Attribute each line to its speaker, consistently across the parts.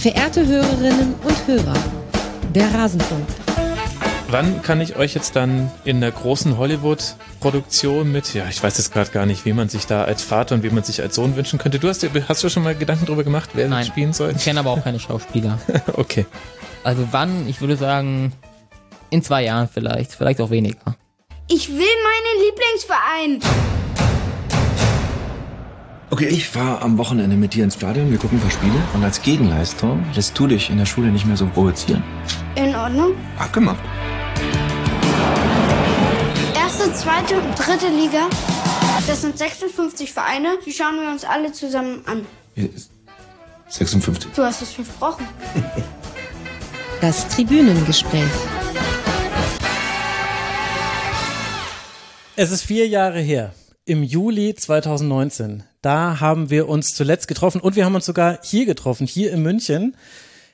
Speaker 1: Verehrte Hörerinnen und Hörer, der Rasenfunk.
Speaker 2: Wann kann ich euch jetzt dann in der großen Hollywood-Produktion mit, ja, ich weiß jetzt gerade gar nicht, wie man sich da als Vater und wie man sich als Sohn wünschen könnte. Du hast, hast du schon mal Gedanken darüber gemacht, wer
Speaker 3: Nein.
Speaker 2: spielen soll?
Speaker 3: Ich kenne aber auch keine Schauspieler.
Speaker 2: okay.
Speaker 3: Also wann? Ich würde sagen, in zwei Jahren vielleicht, vielleicht auch weniger.
Speaker 4: Ich will meinen Lieblingsverein.
Speaker 5: Okay, ich fahre am Wochenende mit dir ins Stadion, wir gucken ein paar Spiele und als Gegenleistung lässt du dich in der Schule nicht mehr so provozieren.
Speaker 4: In Ordnung.
Speaker 5: Abgemacht.
Speaker 4: Erste, zweite und dritte Liga. Das sind 56 Vereine. Die schauen wir uns alle zusammen an.
Speaker 5: 56.
Speaker 4: Du hast es versprochen.
Speaker 1: Das Tribünengespräch.
Speaker 6: Es ist vier Jahre her. Im Juli 2019. Da haben wir uns zuletzt getroffen und wir haben uns sogar hier getroffen, hier in München.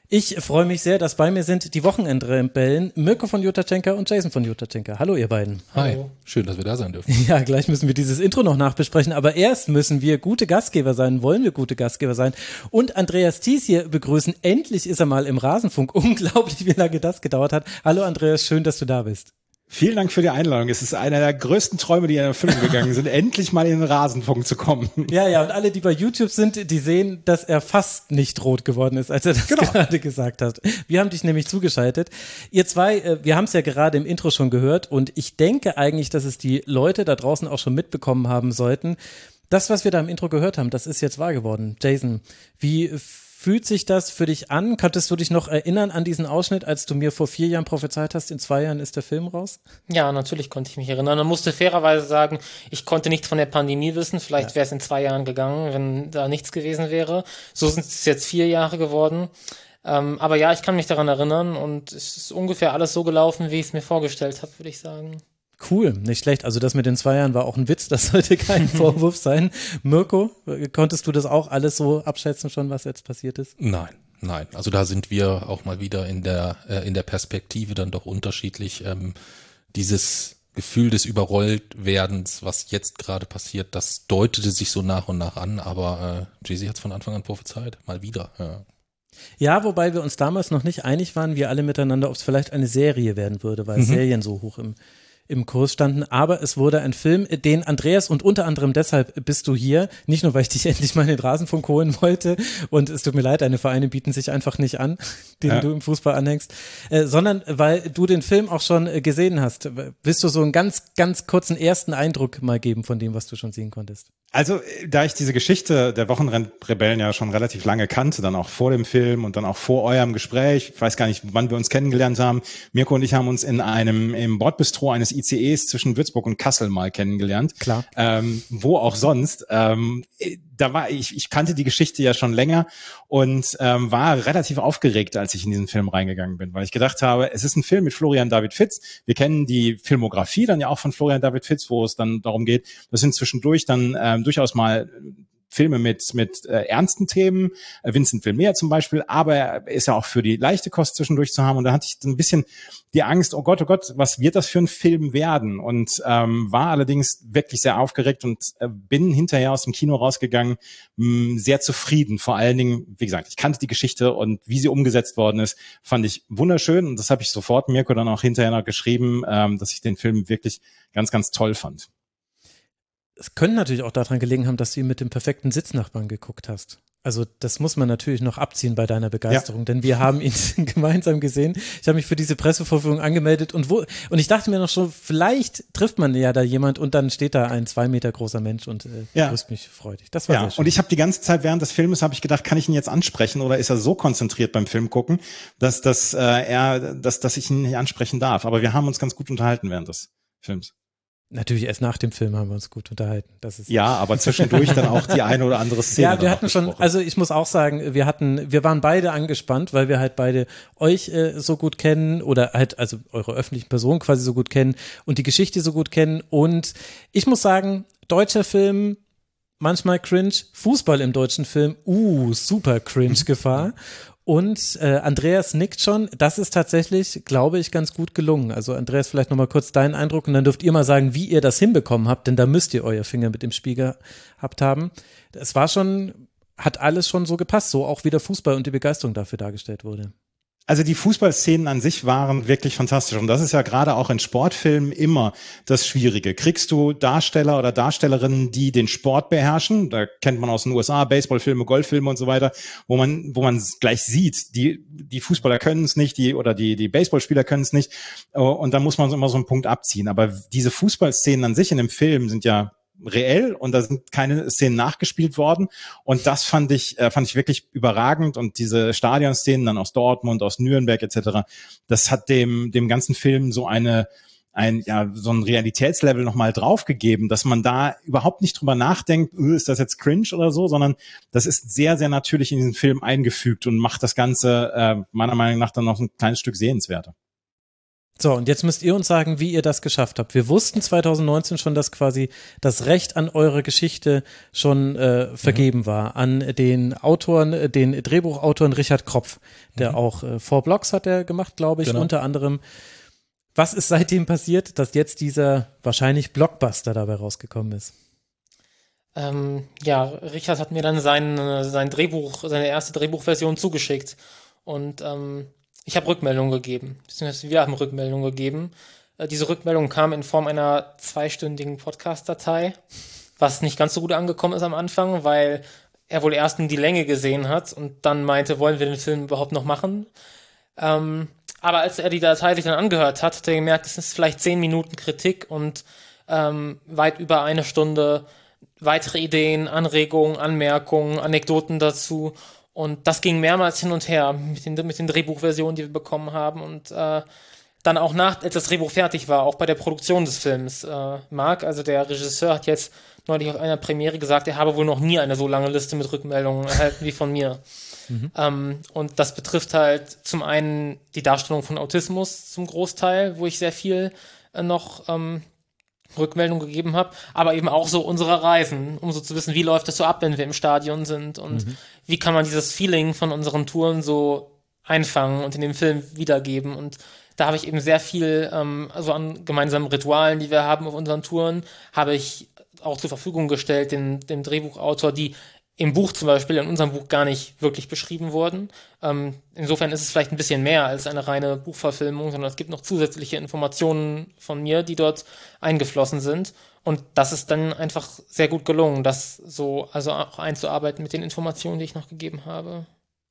Speaker 6: Ich freue mich sehr, dass bei mir sind die Wochenendrebellen Mirko von Jutacenka und Jason von Jutacenka. Hallo ihr beiden.
Speaker 7: Hi, schön, dass wir da sein dürfen.
Speaker 6: Ja, gleich müssen wir dieses Intro noch nachbesprechen, aber erst müssen wir gute Gastgeber sein, wollen wir gute Gastgeber sein und Andreas Thies hier begrüßen. Endlich ist er mal im Rasenfunk. Unglaublich, wie lange das gedauert hat. Hallo Andreas, schön, dass du da bist.
Speaker 8: Vielen Dank für die Einladung. Es ist einer der größten Träume, die in Erfüllung gegangen sind, endlich mal in den Rasenfunk zu kommen.
Speaker 6: Ja, ja, und alle, die bei YouTube sind, die sehen, dass er fast nicht rot geworden ist, als er das
Speaker 8: Genau.
Speaker 6: gerade gesagt hat. Wir haben dich nämlich zugeschaltet. Ihr zwei, äh, wir haben es ja gerade im Intro schon gehört und ich denke eigentlich, dass es die Leute da draußen auch schon mitbekommen haben sollten. Das, was wir da im Intro gehört haben, das ist jetzt wahr geworden. Jason, wie fühlt sich das für dich an? Könntest du dich noch erinnern an diesen Ausschnitt, als du mir vor vier Jahren prophezeit hast, in zwei Jahren ist der Film raus?
Speaker 9: Ja, natürlich konnte ich mich erinnern. Man musste fairerweise sagen, ich konnte nichts von der Pandemie wissen. Vielleicht wäre es in zwei Jahren gegangen, wenn da nichts gewesen wäre. So sind es jetzt vier Jahre geworden. Ähm, aber ja, ich kann mich daran erinnern und es ist ungefähr alles so gelaufen, wie ich es mir vorgestellt habe, würde ich sagen.
Speaker 6: Cool, nicht schlecht. Also das mit den zwei Jahren war auch ein Witz, das sollte kein Vorwurf sein. Mirko, konntest du das auch alles so abschätzen schon, was jetzt passiert ist?
Speaker 7: Nein, nein. Also da sind wir auch mal wieder in der, äh, in der Perspektive dann doch unterschiedlich. Ähm, dieses Gefühl des Überrolltwerdens, was jetzt gerade passiert, das deutete sich so nach und nach an, aber äh, Jay-Z hat es von Anfang an prophezeit. Mal wieder. Ja.
Speaker 6: Ja, wobei wir uns damals noch nicht einig waren, wir alle miteinander, ob es vielleicht eine Serie werden würde, weil
Speaker 7: Mhm.
Speaker 6: Serien so hoch im, im Kurs standen. Aber es wurde ein Film, den Andreas und unter anderem deshalb bist du hier, nicht nur, weil ich dich endlich mal in den Rasenfunk holen wollte und es tut mir leid, deine Vereine bieten sich einfach nicht an, denen
Speaker 8: Ja.
Speaker 6: du im Fußball anhängst, äh, sondern weil du den Film auch schon äh, gesehen hast. Willst du so einen ganz, ganz kurzen ersten Eindruck mal geben von dem, was du schon sehen konntest?
Speaker 8: Also, äh, da ich diese Geschichte der Wochenendrebellen ja schon relativ lange kannte, dann auch vor dem Film und dann auch vor eurem Gespräch, ich weiß gar nicht, wann wir uns kennengelernt haben. Mirko und ich haben uns in einem, im Bordbistro eines ICEs zwischen Würzburg und Kassel mal kennengelernt.
Speaker 6: Klar.
Speaker 8: Ähm, wo auch sonst. Ähm, äh, da war ich, ich kannte die Geschichte ja schon länger und ähm, war relativ aufgeregt, als ich in diesen Film reingegangen bin, weil ich gedacht habe, es ist ein Film mit Florian David Fitz. Wir kennen die Filmografie dann ja auch von Florian David Fitz, wo es dann darum geht, das sind zwischendurch dann ähm, durchaus mal Filme mit, mit äh, ernsten Themen, äh, Vincent Vilmer zum Beispiel, aber er ist ja auch für die leichte Kost zwischendurch zu haben. Und da hatte ich ein bisschen die Angst, oh Gott, oh Gott, was wird das für ein Film werden? Und ähm, war allerdings wirklich sehr aufgeregt und äh, bin hinterher aus dem Kino rausgegangen, mh, sehr zufrieden. Vor allen Dingen, wie gesagt, ich kannte die Geschichte und wie sie umgesetzt worden ist, fand ich wunderschön. Und das habe ich sofort Mirko dann auch hinterher noch geschrieben, ähm, dass ich den Film wirklich ganz, ganz toll fand.
Speaker 6: Es könnte natürlich auch daran gelegen haben, dass du ihn mit dem perfekten Sitznachbarn geguckt hast. Also das muss man natürlich noch abziehen bei deiner Begeisterung, denn wir haben ihn gemeinsam gesehen. Ich habe mich für diese Pressevorführung angemeldet und wo und ich dachte mir noch schon, vielleicht trifft man ja da jemand und dann steht da ein zwei Meter großer Mensch und äh,
Speaker 8: Ja.
Speaker 6: grüßt mich freudig. Das war
Speaker 8: Ja,
Speaker 6: sehr schön.
Speaker 8: und ich habe die ganze Zeit während des Filmes habe ich gedacht, kann ich ihn jetzt ansprechen oder ist er so konzentriert beim Film gucken, dass, dass äh, er, dass, dass ich ihn nicht ansprechen darf. Aber wir haben uns ganz gut unterhalten während des Films.
Speaker 6: Natürlich erst nach dem Film haben wir uns gut unterhalten. Das ist
Speaker 8: Ja, aber zwischendurch dann auch die eine oder andere Szene.
Speaker 6: Ja, wir hatten schon, also ich muss auch sagen, wir hatten, wir waren beide angespannt, weil wir halt beide euch äh, so gut kennen oder halt, also eure öffentlichen Personen quasi so gut kennen und die Geschichte so gut kennen. Und ich muss sagen, deutscher Film, manchmal cringe, Fußball im deutschen Film, uh, super cringe Gefahr. Und äh, Andreas nickt schon. Das ist tatsächlich, glaube ich, ganz gut gelungen. Also Andreas, vielleicht noch mal kurz deinen Eindruck und dann dürft ihr mal sagen, wie ihr das hinbekommen habt, denn da müsst ihr euer Finger mit im Spiel gehabt haben. Es war schon hat alles schon so gepasst, so auch wie der Fußball und die Begeisterung dafür dargestellt wurde.
Speaker 8: Also die Fußballszenen an sich waren wirklich fantastisch. Und das ist ja gerade auch in Sportfilmen immer das Schwierige. Kriegst du Darsteller oder Darstellerinnen, die den Sport beherrschen? Da kennt man aus den USA Baseballfilme, Golffilme und so weiter, wo man, wo man gleich sieht, die, die Fußballer können es nicht, die, oder die, die Baseballspieler können es nicht. Und dann muss man immer so einen Punkt abziehen. Aber diese Fußballszenen an sich in dem Film sind ja reell und da sind keine Szenen nachgespielt worden und das fand ich äh, fand ich wirklich überragend und diese Stadionszenen dann aus Dortmund, aus Nürnberg etc. Das hat dem dem ganzen Film so eine ein ja so ein Realitätslevel nochmal draufgegeben, dass man da überhaupt nicht drüber nachdenkt, öh, ist das jetzt cringe oder so, sondern das ist sehr sehr natürlich in diesen Film eingefügt und macht das Ganze äh, meiner Meinung nach dann noch ein kleines Stück sehenswerter.
Speaker 6: So, und jetzt müsst ihr uns sagen, wie ihr das geschafft habt. Wir wussten 2019 schon, dass quasi das Recht an eure Geschichte schon äh, vergeben mhm. war an den Autoren, äh, den Drehbuchautoren Richard Kropf, der mhm. auch äh, Four Blocks hat er gemacht, glaube ich, genau. unter anderem. Was ist seitdem passiert, dass jetzt dieser wahrscheinlich Blockbuster dabei rausgekommen ist?
Speaker 9: Ähm, ja, Richard hat mir dann sein, äh, sein Drehbuch, seine erste Drehbuchversion zugeschickt. Und ähm, ich habe Rückmeldungen gegeben, beziehungsweise wir haben Rückmeldungen gegeben. Äh, diese Rückmeldung kam in Form einer zweistündigen Podcast-Datei, was nicht ganz so gut angekommen ist am Anfang, weil er wohl erst die Länge gesehen hat und dann meinte, wollen wir den Film überhaupt noch machen? Ähm, aber als er die Datei sich dann angehört hat, hat er gemerkt, es ist vielleicht zehn Minuten Kritik und ähm, weit über eine Stunde weitere Ideen, Anregungen, Anmerkungen, Anekdoten dazu. Und das ging mehrmals hin und her mit den, mit den Drehbuchversionen, die wir bekommen haben. Und äh, dann auch nach, als das Drehbuch fertig war, auch bei der Produktion des Films. Äh, Marc, also der Regisseur, hat jetzt neulich auf einer Premiere gesagt, er habe wohl noch nie eine so lange Liste mit Rückmeldungen erhalten wie von mir. Mhm. Ähm, und das betrifft halt zum einen die Darstellung von Autismus zum Großteil, wo ich sehr viel äh, noch ähm, Rückmeldung gegeben habe, aber eben auch so unsere Reisen, um so zu wissen, wie läuft es so ab, wenn wir im Stadion sind und mhm. Wie kann man dieses Feeling von unseren Touren so einfangen und in dem Film wiedergeben. Und da habe ich eben sehr viel, ähm, also an gemeinsamen Ritualen, die wir haben auf unseren Touren, habe ich auch zur Verfügung gestellt, den, dem Drehbuchautor, die im Buch zum Beispiel, in unserem Buch gar nicht wirklich beschrieben wurden. Ähm, insofern ist es vielleicht ein bisschen mehr als eine reine Buchverfilmung, sondern es gibt noch zusätzliche Informationen von mir, die dort eingeflossen sind. Und das ist dann einfach sehr gut gelungen, das so, also auch einzuarbeiten mit den Informationen, die ich noch gegeben habe.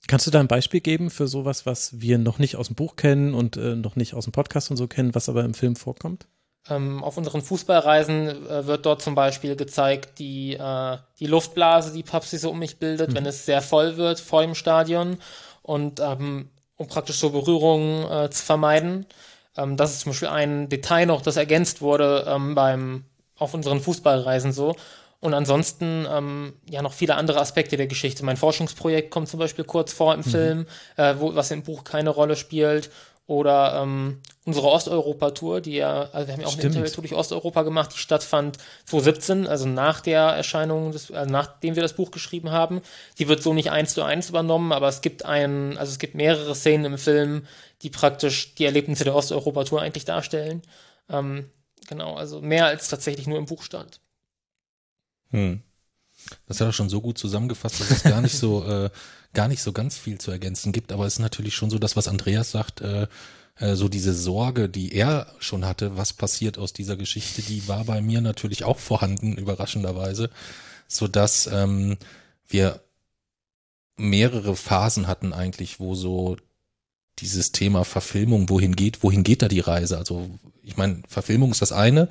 Speaker 6: Kannst du da ein Beispiel geben für sowas, was wir noch nicht aus dem Buch kennen und äh, noch nicht aus dem Podcast und so kennen, was aber im Film vorkommt?
Speaker 9: Ähm, auf unseren Fußballreisen äh, wird dort zum Beispiel gezeigt, die, äh, die Luftblase, die Papsi so um mich bildet, mhm. wenn es sehr voll wird vor dem Stadion und ähm, um praktisch so Berührungen äh, zu vermeiden. Ähm, das ist zum Beispiel ein Detail noch, das ergänzt wurde ähm, beim, auf unseren Fußballreisen so. Und ansonsten ähm, ja noch viele andere Aspekte der Geschichte. Mein Forschungsprojekt kommt zum Beispiel kurz vor im mhm. Film, äh, wo, was im Buch keine Rolle spielt. Oder ähm, unsere Osteuropa-Tour, die ja, also wir haben ja auch Stimmt. eine Interview durch Osteuropa gemacht, die stattfand 2017, also nach der Erscheinung, des, also nachdem wir das Buch geschrieben haben. Die wird so nicht eins zu eins übernommen, aber es gibt einen, also es gibt mehrere Szenen im Film, die praktisch die Erlebnisse der Osteuropa-Tour eigentlich darstellen. Ähm, genau, also mehr als tatsächlich nur im Buch stand.
Speaker 7: Hm. Das hat er schon so gut zusammengefasst, dass es gar nicht so, äh, gar nicht so ganz viel zu ergänzen gibt. Aber es ist natürlich schon so, das, was Andreas sagt, äh, äh, so diese Sorge, die er schon hatte, was passiert aus dieser Geschichte, die war bei mir natürlich auch vorhanden, überraschenderweise, so dass ähm, wir mehrere Phasen hatten eigentlich, wo so dieses Thema Verfilmung, wohin geht, wohin geht da die Reise? Also ich meine, Verfilmung ist das eine,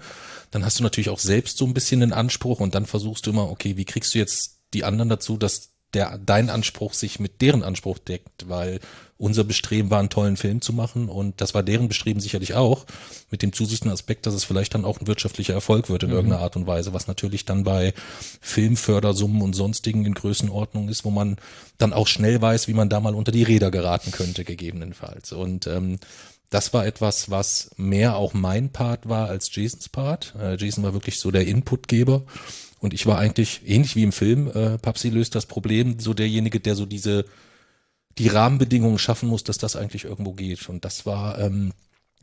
Speaker 7: dann hast du natürlich auch selbst so ein bisschen den Anspruch und dann versuchst du immer, okay, wie kriegst du jetzt die anderen dazu, dass der dein Anspruch sich mit deren Anspruch deckt, weil unser Bestreben war, einen tollen Film zu machen und das war deren Bestreben sicherlich auch, mit dem zusätzlichen Aspekt, dass es vielleicht dann auch ein wirtschaftlicher Erfolg wird in mhm. irgendeiner Art und Weise, was natürlich dann bei Filmfördersummen und sonstigen in Größenordnung ist, wo man dann auch schnell weiß, wie man da mal unter die Räder geraten könnte, gegebenenfalls. Und ähm, das war etwas, was mehr auch mein Part war als Jasons Part. Äh, Jason war wirklich so der Inputgeber. Und ich war eigentlich, ähnlich wie im Film, äh, Papsi löst das Problem, so derjenige, der so diese, die Rahmenbedingungen schaffen muss, dass das eigentlich irgendwo geht. Und das war ähm,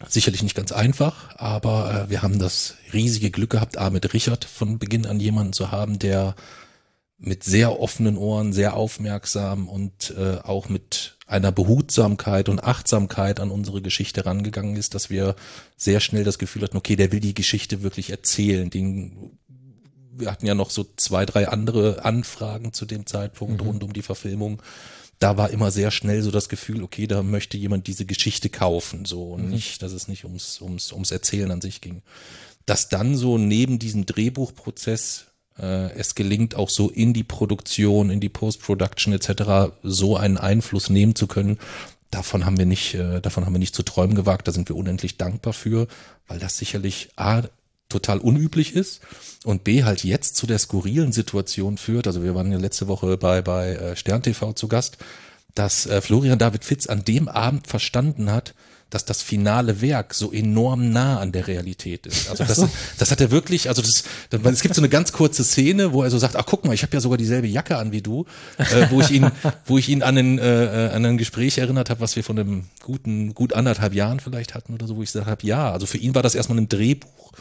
Speaker 7: sicherlich nicht ganz einfach, aber äh, wir haben das riesige Glück gehabt, A mit Richard von Beginn an jemanden zu haben, der mit sehr offenen Ohren, sehr aufmerksam und äh, auch mit einer Behutsamkeit und Achtsamkeit an unsere Geschichte rangegangen ist, dass wir sehr schnell das Gefühl hatten, okay, der will die Geschichte wirklich erzählen. Den, wir hatten ja noch so zwei, drei andere Anfragen zu dem Zeitpunkt
Speaker 6: Mhm.
Speaker 7: rund um die Verfilmung. Da war immer sehr schnell so das Gefühl, okay, da möchte jemand diese Geschichte kaufen, so und
Speaker 6: Mhm.
Speaker 7: nicht, dass es nicht ums, ums, ums Erzählen an sich ging. Dass dann so neben diesem Drehbuchprozess äh, es gelingt, auch so in die Produktion, in die Post-Production etc. so einen Einfluss nehmen zu können, davon haben wir nicht, äh, davon haben wir nicht zu träumen gewagt. Da sind wir unendlich dankbar für, weil das sicherlich A, total unüblich ist und B halt jetzt zu der skurrilen Situation führt. Also wir waren ja letzte Woche bei, bei äh, Stern TV zu Gast, dass äh, Florian David Fitz an dem Abend verstanden hat, dass das finale Werk so enorm nah an der Realität ist. Also das, das hat er wirklich, also das, das, es gibt so eine ganz kurze Szene, wo er so sagt, ach guck mal, ich habe ja sogar dieselbe Jacke an wie du, äh, wo ich ihn, wo ich ihn an ein, äh, an ein Gespräch erinnert habe, was wir von einem guten, gut anderthalb Jahren vielleicht hatten oder so, wo ich gesagt habe, ja, also für ihn war das erstmal ein Drehbuch,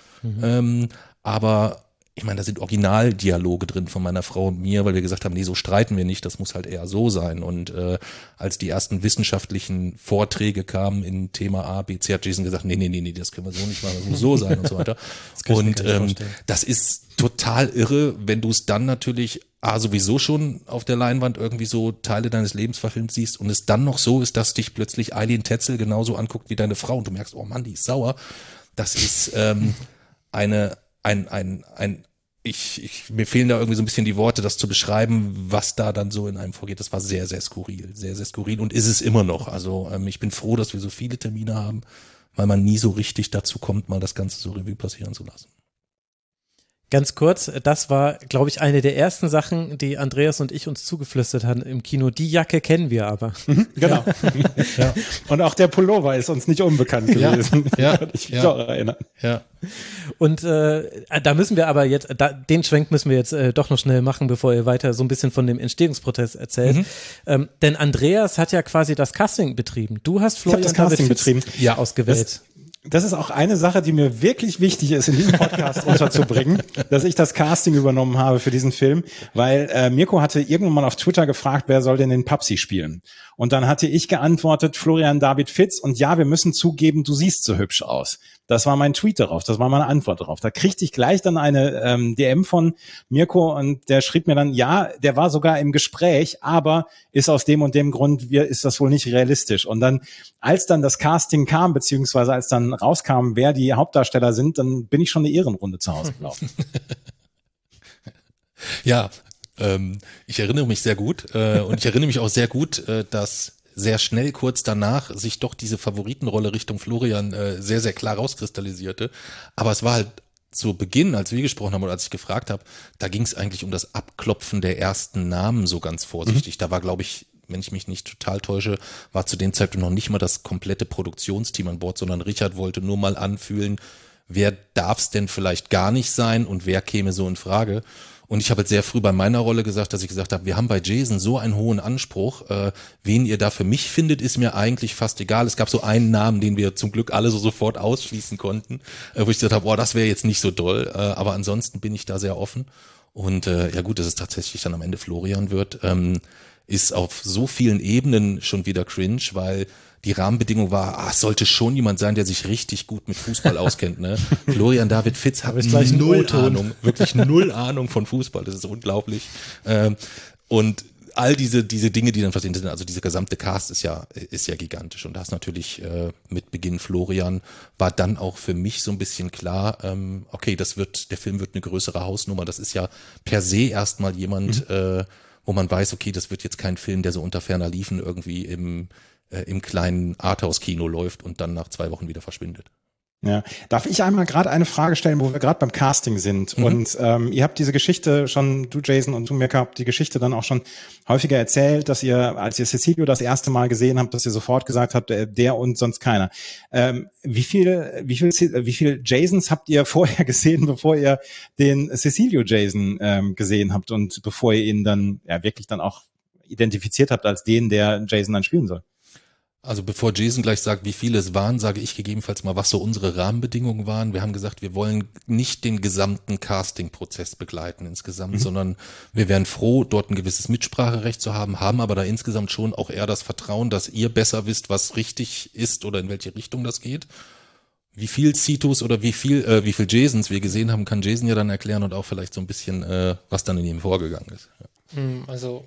Speaker 7: ähm, aber ich meine, da sind Originaldialoge drin von meiner Frau und mir, weil wir gesagt haben, nee, so streiten wir nicht, das muss halt eher so sein. Und äh, als die ersten wissenschaftlichen Vorträge kamen in Thema A, B, C, hat Jason gesagt, nee, nee, nee, nee, das können wir so nicht machen, das muss so sein und so weiter.
Speaker 6: mir
Speaker 7: und ähm, das ist total irre, wenn du es dann natürlich A, sowieso schon auf der Leinwand irgendwie so Teile deines Lebens verfilmt siehst und es dann noch so ist, dass dich plötzlich Eileen Tetzel genauso anguckt wie deine Frau und du merkst, oh Mann, die ist sauer. Das ist ähm, eine, ein, ein, ein, ich, ich, mir fehlen da irgendwie so ein bisschen die Worte, das zu beschreiben, was da dann so in einem vorgeht. Das war sehr, sehr skurril, sehr, sehr skurril und ist es immer noch. Also ähm, ich bin froh, dass wir so viele Termine haben, weil man nie so richtig dazu kommt, mal das Ganze so Revue passieren zu lassen.
Speaker 6: Ganz kurz, das war, glaube ich, eine der ersten Sachen, die Andreas und ich uns zugeflüstert haben im Kino. Die Jacke kennen wir aber.
Speaker 8: Genau. ja. Und auch der Pullover ist uns nicht unbekannt
Speaker 7: Ja.
Speaker 8: gewesen.
Speaker 7: Ja.
Speaker 8: Kann ich mich
Speaker 7: Ja.
Speaker 8: auch erinnern.
Speaker 7: Ja.
Speaker 6: Und äh, da müssen wir aber jetzt, da, den Schwenk müssen wir jetzt äh, doch noch schnell machen, bevor ihr weiter so ein bisschen von dem Entstehungsprozess erzählt.
Speaker 8: Mhm.
Speaker 6: Ähm, denn Andreas hat ja quasi das Casting betrieben. Du hast
Speaker 8: Ich
Speaker 6: Florian
Speaker 8: habe das Casting betrieben.
Speaker 7: Ja.
Speaker 6: ausgewählt.
Speaker 8: Das, das ist auch eine Sache, die mir wirklich wichtig ist, in diesem Podcast unterzubringen, dass ich das Casting übernommen habe für diesen Film, weil äh, Mirko hatte irgendwann mal auf Twitter gefragt, wer soll denn den Papsi spielen? Und dann hatte ich geantwortet, Florian David Fitz, und ja, wir müssen zugeben, du siehst so hübsch aus. Das war mein Tweet darauf, das war meine Antwort darauf. Da kriegte ich gleich dann eine ähm, DM von Mirko und der schrieb mir dann, ja, der war sogar im Gespräch, aber ist aus dem und dem Grund, wir, ist das wohl nicht realistisch. Und dann, als dann das Casting kam, beziehungsweise als dann rauskam, wer die Hauptdarsteller sind, dann bin ich schon eine Ehrenrunde zu Hause gelaufen.
Speaker 7: Ja, ähm, ich erinnere mich sehr gut äh, und ich erinnere mich auch sehr gut, äh, dass sehr schnell kurz danach sich doch diese Favoritenrolle Richtung Florian äh, sehr, sehr klar rauskristallisierte. Aber es war halt zu Beginn, als wir gesprochen haben oder als ich gefragt habe, da ging es eigentlich um das Abklopfen der ersten Namen so ganz vorsichtig. Da war, glaube ich, wenn ich mich nicht total täusche, war zu dem Zeitpunkt noch nicht mal das komplette Produktionsteam an Bord, sondern Richard wollte nur mal anfühlen, wer darf es denn vielleicht gar nicht sein und wer käme so in Frage. Und ich habe jetzt sehr früh bei meiner Rolle gesagt, dass ich gesagt habe, wir haben bei Jason so einen hohen Anspruch. Äh, wen ihr da für mich findet, ist mir eigentlich fast egal. Es gab so einen Namen, den wir zum Glück alle so sofort ausschließen konnten, äh, wo ich gesagt habe, boah, das wäre jetzt nicht so doll. Äh, aber ansonsten bin ich da sehr offen. Und äh, ja gut, dass es tatsächlich dann am Ende Florian wird, ähm, ist auf so vielen Ebenen schon wieder cringe, weil die Rahmenbedingung war, ah, es sollte schon jemand sein, der sich richtig gut mit Fußball auskennt. Ne? Florian David Fitz hat
Speaker 6: ich gleich
Speaker 7: null. Ahnung, wirklich null Ahnung von Fußball. Das ist unglaublich. Ähm, und all diese diese Dinge, die dann passieren sind, also dieser gesamte Cast ist ja ist ja gigantisch und das natürlich äh, mit Beginn Florian war dann auch für mich so ein bisschen klar, ähm, okay, das wird der Film wird eine größere Hausnummer. Das ist ja per se erstmal jemand, äh, wo man weiß, okay, das wird jetzt kein Film, der so unter ferner Liefen irgendwie im äh, im kleinen Arthouse-Kino läuft und dann nach zwei Wochen wieder verschwindet.
Speaker 8: Ja. Darf ich einmal gerade eine Frage stellen, wo wir gerade beim Casting sind? Und ähm, ihr habt diese Geschichte schon, du Jason und du Mirka, habt die Geschichte dann auch schon häufiger erzählt, dass ihr, als ihr Cecilio das erste Mal gesehen habt, dass ihr sofort gesagt habt, äh, der und sonst keiner. Ähm, wie viel, wie viel, wie viel Jasons habt ihr vorher gesehen, bevor ihr den Cecilio Jason ähm, gesehen habt und bevor ihr ihn dann ja wirklich dann auch identifiziert habt als den, der Jason dann spielen soll?
Speaker 7: Also bevor Jason gleich sagt, wie viele es waren, sage ich gegebenenfalls mal, was so unsere Rahmenbedingungen waren. Wir haben gesagt, wir wollen nicht den gesamten Casting-Prozess begleiten insgesamt, mhm. sondern wir wären froh, dort ein gewisses Mitspracherecht zu haben, haben aber da insgesamt schon auch eher das Vertrauen, dass ihr besser wisst, was richtig ist oder in welche Richtung das geht. Wie viel Citus oder wie viel, äh, wie viel Jasons wir gesehen haben, kann Jason ja dann erklären und auch vielleicht so ein bisschen, äh, was dann in ihm vorgegangen ist.
Speaker 9: Ja. Hm, also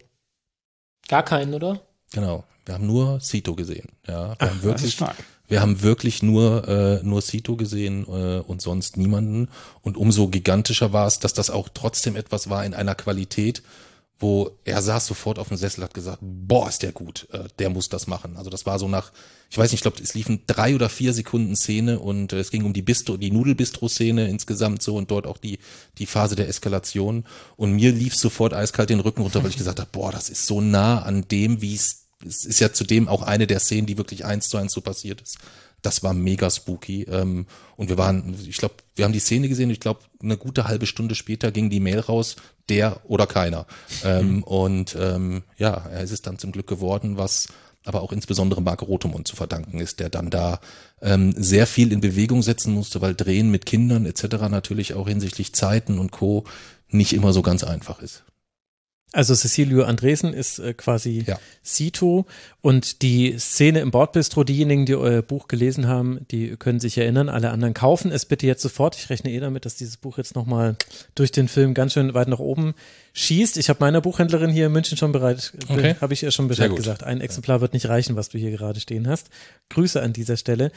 Speaker 9: gar keinen, oder?
Speaker 7: Genau. Wir haben nur Cito gesehen. Ja, wir Ach, haben wirklich, wir haben wirklich nur äh, nur Cito gesehen äh, und sonst niemanden. Und umso gigantischer war es, dass das auch trotzdem etwas war in einer Qualität, wo er saß sofort auf dem Sessel, hat gesagt, boah, ist der gut, äh, der muss das machen. Also das war so nach, ich weiß nicht, ich glaube, es liefen drei oder vier Sekunden Szene und äh, es ging um die Bistro, die Nudelbistro-Szene insgesamt so und dort auch die die Phase der Eskalation. Und mir lief sofort eiskalt den Rücken runter, weil ich gesagt habe, boah, das ist so nah an dem, wie es es ist ja zudem auch eine der Szenen, die wirklich eins zu eins so passiert ist. Das war mega spooky. Ähm, und wir waren, ich glaube, wir haben die Szene gesehen, ich glaube, eine gute halbe Stunde später ging die Mail raus, der oder keiner. Ähm, mhm. Und ähm, ja, er ist es dann zum Glück geworden, was aber auch insbesondere Marc Rothemund zu verdanken ist, der dann da ähm, sehr viel in Bewegung setzen musste, weil Drehen mit Kindern etc. natürlich auch hinsichtlich Zeiten und Co. nicht immer so ganz einfach ist.
Speaker 6: Also Cecilio Andresen ist äh, quasi ja. Sito und die Szene im Bordbistro, diejenigen, die euer Buch gelesen haben, die können sich erinnern, alle anderen kaufen es bitte jetzt sofort. Ich rechne eh damit, dass dieses Buch jetzt nochmal durch den Film ganz schön weit nach oben schießt. Ich habe meiner Buchhändlerin hier in München schon bereit, okay. habe ich ihr schon Bescheid gesagt. Ein Exemplar wird nicht reichen, was du hier gerade stehen hast. Grüße an dieser Stelle.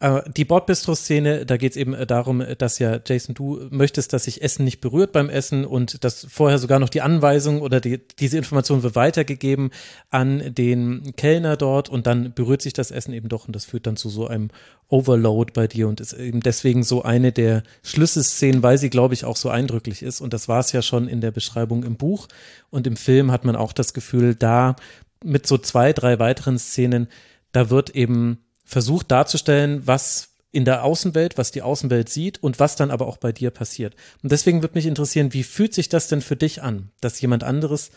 Speaker 6: Äh, die Bordbistro-Szene, da geht es eben äh, darum, dass ja, Jason, du möchtest, dass sich Essen nicht berührt beim Essen und dass vorher sogar noch die Anweisung oder die, diese Information wird weitergegeben an den Kellner dort und dann berührt sich das Essen eben doch und das führt dann zu so einem Overload bei dir und ist eben deswegen so eine der Schlüsselszenen, weil sie, glaube ich, auch so eindrücklich ist und das war es ja schon in der Beschreibung im Buch und im Film hat man auch das Gefühl, da mit so zwei, drei weiteren Szenen, da wird eben versucht darzustellen, was in der Außenwelt, was die Außenwelt sieht und was dann aber auch bei dir passiert. Und deswegen würde mich interessieren, wie fühlt sich das denn für dich an, dass jemand anderes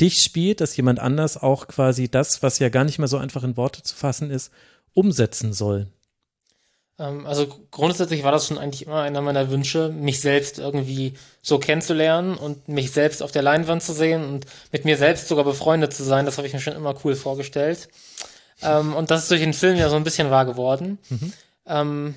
Speaker 6: dich spielt, dass jemand anders auch quasi das, was ja gar nicht mehr so einfach in Worte zu fassen ist, umsetzen soll?
Speaker 9: Ähm, also grundsätzlich war das schon eigentlich immer einer meiner Wünsche, mich selbst irgendwie so kennenzulernen und mich selbst auf der Leinwand zu sehen und mit mir selbst sogar befreundet zu sein. Das habe ich mir schon immer cool vorgestellt. Ähm, und das ist durch den Film ja so ein bisschen wahr geworden. Mhm. Ähm,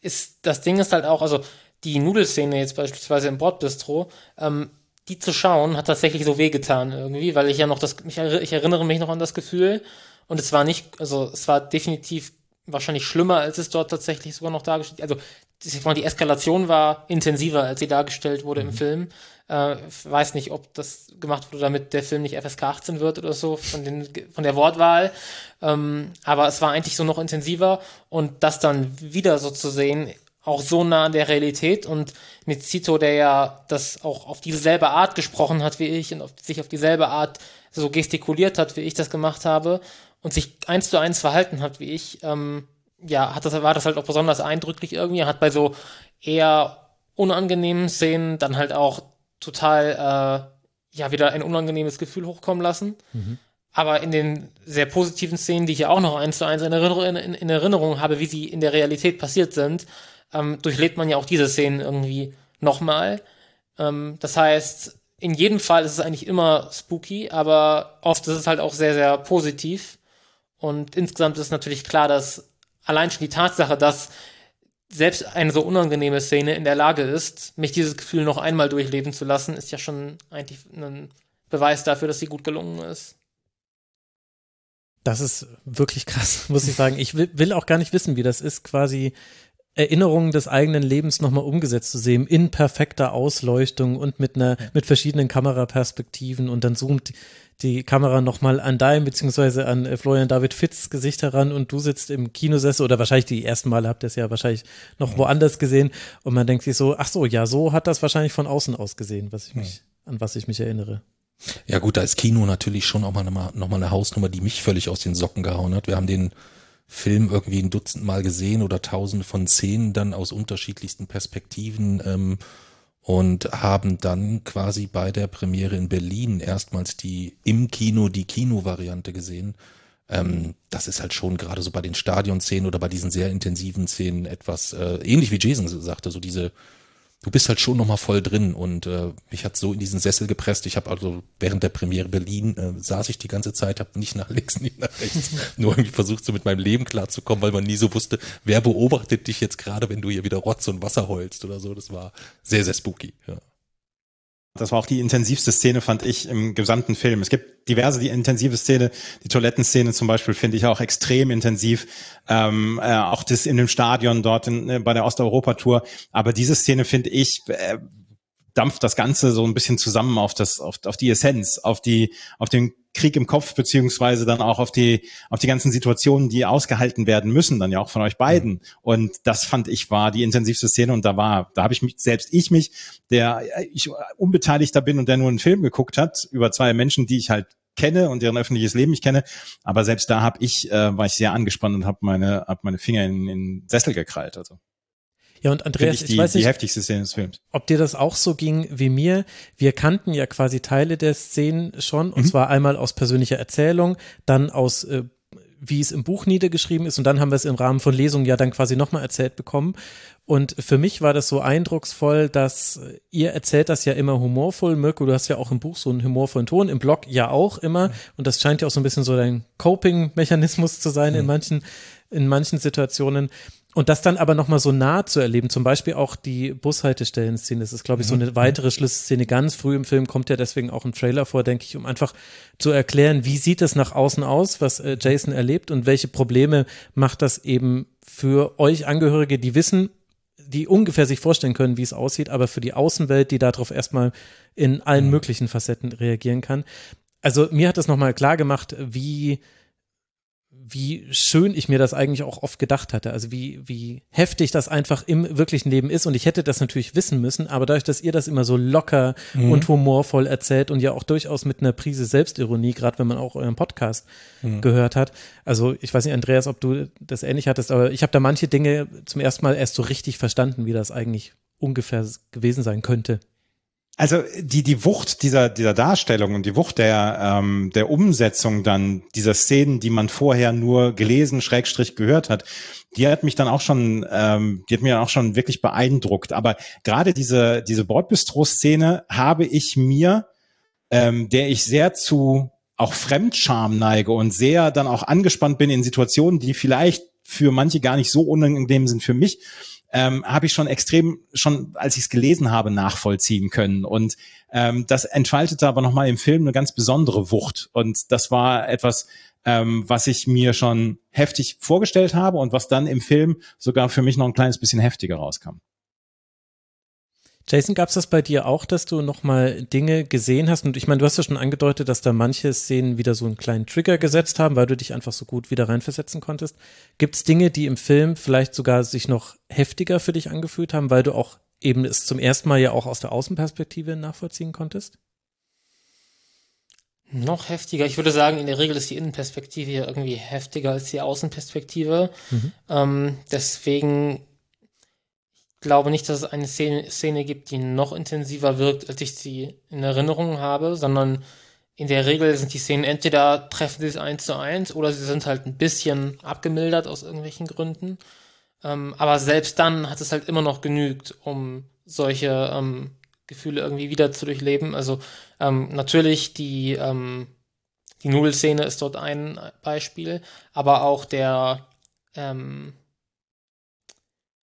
Speaker 9: ist, das Ding ist halt auch, also die Nudelszene jetzt beispielsweise im Bordbistro, ähm, die zu schauen, hat tatsächlich so wehgetan irgendwie, weil ich ja noch das, ich, ich erinnere mich noch an das Gefühl und es war nicht, also es war definitiv wahrscheinlich schlimmer, als es dort tatsächlich sogar noch dargestellt, also die Eskalation war intensiver, als sie dargestellt wurde mhm. im Film. Äh, weiß nicht, ob das gemacht wurde, damit der Film nicht FSK 18 wird oder so, von, den, von der Wortwahl. Ähm, aber es war eigentlich so noch intensiver und das dann wieder so zu sehen, auch so nah an der Realität und mit Zito, der ja das auch auf dieselbe Art gesprochen hat wie ich und auf, sich auf dieselbe Art so gestikuliert hat, wie ich das gemacht habe und sich eins zu eins verhalten hat wie ich, ähm, ja, hat das, war das halt auch besonders eindrücklich irgendwie. Hat bei so eher unangenehmen Szenen dann halt auch total, äh, ja, wieder ein unangenehmes Gefühl hochkommen lassen. Mhm. Aber in den sehr positiven Szenen, die ich ja auch noch eins zu eins in Erinnerung, in, in Erinnerung habe, wie sie in der Realität passiert sind, ähm, durchlebt man ja auch diese Szenen irgendwie nochmal. Ähm, das heißt, in jedem Fall ist es eigentlich immer spooky, aber oft ist es halt auch sehr, sehr positiv. Und insgesamt ist natürlich klar, dass allein schon die Tatsache, dass selbst eine so unangenehme Szene in der Lage ist, mich dieses Gefühl noch einmal durchleben zu lassen, ist ja schon eigentlich ein Beweis dafür, dass sie gut gelungen ist.
Speaker 6: Das ist wirklich krass, muss ich sagen. Ich will, will auch gar nicht wissen, wie das ist, quasi Erinnerungen des eigenen Lebens nochmal umgesetzt zu sehen, in perfekter Ausleuchtung und mit einer, mit verschiedenen Kameraperspektiven und dann zoomt die Kamera nochmal an dein beziehungsweise an äh, Florian David Fitz Gesicht heran und du sitzt im Kinosessel oder wahrscheinlich die ersten Male habt ihr es ja wahrscheinlich noch woanders gesehen und man denkt sich so, ach so, ja, so hat das wahrscheinlich von außen aus gesehen, was ich mich, an was ich mich erinnere.
Speaker 7: Ja gut, da ist Kino natürlich schon auch mal nochmal noch mal eine Hausnummer, die mich völlig aus den Socken gehauen hat. Wir haben den Film irgendwie ein Dutzend Mal gesehen oder tausende von Szenen dann aus unterschiedlichsten Perspektiven ähm, und haben dann quasi bei der Premiere in Berlin erstmals die im Kino die Kino-Variante gesehen. ähm, das ist halt schon gerade so bei den Stadionszenen oder bei diesen sehr intensiven Szenen etwas äh, ähnlich wie Jason sagte, so diese du bist halt schon nochmal voll drin und äh, mich hat so in diesen Sessel gepresst. Ich habe also während der Premiere Berlin äh, saß ich die ganze Zeit, habe nicht nach links, nicht nach rechts, nur irgendwie versucht so mit meinem Leben klarzukommen, weil man nie so wusste, wer beobachtet dich jetzt gerade, wenn du hier wieder Rotz und Wasser heulst oder so. Das war sehr, sehr spooky. Ja.
Speaker 8: Das war auch die intensivste Szene, fand ich, im gesamten Film. Es gibt diverse, die intensive Szene, die Toilettenszene zum Beispiel finde ich auch extrem intensiv. Ähm, äh, auch das in dem Stadion dort in, äh, bei der Osteuropa-Tour. Aber diese Szene finde ich, äh, dampft das Ganze so ein bisschen zusammen auf das, auf, auf die Essenz, auf die, auf den Krieg im Kopf, beziehungsweise dann auch auf die, auf die ganzen Situationen, die ausgehalten werden müssen, dann ja auch von euch beiden. Und das fand ich war die intensivste Szene und da war, da habe ich mich, selbst ich mich, der ich unbeteiligter bin und der nur einen Film geguckt hat, über zwei Menschen, die ich halt kenne und deren öffentliches Leben ich kenne. Aber selbst da habe ich, äh, war ich sehr angespannt und habe meine, hab meine Finger in, in Sessel gekrallt. Also.
Speaker 6: Ja, und Andreas,
Speaker 8: ich, die,
Speaker 6: ich weiß nicht,
Speaker 8: die heftigste Szene des Films.
Speaker 6: ob dir das auch so ging wie mir. Wir kannten ja quasi Teile der Szenen schon, und
Speaker 8: Mhm.
Speaker 6: zwar einmal aus persönlicher Erzählung, dann aus äh, wie es im Buch niedergeschrieben ist und dann haben wir es im Rahmen von Lesungen ja dann quasi nochmal erzählt bekommen. Und für mich war das so eindrucksvoll, dass äh, ihr erzählt das ja immer humorvoll. Mirko, du hast ja auch im Buch so einen humorvollen Ton, im Blog ja auch immer. Und das scheint ja auch so ein bisschen so dein Coping-Mechanismus zu sein in manchen, in manchen Situationen. Und das dann aber nochmal so nah zu erleben, zum Beispiel auch die Bushaltestellen-Szene, das ist, glaube ich, so eine weitere Schlüsselszene. Ganz früh im Film kommt ja deswegen auch ein Trailer vor, denke ich, um einfach zu erklären, wie sieht es nach außen aus, was äh, Jason erlebt und welche Probleme macht das eben für euch Angehörige, die wissen, die ungefähr sich vorstellen können, wie es aussieht, aber für die Außenwelt, die darauf erstmal in allen möglichen Facetten reagieren kann. Also mir hat das nochmal klar gemacht, wie wie schön ich mir das eigentlich auch oft gedacht hatte. Also wie, wie heftig das einfach im wirklichen Leben ist. Und ich hätte das natürlich wissen müssen, aber dadurch, dass ihr das immer so locker
Speaker 7: Mhm.
Speaker 6: und humorvoll erzählt und ja auch durchaus mit einer Prise Selbstironie, gerade wenn man auch euren Podcast
Speaker 7: Mhm.
Speaker 6: gehört hat. Also ich weiß nicht, Andreas, ob du das ähnlich hattest, aber ich habe da manche Dinge zum ersten Mal erst so richtig verstanden, wie das eigentlich ungefähr gewesen sein könnte.
Speaker 8: Also die, die Wucht dieser, dieser Darstellung und die Wucht der, ähm, der Umsetzung dann dieser Szenen, die man vorher nur gelesen, Schrägstrich gehört hat, die hat mich dann auch schon, ähm, die hat mir auch schon wirklich beeindruckt. Aber gerade diese, diese Bordbistro-Szene habe ich mir, ähm, der ich sehr zu auch Fremdscham neige und sehr dann auch angespannt bin in Situationen, die vielleicht für manche gar nicht so unangenehm sind für mich, ähm, habe ich schon extrem, schon als ich es gelesen habe, nachvollziehen können. Und ähm, das entfaltete aber nochmal im Film eine ganz besondere Wucht. Und das war etwas, ähm, was ich mir schon heftig vorgestellt habe und was dann im Film sogar für mich noch ein kleines bisschen heftiger rauskam.
Speaker 6: Jason, gab es das bei dir auch, dass du nochmal Dinge gesehen hast? Und ich meine, du hast ja schon angedeutet, dass da manche Szenen wieder so einen kleinen Trigger gesetzt haben, weil du dich einfach so gut wieder reinversetzen konntest. Gibt es Dinge, die im Film vielleicht sogar sich noch heftiger für dich angefühlt haben, weil du auch eben es zum ersten Mal ja auch aus der Außenperspektive nachvollziehen konntest?
Speaker 9: Noch heftiger. Ich würde sagen, in der Regel ist die Innenperspektive hier irgendwie heftiger als die Außenperspektive.
Speaker 6: Mhm.
Speaker 9: Ähm, deswegen glaube nicht, dass es eine Szene, Szene gibt, die noch intensiver wirkt, als ich sie in Erinnerung habe, sondern in der Regel sind die Szenen entweder treffen sie es eins zu eins oder sie sind halt ein bisschen abgemildert aus irgendwelchen Gründen. Ähm, aber selbst dann hat es halt immer noch genügt, um solche ähm, Gefühle irgendwie wieder zu durchleben. Also ähm, natürlich die, ähm, die Nudelszene ist dort ein Beispiel, aber auch der ähm,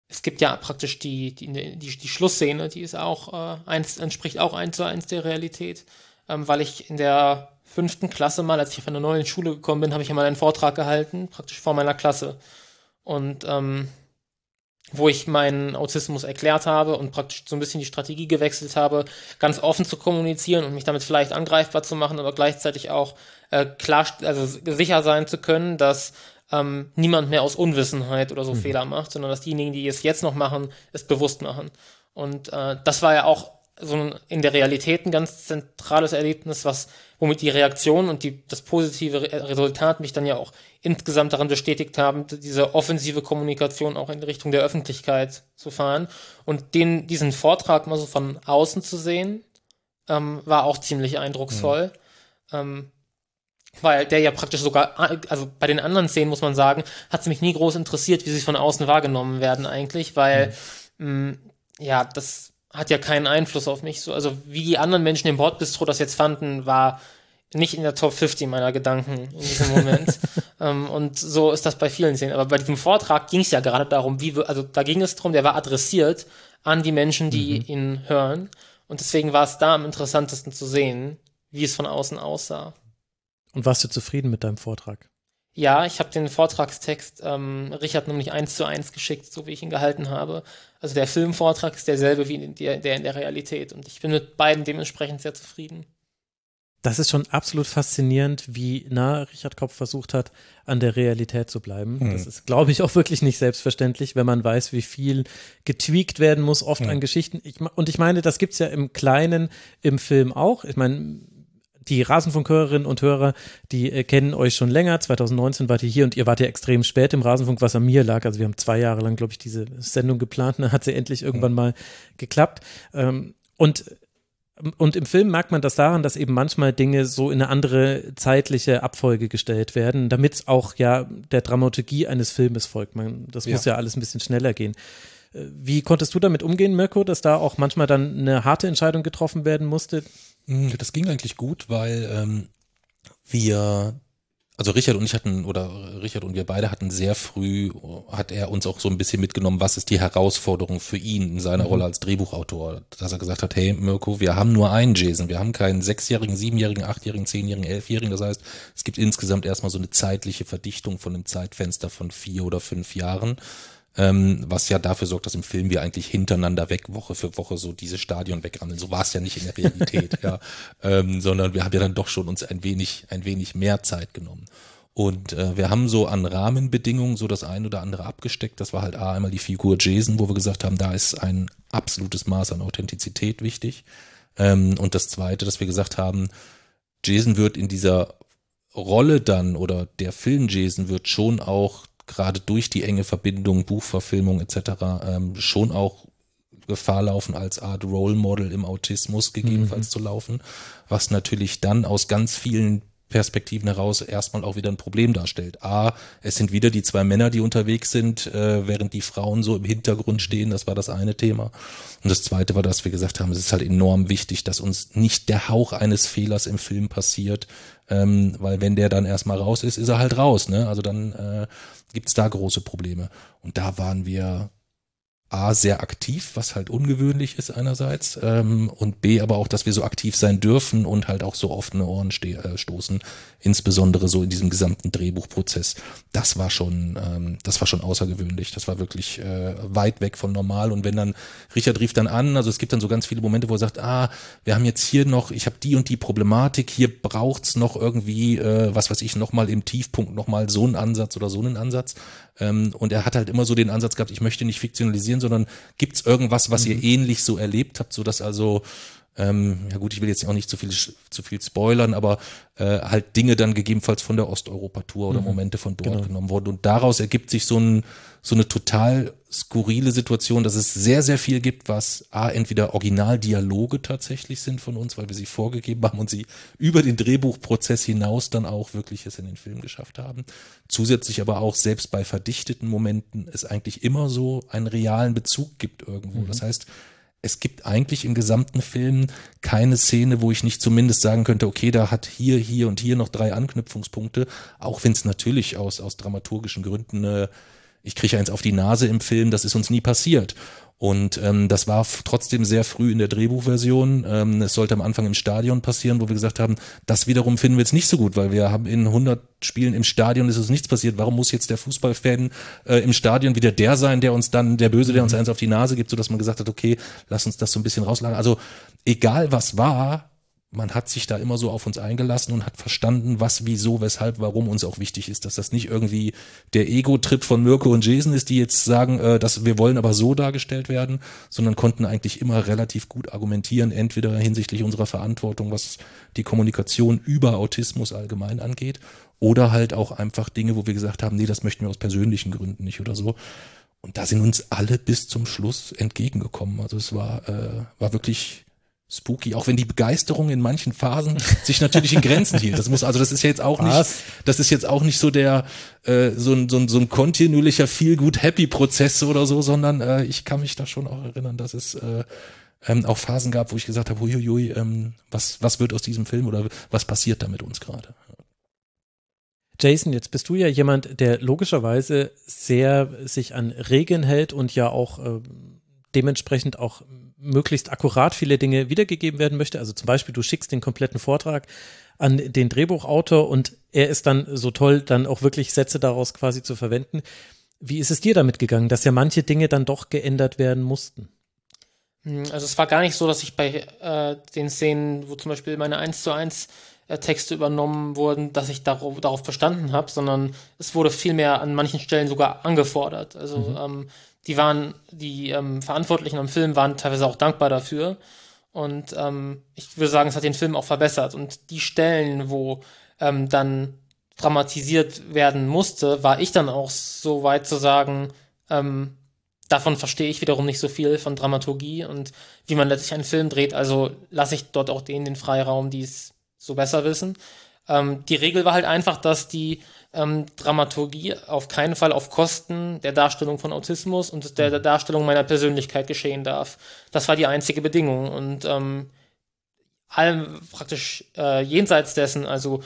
Speaker 9: es gibt ja praktisch die, die, die, die Schlussszene, die ist auch äh, eins, entspricht auch eins zu eins der Realität. Ähm, weil ich in der fünften Klasse mal, als ich von einer neuen Schule gekommen bin, habe ich ja mal einen Vortrag gehalten, praktisch vor meiner Klasse. Und ähm, wo ich meinen Autismus erklärt habe und praktisch so ein bisschen die Strategie gewechselt habe, ganz offen zu kommunizieren und mich damit vielleicht angreifbar zu machen, aber gleichzeitig auch äh, klar, also sicher sein zu können, dass ähm, niemand mehr aus Unwissenheit oder so
Speaker 6: Mhm.
Speaker 9: Fehler macht, sondern dass diejenigen, die es jetzt noch machen, es bewusst machen. Und äh, das war ja auch so ein, in der Realität ein ganz zentrales Erlebnis, was womit die Reaktion und die, das positive Re Resultat mich dann ja auch insgesamt daran bestätigt haben, diese offensive Kommunikation auch in Richtung der Öffentlichkeit zu fahren. Und den, diesen Vortrag mal so von außen zu sehen, ähm, war auch ziemlich eindrucksvoll. Ähm, weil der ja praktisch sogar, also bei den anderen Szenen muss man sagen, hat es mich nie groß interessiert, wie sie von außen wahrgenommen werden eigentlich, weil mhm. mh, ja, das hat ja keinen Einfluss auf mich. So, also wie die anderen Menschen im Bordbistro das jetzt fanden, war nicht in der Top 50 meiner Gedanken in diesem Moment. ähm, und so ist das bei vielen Szenen. Aber bei diesem Vortrag ging es ja gerade darum, wie also da ging es darum, der war adressiert an die Menschen, die mhm. ihn hören. Und deswegen war es da am interessantesten zu sehen, wie es von außen aussah.
Speaker 6: Und warst du zufrieden mit deinem Vortrag?
Speaker 9: Ja, ich habe den Vortragstext ähm, Richard nämlich eins zu eins geschickt, so wie ich ihn gehalten habe. Also der Filmvortrag ist derselbe wie der, der in der Realität. Und ich bin mit beiden dementsprechend sehr zufrieden.
Speaker 6: Das ist schon absolut faszinierend, wie nah Richard Kopf versucht hat, an der Realität zu bleiben. Hm. Das ist, glaube ich, auch wirklich nicht selbstverständlich, wenn man weiß, wie viel getweakt werden muss, oft hm. an Geschichten. Ich, und ich meine, das gibt's ja im Kleinen im Film auch. Ich meine, die Rasenfunkhörerinnen und Hörer, die äh, kennen euch schon länger. 2019 wart ihr hier und ihr wart ja extrem spät im Rasenfunk, was an mir lag. Also wir haben zwei Jahre lang, glaube ich, diese Sendung geplant. Dann hat sie endlich irgendwann mal geklappt. Ähm, und und im Film merkt man das daran, dass eben manchmal Dinge so in eine andere zeitliche Abfolge gestellt werden, damit es auch ja der Dramaturgie eines Filmes folgt. Man, das ja. muss ja alles ein bisschen schneller gehen. Äh, wie konntest du damit umgehen, Mirko, dass da auch manchmal dann eine harte Entscheidung getroffen werden musste?
Speaker 7: Hm, das ging eigentlich gut, weil ähm, wir, also Richard und ich hatten, oder Richard und wir beide hatten sehr früh, hat er uns auch so ein bisschen mitgenommen, was ist die Herausforderung für ihn in seiner mhm. Rolle als Drehbuchautor, dass er gesagt hat, hey Mirko, wir haben nur einen Jason, wir haben keinen sechsjährigen, siebenjährigen, achtjährigen, zehnjährigen, elfjährigen, das heißt, es gibt insgesamt erstmal so eine zeitliche Verdichtung von einem Zeitfenster von vier oder fünf Jahren ähm, was ja dafür sorgt, dass im Film wir eigentlich hintereinander weg, Woche für Woche so diese Stadion wegrammeln. So war es ja nicht in der Realität, ja, ähm, sondern wir haben ja dann doch schon uns ein wenig, ein wenig mehr Zeit genommen. Und äh, wir haben so an Rahmenbedingungen so das ein oder andere abgesteckt. Das war halt A, einmal die Figur Jason, wo wir gesagt haben, da ist ein absolutes Maß an Authentizität wichtig. Ähm, und das zweite, dass wir gesagt haben, Jason wird in dieser Rolle dann oder der Film Jason wird schon auch gerade durch die enge Verbindung, Buchverfilmung etc. Ähm, schon auch Gefahr laufen, als Art Role Model im Autismus gegebenenfalls mhm. zu laufen, was natürlich dann aus ganz vielen Perspektiven heraus erstmal auch wieder ein Problem darstellt. A, es sind wieder die zwei Männer, die unterwegs sind, äh, während die Frauen so im Hintergrund stehen. Das war das eine Thema. Und das zweite war, dass wir gesagt haben, es ist halt enorm wichtig, dass uns nicht der Hauch eines Fehlers im Film passiert, ähm, weil wenn der dann erstmal raus ist, ist er halt raus. Ne? Also dann äh, gibt's da große Probleme. Und da waren wir A, sehr aktiv, was halt ungewöhnlich ist einerseits, ähm, und B, aber auch, dass wir so aktiv sein dürfen und halt auch so offene Ohren äh, stoßen, insbesondere so in diesem gesamten Drehbuchprozess. Das war schon, ähm, das war schon außergewöhnlich. Das war wirklich äh, weit weg von normal. Und wenn dann, Richard rief dann an, also es gibt dann so ganz viele Momente, wo er sagt, ah, wir haben jetzt hier noch, ich habe die und die Problematik, hier braucht's noch irgendwie, äh, was weiß ich, nochmal im Tiefpunkt nochmal so einen Ansatz oder so einen Ansatz. Ähm, und er hat halt immer so den Ansatz gehabt, ich möchte nicht fiktionalisieren, sondern gibt's irgendwas, was mhm. ihr ähnlich so erlebt habt, so dass also ähm, ja gut, ich will jetzt auch nicht zu viel zu viel spoilern, aber äh, halt Dinge dann gegebenenfalls von der Osteuropa-Tour oder mhm. Momente von dort genau. genommen wurden. Und daraus ergibt sich so, ein, so eine total skurrile Situation, dass es sehr, sehr viel gibt, was A, entweder Originaldialoge tatsächlich sind von uns, weil wir sie vorgegeben haben und sie über den Drehbuchprozess hinaus dann auch wirklich es in den Film geschafft haben. Zusätzlich aber auch selbst bei verdichteten Momenten es eigentlich immer so einen realen Bezug gibt irgendwo. Mhm. Das heißt, es gibt eigentlich im gesamten Film keine Szene, wo ich nicht zumindest sagen könnte, okay, da hat hier, hier und hier noch drei Anknüpfungspunkte, auch wenn es natürlich aus, aus dramaturgischen Gründen, äh, ich kriege eins auf die Nase im Film, das ist uns nie passiert. Und ähm, das war trotzdem sehr früh in der Drehbuchversion. Ähm, es sollte am Anfang im Stadion passieren, wo wir gesagt haben, das wiederum finden wir jetzt nicht so gut, weil wir haben in 100 Spielen im Stadion ist es nichts passiert. Warum muss jetzt der Fußballfan äh, im Stadion wieder der sein, der uns dann, der Böse, der uns mhm. eins auf die Nase gibt, so dass man gesagt hat, okay, lass uns das so ein bisschen rauslagern. Also egal was war, man hat sich da immer so auf uns eingelassen und hat verstanden, was, wieso, weshalb, warum uns auch wichtig ist, dass das nicht irgendwie der Ego-Trip von Mirko und Jason ist, die jetzt sagen, äh, dass wir wollen aber so dargestellt werden, sondern konnten eigentlich immer relativ gut argumentieren, entweder hinsichtlich unserer Verantwortung, was die Kommunikation über Autismus allgemein angeht, oder halt auch einfach Dinge, wo wir gesagt haben, nee, das möchten wir aus persönlichen Gründen nicht oder so. Und da sind uns alle bis zum Schluss entgegengekommen. Also es war, äh, war wirklich spooky, auch wenn die Begeisterung in manchen Phasen sich natürlich in Grenzen hielt. Das muss also, das ist ja jetzt auch nicht,
Speaker 6: Was?
Speaker 7: das ist jetzt auch nicht so der äh, so ein so ein, so ein kontinuierlicher feel good happy Prozess oder so, sondern äh, ich kann mich da schon auch erinnern, dass es äh, ähm, auch Phasen gab, wo ich gesagt habe, huiuiui, ähm, was was wird aus diesem Film oder was passiert da mit uns gerade?
Speaker 6: Jason, jetzt bist du ja jemand, der logischerweise sehr sich an Regeln hält und ja auch äh, dementsprechend auch möglichst akkurat viele Dinge wiedergegeben werden möchte. Also zum Beispiel, du schickst den kompletten Vortrag an den Drehbuchautor und er ist dann so toll, dann auch wirklich Sätze daraus quasi zu verwenden. Wie ist es dir damit gegangen, dass ja manche Dinge dann doch geändert werden mussten?
Speaker 9: Hm, Also es war gar nicht so, dass ich bei äh, den Szenen, wo zum Beispiel meine 1 zu 1 äh, Texte übernommen wurden, dass ich darauf, darauf bestanden habe, sondern es wurde vielmehr an manchen Stellen sogar angefordert. Also
Speaker 6: Mhm.
Speaker 9: ähm, die waren, die ähm, Verantwortlichen am Film waren teilweise auch dankbar dafür. Und ähm, ich würde sagen, es hat den Film auch verbessert. Und die Stellen, wo ähm, dann dramatisiert werden musste, war ich dann auch so weit zu sagen, ähm, davon verstehe ich wiederum nicht so viel von Dramaturgie und wie man letztlich einen Film dreht. Also lasse ich dort auch denen den Freiraum, die es so besser wissen. Ähm, die Regel war halt einfach, dass die ähm, Dramaturgie auf keinen Fall auf Kosten der Darstellung von Autismus und der, der Darstellung meiner Persönlichkeit geschehen darf. Das war die einzige Bedingung. Und ähm, allem praktisch äh, jenseits dessen, also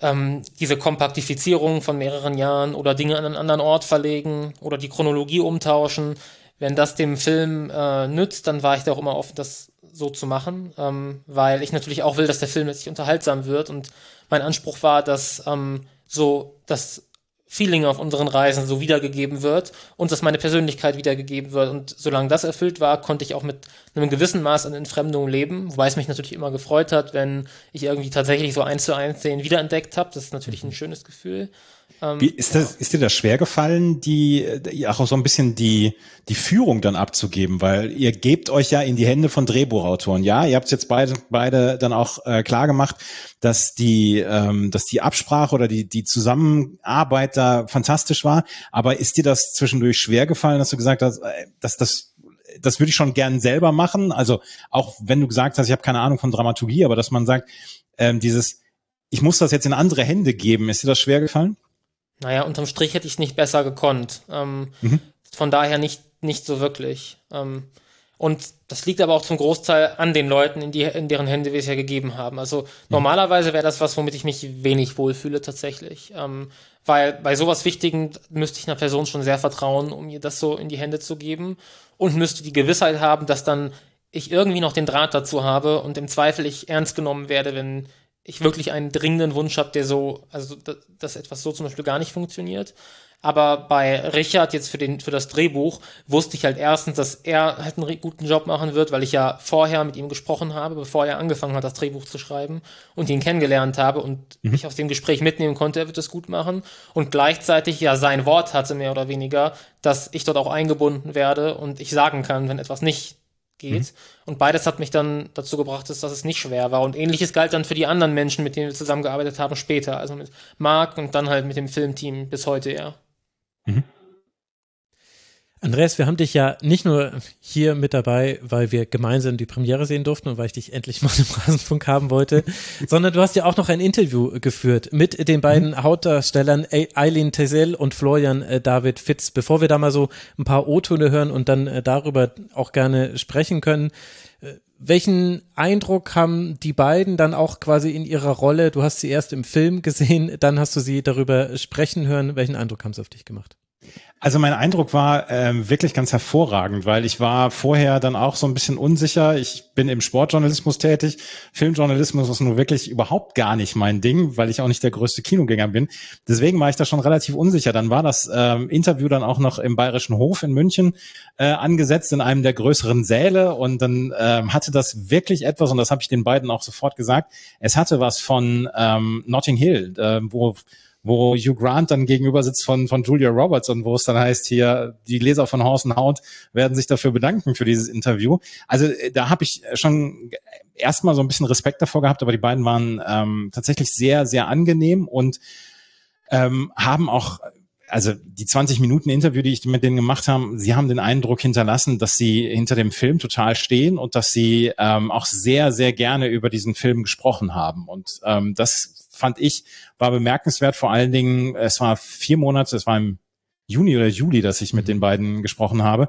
Speaker 9: ähm, diese Kompaktifizierung von mehreren Jahren oder Dinge an einen anderen Ort verlegen oder die Chronologie umtauschen. Wenn das dem Film äh, nützt, dann war ich da auch immer offen, das so zu machen, ähm, weil ich natürlich auch will, dass der Film letztlich unterhaltsam wird und mein Anspruch war, dass ähm, so das Feeling auf unseren Reisen so wiedergegeben wird und dass meine Persönlichkeit wiedergegeben wird. Und solange das erfüllt war, konnte ich auch mit einem gewissen Maß an Entfremdung leben, wobei es mich natürlich immer gefreut hat, wenn ich irgendwie tatsächlich so eins zu eins Szenen wiederentdeckt habe. Das ist natürlich ein schönes Gefühl. Ähm,
Speaker 8: Wie, ist, das, ist dir das schwer gefallen, die äh, auch so ein bisschen die, die Führung dann abzugeben? Weil ihr gebt euch ja in die Hände von Drehbuchautoren. Ja, ihr habt jetzt beide, beide dann auch äh, klar gemacht, dass die, ähm, dass die Absprache oder die, die Zusammenarbeit da fantastisch war. Aber ist dir das zwischendurch schwer gefallen, dass du gesagt hast, äh, dass das das würde ich schon gern selber machen. Also auch wenn du gesagt hast, ich habe keine Ahnung von Dramaturgie, aber dass man sagt, ähm, dieses, ich muss das jetzt in andere Hände geben, ist dir das schwer gefallen?
Speaker 9: Naja, unterm Strich hätte ich es nicht besser gekonnt. Ähm,
Speaker 8: Mhm.
Speaker 9: Von daher nicht, nicht so wirklich. Ähm, und das liegt aber auch zum Großteil an den Leuten, in, die, in deren Hände wir es ja gegeben haben. Also normalerweise wäre das was, womit ich mich wenig wohlfühle tatsächlich. Ähm, weil bei sowas Wichtigen müsste ich einer Person schon sehr vertrauen, um ihr das so in die Hände zu geben. Und müsste die Gewissheit haben, dass dann ich irgendwie noch den Draht dazu habe und im Zweifel ich ernst genommen werde, wenn ich wirklich einen dringenden Wunsch habe, der so, also dass, dass etwas so zum Beispiel gar nicht funktioniert. Aber bei Richard jetzt für den für das Drehbuch wusste ich halt erstens, dass er halt einen guten Job machen wird, weil ich ja vorher mit ihm gesprochen habe, bevor er angefangen hat, das Drehbuch zu schreiben und ihn kennengelernt habe und ich aus dem Gespräch mitnehmen konnte, er wird es gut machen und gleichzeitig ja sein Wort hatte mehr oder weniger, dass ich dort auch eingebunden werde und ich sagen kann, wenn etwas nicht geht. Und beides hat mich dann dazu gebracht, dass, dass es nicht schwer war. Und ähnliches galt dann für die anderen Menschen, mit denen wir zusammengearbeitet haben, später. Also mit Marc und dann halt mit dem Filmteam bis heute, ja.
Speaker 6: Andreas, wir haben dich ja nicht nur hier mit dabei, weil wir gemeinsam die Premiere sehen durften und weil ich dich endlich mal im Rasenfunk haben wollte, sondern du hast ja auch noch ein Interview geführt mit den beiden Hauptdarstellern E- Eileen Tesel und Florian äh, David Fitz. Bevor wir da mal so ein paar O-Töne hören und dann äh, darüber auch gerne sprechen können, äh, welchen Eindruck haben die beiden dann auch quasi in ihrer Rolle? Du hast sie erst im Film gesehen, dann hast du sie darüber sprechen hören. Welchen Eindruck haben sie auf dich gemacht?
Speaker 8: Also mein Eindruck war ähm, wirklich ganz hervorragend, weil ich war vorher dann auch so ein bisschen unsicher. Ich bin im Sportjournalismus tätig. Filmjournalismus ist nun wirklich überhaupt gar nicht mein Ding, weil ich auch nicht der größte Kinogänger bin. Deswegen war ich da schon relativ unsicher. Dann war das ähm, Interview dann auch noch im Bayerischen Hof in München äh, angesetzt, in einem der größeren Säle. Und dann ähm, hatte das wirklich etwas, und das habe ich den beiden auch sofort gesagt, es hatte was von ähm, Notting Hill, äh, wo wo Hugh Grant dann gegenüber sitzt von, von Julia Roberts und wo es dann heißt hier, die Leser von Horse and Hound werden sich dafür bedanken für dieses Interview. Also äh, da habe ich schon erstmal so ein bisschen Respekt davor gehabt, aber die beiden waren ähm, tatsächlich sehr, sehr angenehm und ähm, haben auch also die 20 Minuten Interview, die ich mit denen gemacht habe, sie haben den Eindruck hinterlassen, dass sie hinter dem Film total stehen und dass sie ähm, auch sehr, sehr gerne über diesen Film gesprochen haben. Und ähm, das fand ich, war bemerkenswert. Vor allen Dingen, es war vier Monate, es war im Juni oder Juli, dass ich mit den beiden gesprochen habe.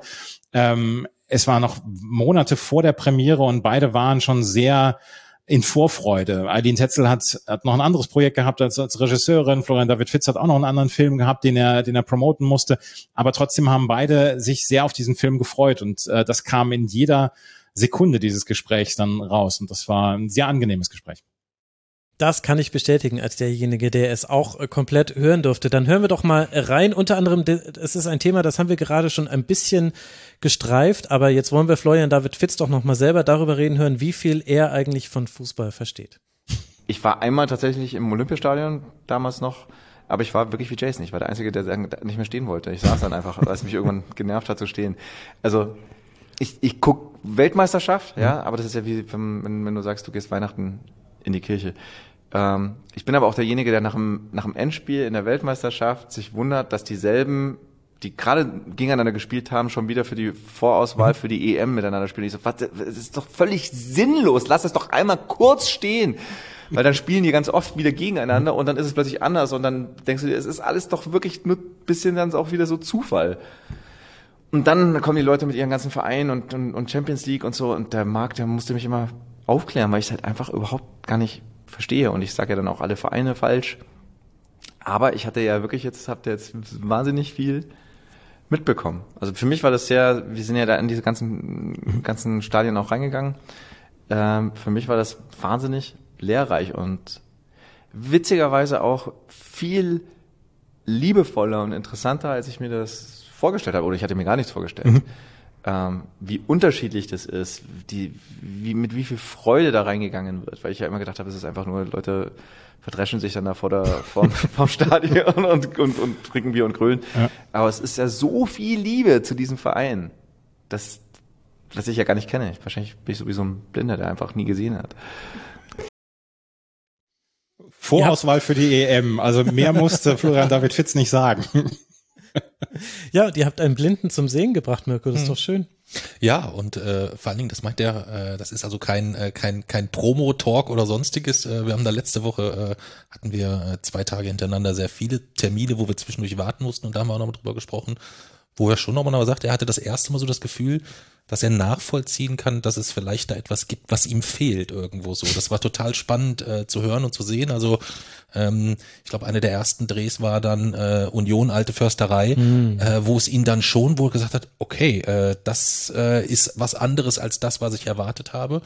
Speaker 8: Ähm, es war noch Monate vor der Premiere und beide waren schon sehr in Vorfreude. Eileen Tetzel hat, hat noch ein anderes Projekt gehabt als, als Regisseurin. Florian David Fitz hat auch noch einen anderen Film gehabt, den er, den er promoten musste. Aber trotzdem haben beide sich sehr auf diesen Film gefreut und äh, das kam in jeder Sekunde dieses Gesprächs dann raus. Und das war ein sehr angenehmes Gespräch.
Speaker 6: Das kann ich bestätigen als derjenige, der es auch äh, komplett hören durfte. Dann hören wir doch mal rein. Unter anderem, es ist ein Thema, das haben wir gerade schon ein bisschen gestreift, aber jetzt wollen wir Florian David Fitz doch noch mal selber darüber reden hören, wie viel er eigentlich von Fußball versteht.
Speaker 10: Ich war einmal tatsächlich im Olympiastadion damals noch, aber ich war wirklich wie Jason. Ich war der Einzige, der nicht mehr stehen wollte. Ich saß dann einfach, weil es mich irgendwann genervt hat zu stehen. Also ich, ich guck Weltmeisterschaft, ja, aber das ist ja wie, wenn, wenn du sagst, du gehst Weihnachten in die Kirche. Ähm, ich bin aber auch derjenige, der nach dem, nach dem Endspiel in der Weltmeisterschaft sich wundert, dass dieselben, die gerade gegeneinander gespielt haben, schon wieder für die Vorauswahl für die EM miteinander spielen. Ich so, was, das ist doch völlig sinnlos. Lass es doch einmal kurz stehen. Weil dann spielen die ganz oft wieder gegeneinander und dann ist es plötzlich anders und dann denkst du dir, es ist alles doch wirklich nur bisschen dann auch wieder so Zufall. Und dann kommen die Leute mit ihren ganzen Vereinen und, und, und Champions League und so und der Markt, der musste mich immer aufklären, weil ich es halt einfach überhaupt gar nicht verstehe. Und ich sage ja dann auch alle Vereine falsch. Aber ich hatte ja wirklich jetzt, habt ihr jetzt wahnsinnig viel mitbekommen. Also für mich war das sehr, wir sind ja da in diese ganzen, ganzen Stadien auch reingegangen. Ähm, für mich war das wahnsinnig lehrreich und witzigerweise auch viel liebevoller und interessanter, als ich mir das vorgestellt habe. Oder ich hatte mir gar nichts vorgestellt. Mhm ähm, wie unterschiedlich das ist, die, wie, mit wie viel Freude da reingegangen wird, weil ich ja immer gedacht habe, es ist einfach nur, Leute verdreschen sich dann da vor der, vorm, vorm Stadion und, und, und trinken Bier und grölen. Ja. Aber es ist ja so viel Liebe zu diesem Verein, das, was ich ja gar nicht kenne. Wahrscheinlich bin ich sowieso ein Blinder, der einfach nie gesehen hat.
Speaker 8: Vorauswahl für die EM. Also mehr musste Florian David Fitz nicht sagen.
Speaker 6: ja, und ihr habt einen Blinden zum Sehen gebracht, Mirko, das ist hm. doch schön.
Speaker 7: Ja, und äh, vor allen Dingen, das meint der, äh, das ist also kein, äh, kein, kein Promo-Talk oder sonstiges. Äh, wir haben da letzte Woche, äh, hatten wir äh, zwei Tage hintereinander sehr viele Termine, wo wir zwischendurch warten mussten und da haben wir auch nochmal drüber gesprochen, wo er schon nochmal sagt, er hatte das erste Mal so das Gefühl, dass er nachvollziehen kann, dass es vielleicht da etwas gibt, was ihm fehlt irgendwo so. Das war total spannend äh, zu hören und zu sehen. Also ähm, ich glaube, eine der ersten Drehs war dann äh, Union Alte Försterei, mhm. äh, wo es ihn dann schon wohl gesagt hat, okay, äh, das äh, ist was anderes als das, was ich erwartet habe.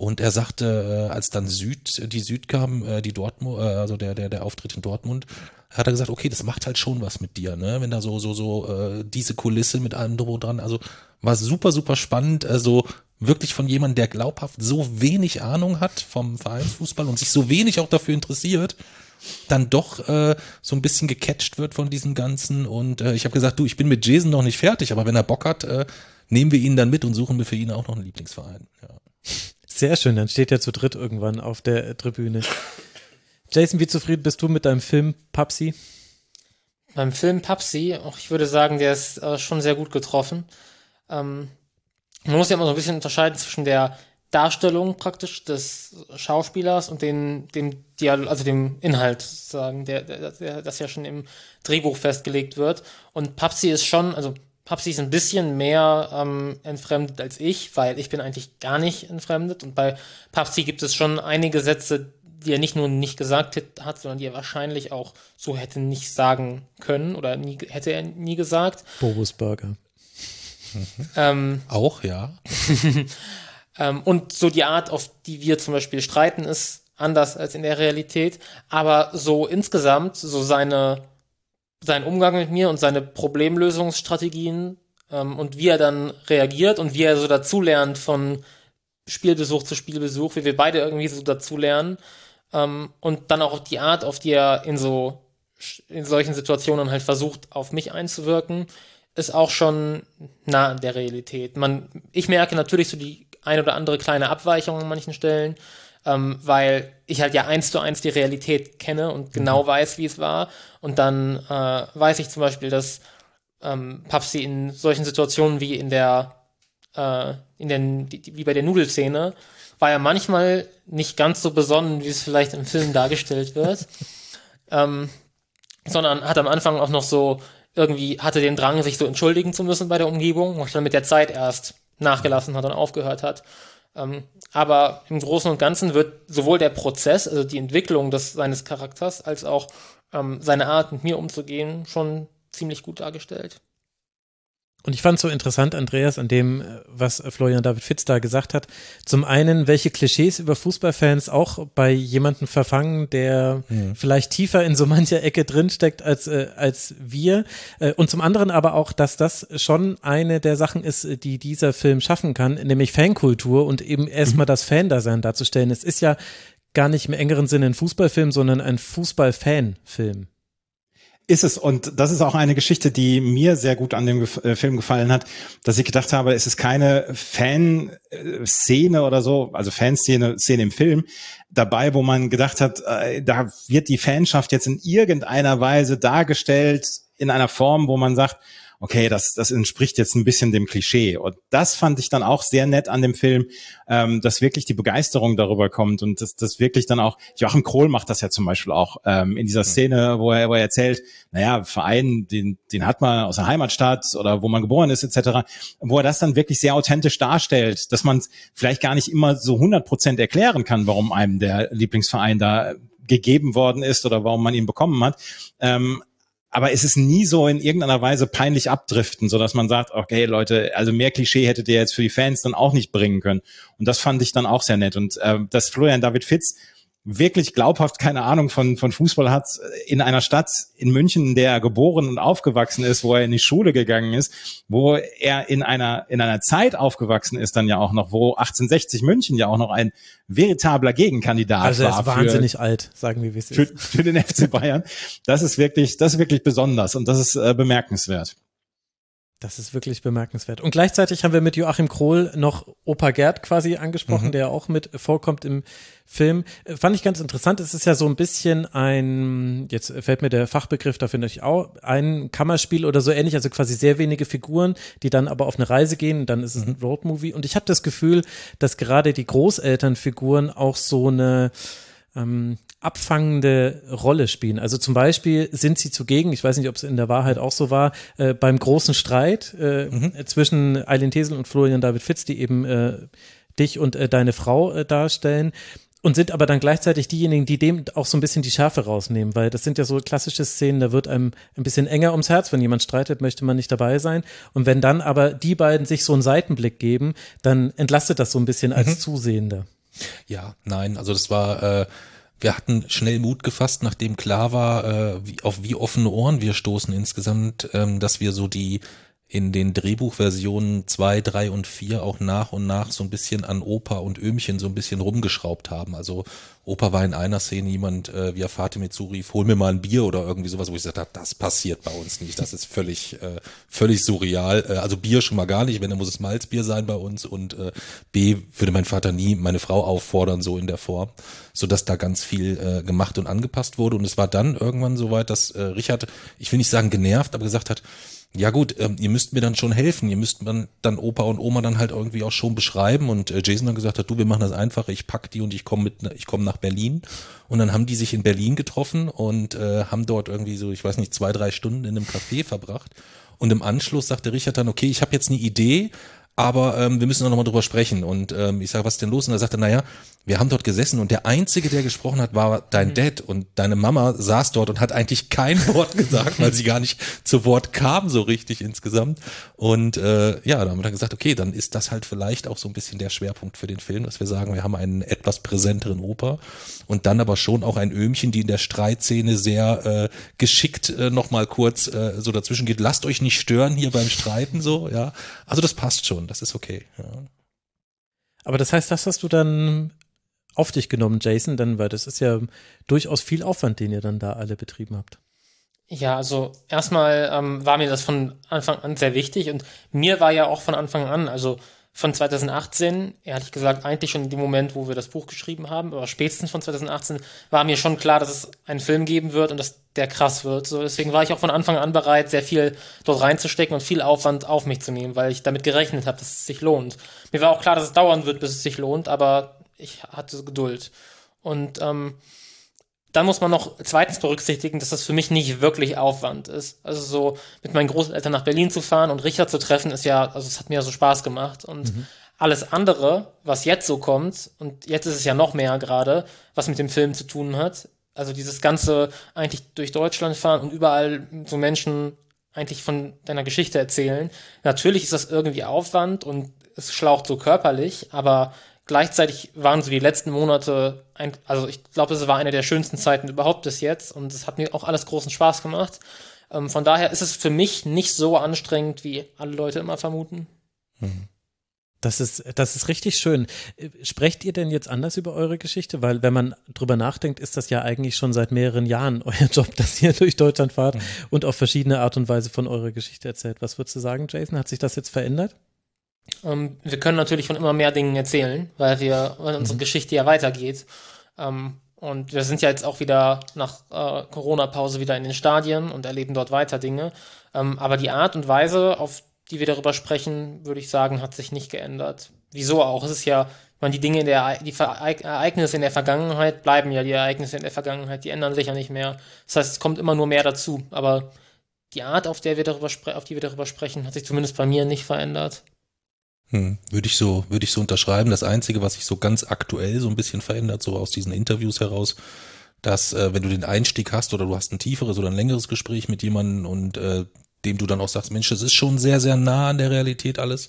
Speaker 7: Und er sagte, äh, als dann Süd, die Süd kam, äh, die Dortmund, äh, also der, der, der Auftritt in Dortmund, hat er gesagt, okay, das macht halt schon was mit dir, ne? Wenn da so, so, so äh, diese Kulisse mit allem drum dran. Also war super, super spannend. Also wirklich von jemandem, der glaubhaft so wenig Ahnung hat vom Vereinsfußball und sich so wenig auch dafür interessiert, dann doch äh, so ein bisschen gecatcht wird von diesem Ganzen. Und äh, ich habe gesagt, du, ich bin mit Jason noch nicht fertig, aber wenn er Bock hat, äh, nehmen wir ihn dann mit und suchen wir für ihn auch noch einen Lieblingsverein. Ja.
Speaker 6: Sehr schön, dann steht er zu dritt irgendwann auf der Tribüne. Jason, wie zufrieden bist du mit deinem Film Papsi?
Speaker 9: Beim Film Papsi, ich würde sagen, der ist äh, schon sehr gut getroffen. Ähm, man muss ja immer so ein bisschen unterscheiden zwischen der Darstellung praktisch des Schauspielers und den, dem Dialog, also dem Inhalt sozusagen, der, der, der, das ja schon im Drehbuch festgelegt wird. Und Papsi ist schon, also Papsi ist ein bisschen mehr ähm, entfremdet als ich, weil ich bin eigentlich gar nicht entfremdet. Und bei Papsi gibt es schon einige Sätze, die er nicht nur nicht gesagt hat, sondern die er wahrscheinlich auch so hätte nicht sagen können oder nie, hätte er nie gesagt.
Speaker 6: Bobos Burger.
Speaker 7: Mhm. Ähm, auch, ja.
Speaker 9: ähm, und so die Art, auf die wir zum Beispiel streiten, ist anders als in der Realität. Aber so insgesamt, so seine, sein Umgang mit mir und seine Problemlösungsstrategien ähm, und wie er dann reagiert und wie er so dazulernt von Spielbesuch zu Spielbesuch, wie wir beide irgendwie so dazulernen. Ähm, und dann auch die Art, auf die er in so in solchen Situationen halt versucht, auf mich einzuwirken, ist auch schon nah an der Realität. Man, ich merke natürlich so die ein oder andere kleine Abweichung an manchen Stellen, ähm, weil ich halt ja eins zu eins die Realität kenne und genau weiß, wie es war. Und dann äh, weiß ich zum Beispiel, dass ähm, Papsi in solchen Situationen wie in der, äh, in den, die, wie bei der Nudelszene, war er manchmal nicht ganz so besonnen, wie es vielleicht im Film dargestellt wird. ähm, sondern hat am Anfang auch noch so irgendwie hatte den Drang, sich so entschuldigen zu müssen bei der Umgebung, was dann mit der Zeit erst nachgelassen hat und aufgehört hat. Ähm, aber im Großen und Ganzen wird sowohl der Prozess, also die Entwicklung des, seines Charakters, als auch ähm, seine Art, mit mir umzugehen, schon ziemlich gut dargestellt.
Speaker 6: Und ich fand es so interessant, Andreas, an dem, äh, was Florian David Fitz da gesagt hat. Zum einen, welche Klischees über Fußballfans auch bei jemandem verfangen, der mhm. vielleicht tiefer in so mancher Ecke drinsteckt als, äh, als wir. Äh, und zum anderen aber auch, dass das schon eine der Sachen ist, die dieser Film schaffen kann, nämlich Fankultur und eben erstmal mhm. das Fan-Dasein darzustellen. Es ist ja gar nicht im engeren Sinne ein Fußballfilm, sondern ein Fußball-Fan-Film.
Speaker 8: Ist es. Und das ist auch eine Geschichte, die mir sehr gut an dem äh, Film gefallen hat, dass ich gedacht habe, es ist keine Fanszene oder so, also Fanszene Szene im Film dabei, wo man gedacht hat, äh, da wird die Fanschaft jetzt in irgendeiner Weise dargestellt in einer Form, wo man sagt, okay, das, das entspricht jetzt ein bisschen dem Klischee. Und das fand ich dann auch sehr nett an dem Film, ähm, dass wirklich die Begeisterung darüber kommt und dass das wirklich dann auch, Joachim Krohl macht das ja zum Beispiel auch ähm, in dieser Szene, wo er, wo er erzählt, naja, Verein, den, den hat man aus der Heimatstadt oder wo man geboren ist, etc., wo er das dann wirklich sehr authentisch darstellt, dass man vielleicht gar nicht immer so 100 Prozent erklären kann, warum einem der Lieblingsverein da gegeben worden ist oder warum man ihn bekommen hat. Ähm, aber es ist nie so in irgendeiner Weise peinlich abdriften, so dass man sagt, okay, Leute, also mehr Klischee hättet ihr jetzt für die Fans dann auch nicht bringen können. Und das fand ich dann auch sehr nett. Und äh, dass Florian David Fitz wirklich glaubhaft keine Ahnung von, von Fußball hat, in einer Stadt in München, in der er geboren und aufgewachsen ist, wo er in die Schule gegangen ist, wo er in einer, in einer Zeit aufgewachsen ist dann ja auch noch, wo 1860 München ja auch noch ein veritabler Gegenkandidat
Speaker 6: also
Speaker 8: war.
Speaker 6: Also er ist wahnsinnig für, alt, sagen wir, wie es
Speaker 8: ist. Für, für den FC Bayern. Das ist wirklich, das ist wirklich besonders und das ist äh, bemerkenswert.
Speaker 6: Das ist wirklich bemerkenswert. Und gleichzeitig haben wir mit Joachim Krohl noch Opa Gerd quasi angesprochen, mhm. der auch mit vorkommt im Film. Äh, fand ich ganz interessant. Es ist ja so ein bisschen ein, jetzt fällt mir der Fachbegriff dafür natürlich auch, ein Kammerspiel oder so ähnlich, also quasi sehr wenige Figuren, die dann aber auf eine Reise gehen. Dann ist es ein mhm. Roadmovie. Und ich habe das Gefühl, dass gerade die Großelternfiguren auch so eine, ähm, abfangende Rolle spielen. Also zum Beispiel sind sie zugegen, ich weiß nicht, ob es in der Wahrheit auch so war, äh, beim großen Streit äh, mhm. zwischen Eileen Tesel und Florian David Fitz, die eben äh, dich und äh, deine Frau äh, darstellen und sind aber dann gleichzeitig diejenigen, die dem auch so ein bisschen die Schärfe rausnehmen, weil das sind ja so klassische Szenen, da wird einem ein bisschen enger ums Herz, wenn jemand streitet, möchte man nicht dabei sein und wenn dann aber die beiden sich so einen Seitenblick geben, dann entlastet das so ein bisschen als mhm. Zusehender.
Speaker 7: Ja, nein, also das war äh, wir hatten schnell Mut gefasst, nachdem klar war, äh, wie, auf wie offene Ohren wir stoßen insgesamt, ähm, dass wir so die in den Drehbuchversionen zwei, drei und vier auch nach und nach so ein bisschen an Opa und Öhmchen so ein bisschen rumgeschraubt haben. Also Opa war in einer Szene jemand, äh, wie er Vater mir zurief, hol mir mal ein Bier oder irgendwie sowas, wo ich gesagt habe, das passiert bei uns nicht. Das ist völlig, äh, völlig surreal. Äh, also Bier schon mal gar nicht, wenn dann muss es Malzbier sein bei uns und äh, B würde mein Vater nie meine Frau auffordern, so in der Form, so dass da ganz viel äh, gemacht und angepasst wurde. Und es war dann irgendwann soweit, dass äh, Richard, ich will nicht sagen genervt, aber gesagt hat, ja gut, ähm, ihr müsst mir dann schon helfen. Ihr müsst man dann Opa und Oma dann halt irgendwie auch schon beschreiben. Und äh, Jason dann gesagt hat, du, wir machen das einfach. Ich pack die und ich komme mit, ich komme nach Berlin. Und dann haben die sich in Berlin getroffen und äh, haben dort irgendwie so, ich weiß nicht, zwei, drei Stunden in einem Café verbracht. Und im Anschluss sagte Richard dann, okay, ich habe jetzt eine Idee, aber ähm, wir müssen noch mal drüber sprechen. Und ähm, ich sage, was ist denn los? Und er sagte, naja, wir haben dort gesessen und der Einzige, der gesprochen hat, war dein mhm. Dad und deine Mama saß dort und hat eigentlich kein Wort gesagt, weil sie gar nicht zu Wort kam so richtig insgesamt. Und äh, ja, da haben wir dann gesagt, okay, dann ist das halt vielleicht auch so ein bisschen der Schwerpunkt für den Film, dass wir sagen, wir haben einen etwas präsenteren Oper und dann aber schon auch ein Öhmchen, die in der Streitszene sehr äh, geschickt äh, nochmal kurz äh, so dazwischen geht. Lasst euch nicht stören hier beim Streiten so, ja. Also das passt schon, das ist okay. Ja.
Speaker 6: Aber das heißt, das hast du dann auf dich genommen, Jason, denn weil das ist ja durchaus viel Aufwand, den ihr dann da alle betrieben habt.
Speaker 9: Ja, also erstmal ähm, war mir das von Anfang an sehr wichtig und mir war ja auch von Anfang an, also von 2018, ehrlich gesagt, eigentlich schon in dem Moment, wo wir das Buch geschrieben haben, aber spätestens von 2018 war mir schon klar, dass es einen Film geben wird und dass der krass wird. So, deswegen war ich auch von Anfang an bereit, sehr viel dort reinzustecken und viel Aufwand auf mich zu nehmen, weil ich damit gerechnet habe, dass es sich lohnt. Mir war auch klar, dass es dauern wird, bis es sich lohnt, aber ich hatte Geduld. Und ähm, dann muss man noch zweitens berücksichtigen, dass das für mich nicht wirklich Aufwand ist. Also so mit meinen Großeltern nach Berlin zu fahren und Richard zu treffen, ist ja, also es hat mir ja so Spaß gemacht. Und mhm. alles andere, was jetzt so kommt, und jetzt ist es ja noch mehr gerade, was mit dem Film zu tun hat. Also dieses ganze eigentlich durch Deutschland fahren und überall so Menschen eigentlich von deiner Geschichte erzählen. Natürlich ist das irgendwie Aufwand und es schlaucht so körperlich, aber gleichzeitig waren so die letzten Monate, ein, also ich glaube, es war eine der schönsten Zeiten überhaupt bis jetzt und es hat mir auch alles großen Spaß gemacht. Ähm, von daher ist es für mich nicht so anstrengend, wie alle Leute immer vermuten.
Speaker 6: Mhm. Das ist, das ist richtig schön. Sprecht ihr denn jetzt anders über eure Geschichte? Weil, wenn man drüber nachdenkt, ist das ja eigentlich schon seit mehreren Jahren euer Job, dass ihr durch Deutschland fahrt mhm. und auf verschiedene Art und Weise von eurer Geschichte erzählt. Was würdest du sagen, Jason? Hat sich das jetzt verändert?
Speaker 9: Ähm, wir können natürlich von immer mehr Dingen erzählen, weil wir, weil unsere mhm. Geschichte ja weitergeht. Ähm, und wir sind ja jetzt auch wieder nach äh, Corona-Pause wieder in den Stadien und erleben dort weiter Dinge. Ähm, aber die Art und Weise, auf die wir darüber sprechen, würde ich sagen, hat sich nicht geändert. Wieso auch? Es ist ja, man, die Dinge, der, die Ereignisse in der Vergangenheit bleiben ja die Ereignisse in der Vergangenheit, die ändern sich ja nicht mehr. Das heißt, es kommt immer nur mehr dazu. Aber die Art, auf der wir darüber auf die wir darüber sprechen, hat sich zumindest bei mir nicht verändert.
Speaker 7: Hm, würde ich so, würde ich so unterschreiben. Das Einzige, was sich so ganz aktuell so ein bisschen verändert, so aus diesen Interviews heraus, dass äh, wenn du den Einstieg hast oder du hast ein tieferes oder ein längeres Gespräch mit jemandem und äh, dem du dann auch sagst, Mensch, das ist schon sehr, sehr nah an der Realität alles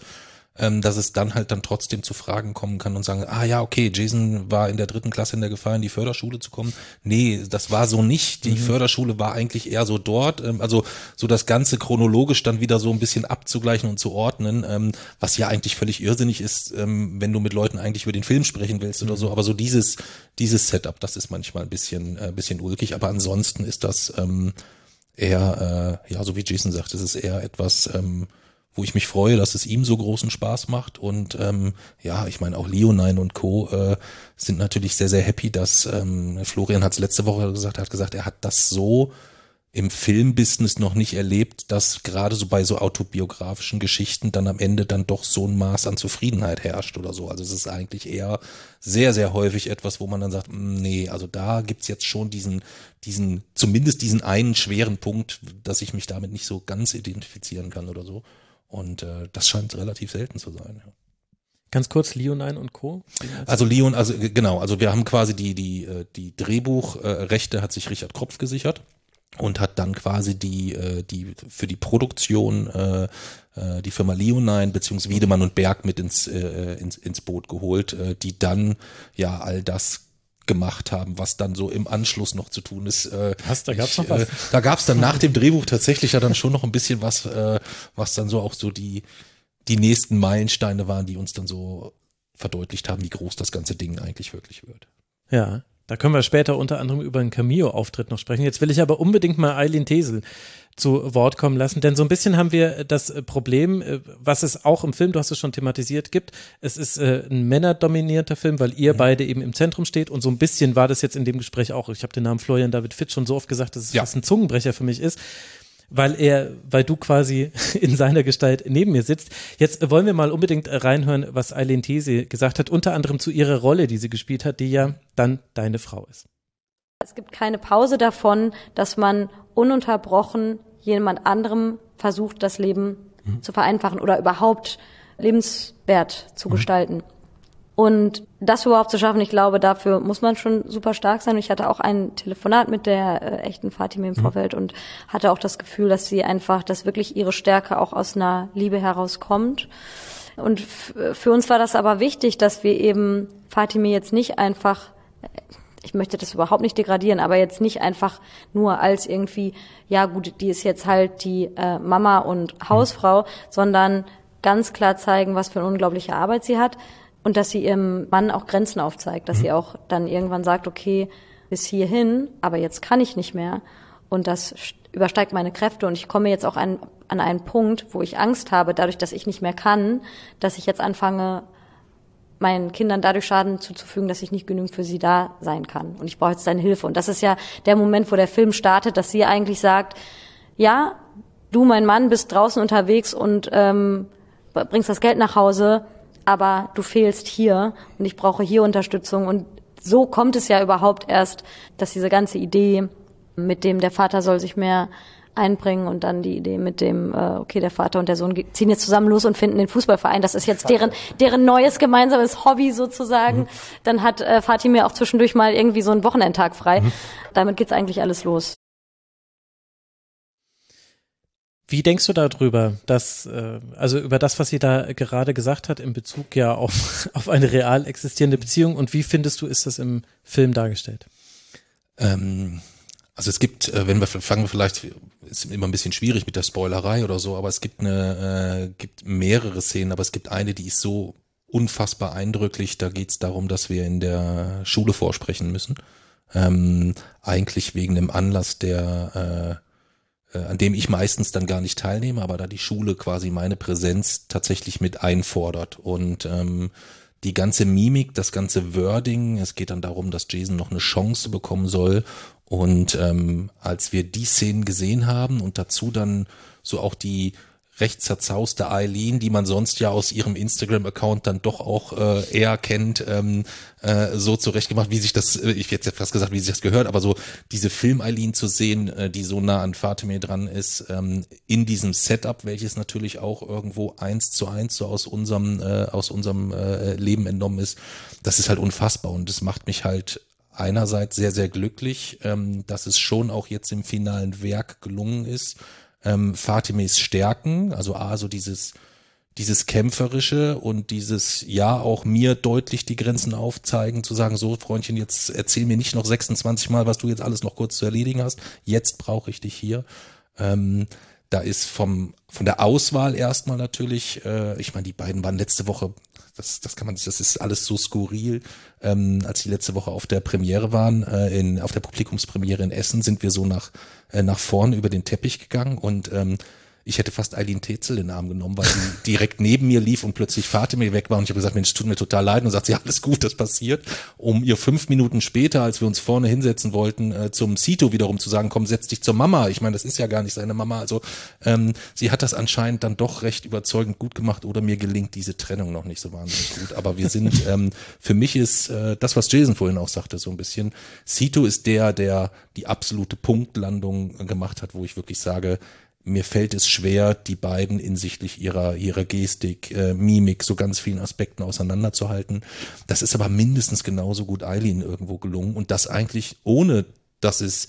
Speaker 7: ähm, dass es dann halt dann trotzdem zu Fragen kommen kann und sagen, ah ja, okay, Jason war in der dritten Klasse in der Gefahr, in die Förderschule zu kommen. Nee, das war so nicht. Die mhm. Förderschule war eigentlich eher so dort. Ähm, also so das Ganze chronologisch dann wieder so ein bisschen abzugleichen und zu ordnen, ähm, was ja eigentlich völlig irrsinnig ist, ähm, wenn du mit Leuten eigentlich über den Film sprechen willst oder so. Mhm. Aber so dieses, dieses Setup, das ist manchmal ein bisschen, äh, bisschen ulkig. Aber ansonsten ist das ähm, eher, äh, ja, so wie Jason sagt, es ist eher etwas, ähm, wo ich mich freue, dass es ihm so großen Spaß macht. Und ähm, ja, ich meine, auch Leonine und Co. Äh, sind natürlich sehr, sehr happy, dass ähm, Florian hat es letzte Woche gesagt, er hat gesagt, er hat das so im Filmbusiness noch nicht erlebt, dass gerade so bei so autobiografischen Geschichten dann am Ende dann doch so ein Maß an Zufriedenheit herrscht oder so. Also es ist eigentlich eher sehr, sehr häufig etwas, wo man dann sagt, hm, nee, also da gibt's jetzt schon diesen, diesen, zumindest diesen einen schweren Punkt, dass ich mich damit nicht so ganz identifizieren kann oder so. Und äh, das scheint relativ selten zu sein. Ja.
Speaker 6: Ganz kurz, Leonine und Co.
Speaker 7: Also Leon, also genau, also wir haben quasi die die äh, die Drehbuchrechte hat sich Richard Kropf gesichert und hat dann quasi die äh, die für die Produktion äh, äh, die Firma Leonine beziehungsweise Wiedemann und Berg mit ins äh, ins ins Boot geholt, äh, die dann ja all das gemacht haben, was dann so im Anschluss noch zu tun ist. Äh,
Speaker 6: was, da gab's ich, noch was? Äh,
Speaker 7: da gab's dann nach dem Drehbuch tatsächlich ja dann schon noch ein bisschen was, äh, was dann so auch so die, die nächsten Meilensteine waren, die uns dann so verdeutlicht haben, wie groß das ganze Ding eigentlich wirklich wird.
Speaker 6: Ja. Da können wir später unter anderem über einen Cameo-Auftritt noch sprechen. Jetzt will ich aber unbedingt mal Eileen Tesel zu Wort kommen lassen, denn so ein bisschen haben wir das Problem, äh, was es auch im Film, du hast es schon thematisiert, gibt. Es ist äh, ein männerdominierter Film, weil ihr mhm. beide eben im Zentrum steht und so ein bisschen war das jetzt in dem Gespräch auch. Ich habe den Namen Florian David Fitz schon so oft gesagt, dass es ja. fast ein Zungenbrecher für mich ist weil er, weil du quasi in seiner Gestalt neben mir sitzt. Jetzt wollen wir mal unbedingt reinhören, was Eileen These gesagt hat, unter anderem zu ihrer Rolle, die sie gespielt hat, die ja dann deine Frau ist.
Speaker 11: Es gibt keine Pause davon, dass man ununterbrochen jemand anderem versucht, das Leben mhm. zu vereinfachen oder überhaupt lebenswert zu mhm. gestalten. Und das überhaupt zu schaffen, ich glaube, dafür muss man schon super stark sein. Und ich hatte auch ein Telefonat mit der äh, echten Fatime im mhm. Vorfeld und hatte auch das Gefühl, dass sie einfach, dass wirklich ihre Stärke auch aus einer Liebe herauskommt. Und für uns war das aber wichtig, dass wir eben Fatime jetzt nicht einfach, ich möchte das überhaupt nicht degradieren, aber jetzt nicht einfach nur als irgendwie, ja gut, die ist jetzt halt die äh, Mama und Hausfrau, mhm. sondern ganz klar zeigen, was für eine unglaubliche Arbeit sie hat und dass sie ihrem Mann auch Grenzen aufzeigt, dass mhm. sie auch dann irgendwann sagt, okay, bis hierhin, aber jetzt kann ich nicht mehr und das übersteigt meine Kräfte und ich komme jetzt auch an, an einen Punkt, wo ich Angst habe, dadurch, dass ich nicht mehr kann, dass ich jetzt anfange, meinen Kindern dadurch Schaden zuzufügen, dass ich nicht genügend für sie da sein kann. Und ich brauche jetzt deine Hilfe. Und das ist ja der Moment, wo der Film startet, dass sie eigentlich sagt, ja, du, mein Mann, bist draußen unterwegs und ähm, bringst das Geld nach Hause, aber du fehlst hier und ich brauche hier Unterstützung. Und so kommt es ja überhaupt erst, dass diese ganze Idee mit dem der Vater soll sich mehr einbringen und dann die Idee mit dem, äh, okay, der Vater und der Sohn ziehen jetzt zusammen los und finden den Fußballverein. Das ist jetzt deren, deren neues gemeinsames Hobby sozusagen. Mhm. Dann hat äh, Fatih mir auch zwischendurch mal irgendwie so einen Wochenendtag frei. Mhm. Damit geht's eigentlich alles los.
Speaker 6: Wie denkst du darüber, dass, äh, also über das, was sie da gerade gesagt hat, in Bezug ja auf, auf eine real existierende Beziehung und wie findest du, ist das im Film dargestellt?
Speaker 7: Ähm, also es gibt, äh, wenn wir fangen vielleicht, ist immer ein bisschen schwierig mit der Spoilerei oder so, aber es gibt eine, äh, gibt mehrere Szenen, aber es gibt eine, die ist so unfassbar eindrücklich. Da geht es darum, dass wir in der Schule vorsprechen müssen. Ähm, eigentlich wegen dem Anlass, der äh, äh, an dem ich meistens dann gar nicht teilnehme, aber da die Schule quasi meine Präsenz tatsächlich mit einfordert und ähm, die ganze Mimik, das ganze Wording, es geht dann darum, dass Jason noch eine Chance bekommen soll und ähm, als wir die Szenen gesehen haben und dazu dann so auch die recht zerzauste Eileen, die man sonst ja aus ihrem Instagram-Account dann doch auch äh, eher kennt, ähm, äh, so zurechtgemacht, wie sich das, äh, ich hätte jetzt fast gesagt, wie sich das gehört, aber so diese Film-Eileen zu sehen, äh, die so nah an Fatemir dran ist, ähm, in diesem Setup, welches natürlich auch irgendwo eins zu eins so aus unserem, äh, aus unserem äh, Leben entnommen ist, das ist halt unfassbar und das macht mich halt einerseits sehr, sehr glücklich, ähm, dass es schon auch jetzt im finalen Werk gelungen ist, ähm, Fatimes Stärken, also A, so dieses, dieses Kämpferische und dieses, ja, auch mir deutlich die Grenzen aufzeigen, zu sagen, so, Freundchen, jetzt erzähl mir nicht noch 26 Mal, was du jetzt alles noch kurz zu erledigen hast, jetzt brauche ich dich hier. Ähm, da ist vom, von der Auswahl erstmal natürlich, äh, ich meine, die beiden waren letzte Woche das, das kann man sich, das ist alles so skurril. Ähm, als die letzte Woche auf der Premiere waren, äh, in, auf der Publikumspremiere in Essen, sind wir so nach, äh, nach vorne über den Teppich gegangen und ähm, ich hätte fast Eileen Tetzel in den Arm genommen, weil die direkt neben mir lief und plötzlich Fatima weg war und ich habe gesagt, Mensch, tut mir total leid und sagt sie, alles gut, das passiert. Um ihr fünf Minuten später, als wir uns vorne hinsetzen wollten, äh, zum Sito wiederum zu sagen, komm, setz dich zur Mama. Ich meine, das ist ja gar nicht seine Mama. Also ähm, sie hat das anscheinend dann doch recht überzeugend gut gemacht oder mir gelingt diese Trennung noch nicht so wahnsinnig gut. Aber wir sind, ähm, für mich ist äh, das, was Jason vorhin auch sagte, so ein bisschen, Sito ist der, der die absolute Punktlandung gemacht hat, wo ich wirklich sage, mir fällt es schwer, die beiden hinsichtlich ihrer, ihrer Gestik, äh, Mimik, so ganz vielen Aspekten auseinanderzuhalten. Das ist aber mindestens genauso gut Eileen irgendwo gelungen und das eigentlich ohne, dass es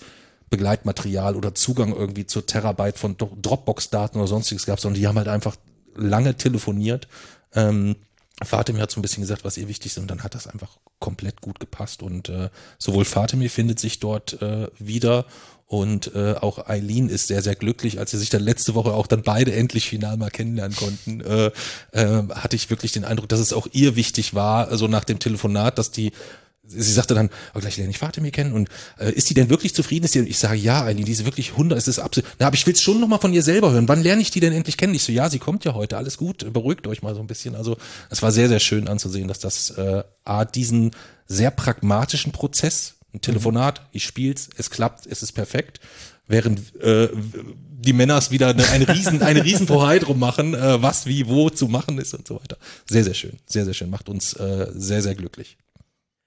Speaker 7: Begleitmaterial oder Zugang irgendwie zur Terabyte von Dropbox-Daten oder sonstiges gab, sondern die haben halt einfach lange telefoniert. Ähm, Fatimir hat so ein bisschen gesagt, was ihr wichtig ist, und dann hat das einfach komplett gut gepasst. Und äh, sowohl Fatimir findet sich dort äh, wieder und äh, auch Eileen ist sehr, sehr glücklich, als sie sich dann letzte Woche auch dann beide endlich final mal kennenlernen konnten. Äh, äh, hatte ich wirklich den Eindruck, dass es auch ihr wichtig war, so also nach dem Telefonat, dass die sie sagte dann, oh, gleich lerne ich Vater mir kennen und äh, ist die denn wirklich zufrieden? Ist die, ich sage, ja, Eileen, die ist wirklich 100, es ist absolut, na, aber ich will es schon nochmal von ihr selber hören. Wann lerne ich die denn endlich kennen? Ich so, ja, sie kommt ja heute, alles gut, beruhigt euch mal so ein bisschen. Also es war sehr, sehr schön anzusehen, dass das äh, A, diesen sehr pragmatischen Prozess ein Telefonat, ich spiel's, es klappt, es ist perfekt. Während äh, die Männers wieder eine, eine riesen, eine drum machen, äh, was wie wo zu machen ist und so weiter. Sehr, sehr schön, sehr, sehr schön. Macht uns äh, sehr, sehr glücklich.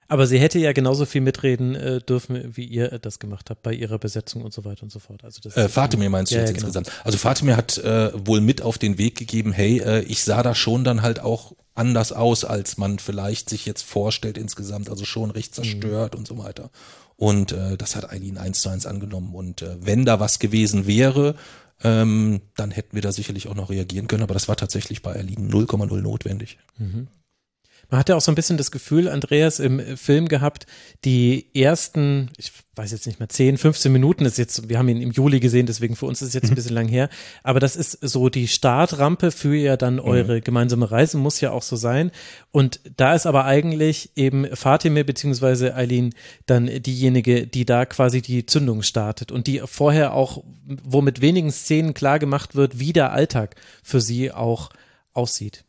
Speaker 6: Aber sie hätte ja genauso viel mitreden äh, dürfen, wie ihr das gemacht habt bei ihrer Besetzung und so weiter und so fort. Also das
Speaker 7: äh, Fatemir meinst du ja, jetzt ja, genau. insgesamt? Also Fatemir hat äh, wohl mit auf den Weg gegeben, hey, äh, ich sah da schon dann halt auch anders aus, als man vielleicht sich jetzt vorstellt insgesamt, also schon recht mhm. zerstört mhm. und so weiter. Und äh, das hat Eileen eins zu eins angenommen. Und äh, wenn da was gewesen wäre, ähm, dann hätten wir da sicherlich auch noch reagieren können. Aber das war tatsächlich bei Eileen 0,0 notwendig. Mhm.
Speaker 6: Man hat ja auch so ein bisschen das Gefühl, Andreas, im Film gehabt, die ersten, ich weiß jetzt nicht mehr, 10, 15 Minuten ist jetzt, wir haben ihn im Juli gesehen, deswegen für uns ist es jetzt ein bisschen lang her, aber das ist so die Startrampe für ja dann eure gemeinsame Reise, muss ja auch so sein. Und da ist aber eigentlich eben Fatime beziehungsweise Eileen dann diejenige, die da quasi die Zündung startet und die vorher auch, wo mit wenigen Szenen klar gemacht wird, wie der Alltag für sie auch aussieht.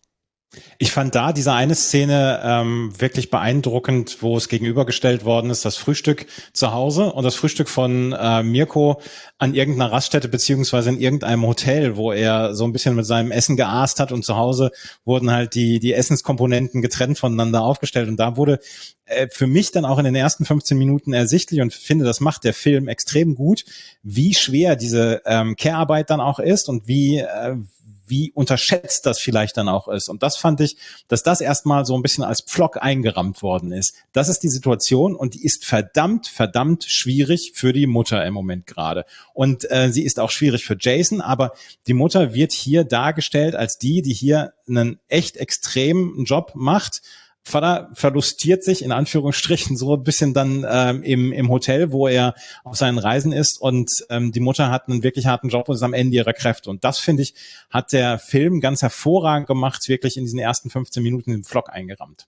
Speaker 8: Ich fand da diese eine Szene ähm, wirklich beeindruckend, wo es gegenübergestellt worden ist, das Frühstück zu Hause und das Frühstück von äh, Mirko an irgendeiner Raststätte beziehungsweise in irgendeinem Hotel, wo er so ein bisschen mit seinem Essen geaßt hat und zu Hause wurden halt die, die Essenskomponenten getrennt voneinander aufgestellt. Und da wurde äh, für mich dann auch in den ersten 15 Minuten ersichtlich und finde, das macht der Film extrem gut, wie schwer diese ähm, Care-Arbeit dann auch ist und wie, äh, wie unterschätzt das vielleicht dann auch ist. Und das fand ich, dass das erstmal so ein bisschen als Pflock eingerammt worden ist. Das ist die Situation und die ist verdammt, verdammt schwierig für die Mutter im Moment gerade. Und äh, sie ist auch schwierig für Jason, aber die Mutter wird hier dargestellt als die, die hier einen echt extremen Job macht Vater verlustiert sich in Anführungsstrichen so ein bisschen dann ähm, im, im Hotel, wo er auf seinen Reisen ist und ähm, die Mutter hat einen wirklich harten Job und ist am Ende ihrer Kräfte. Und das, finde ich, hat der Film ganz hervorragend gemacht, wirklich in diesen ersten 15 Minuten im Vlog eingerammt.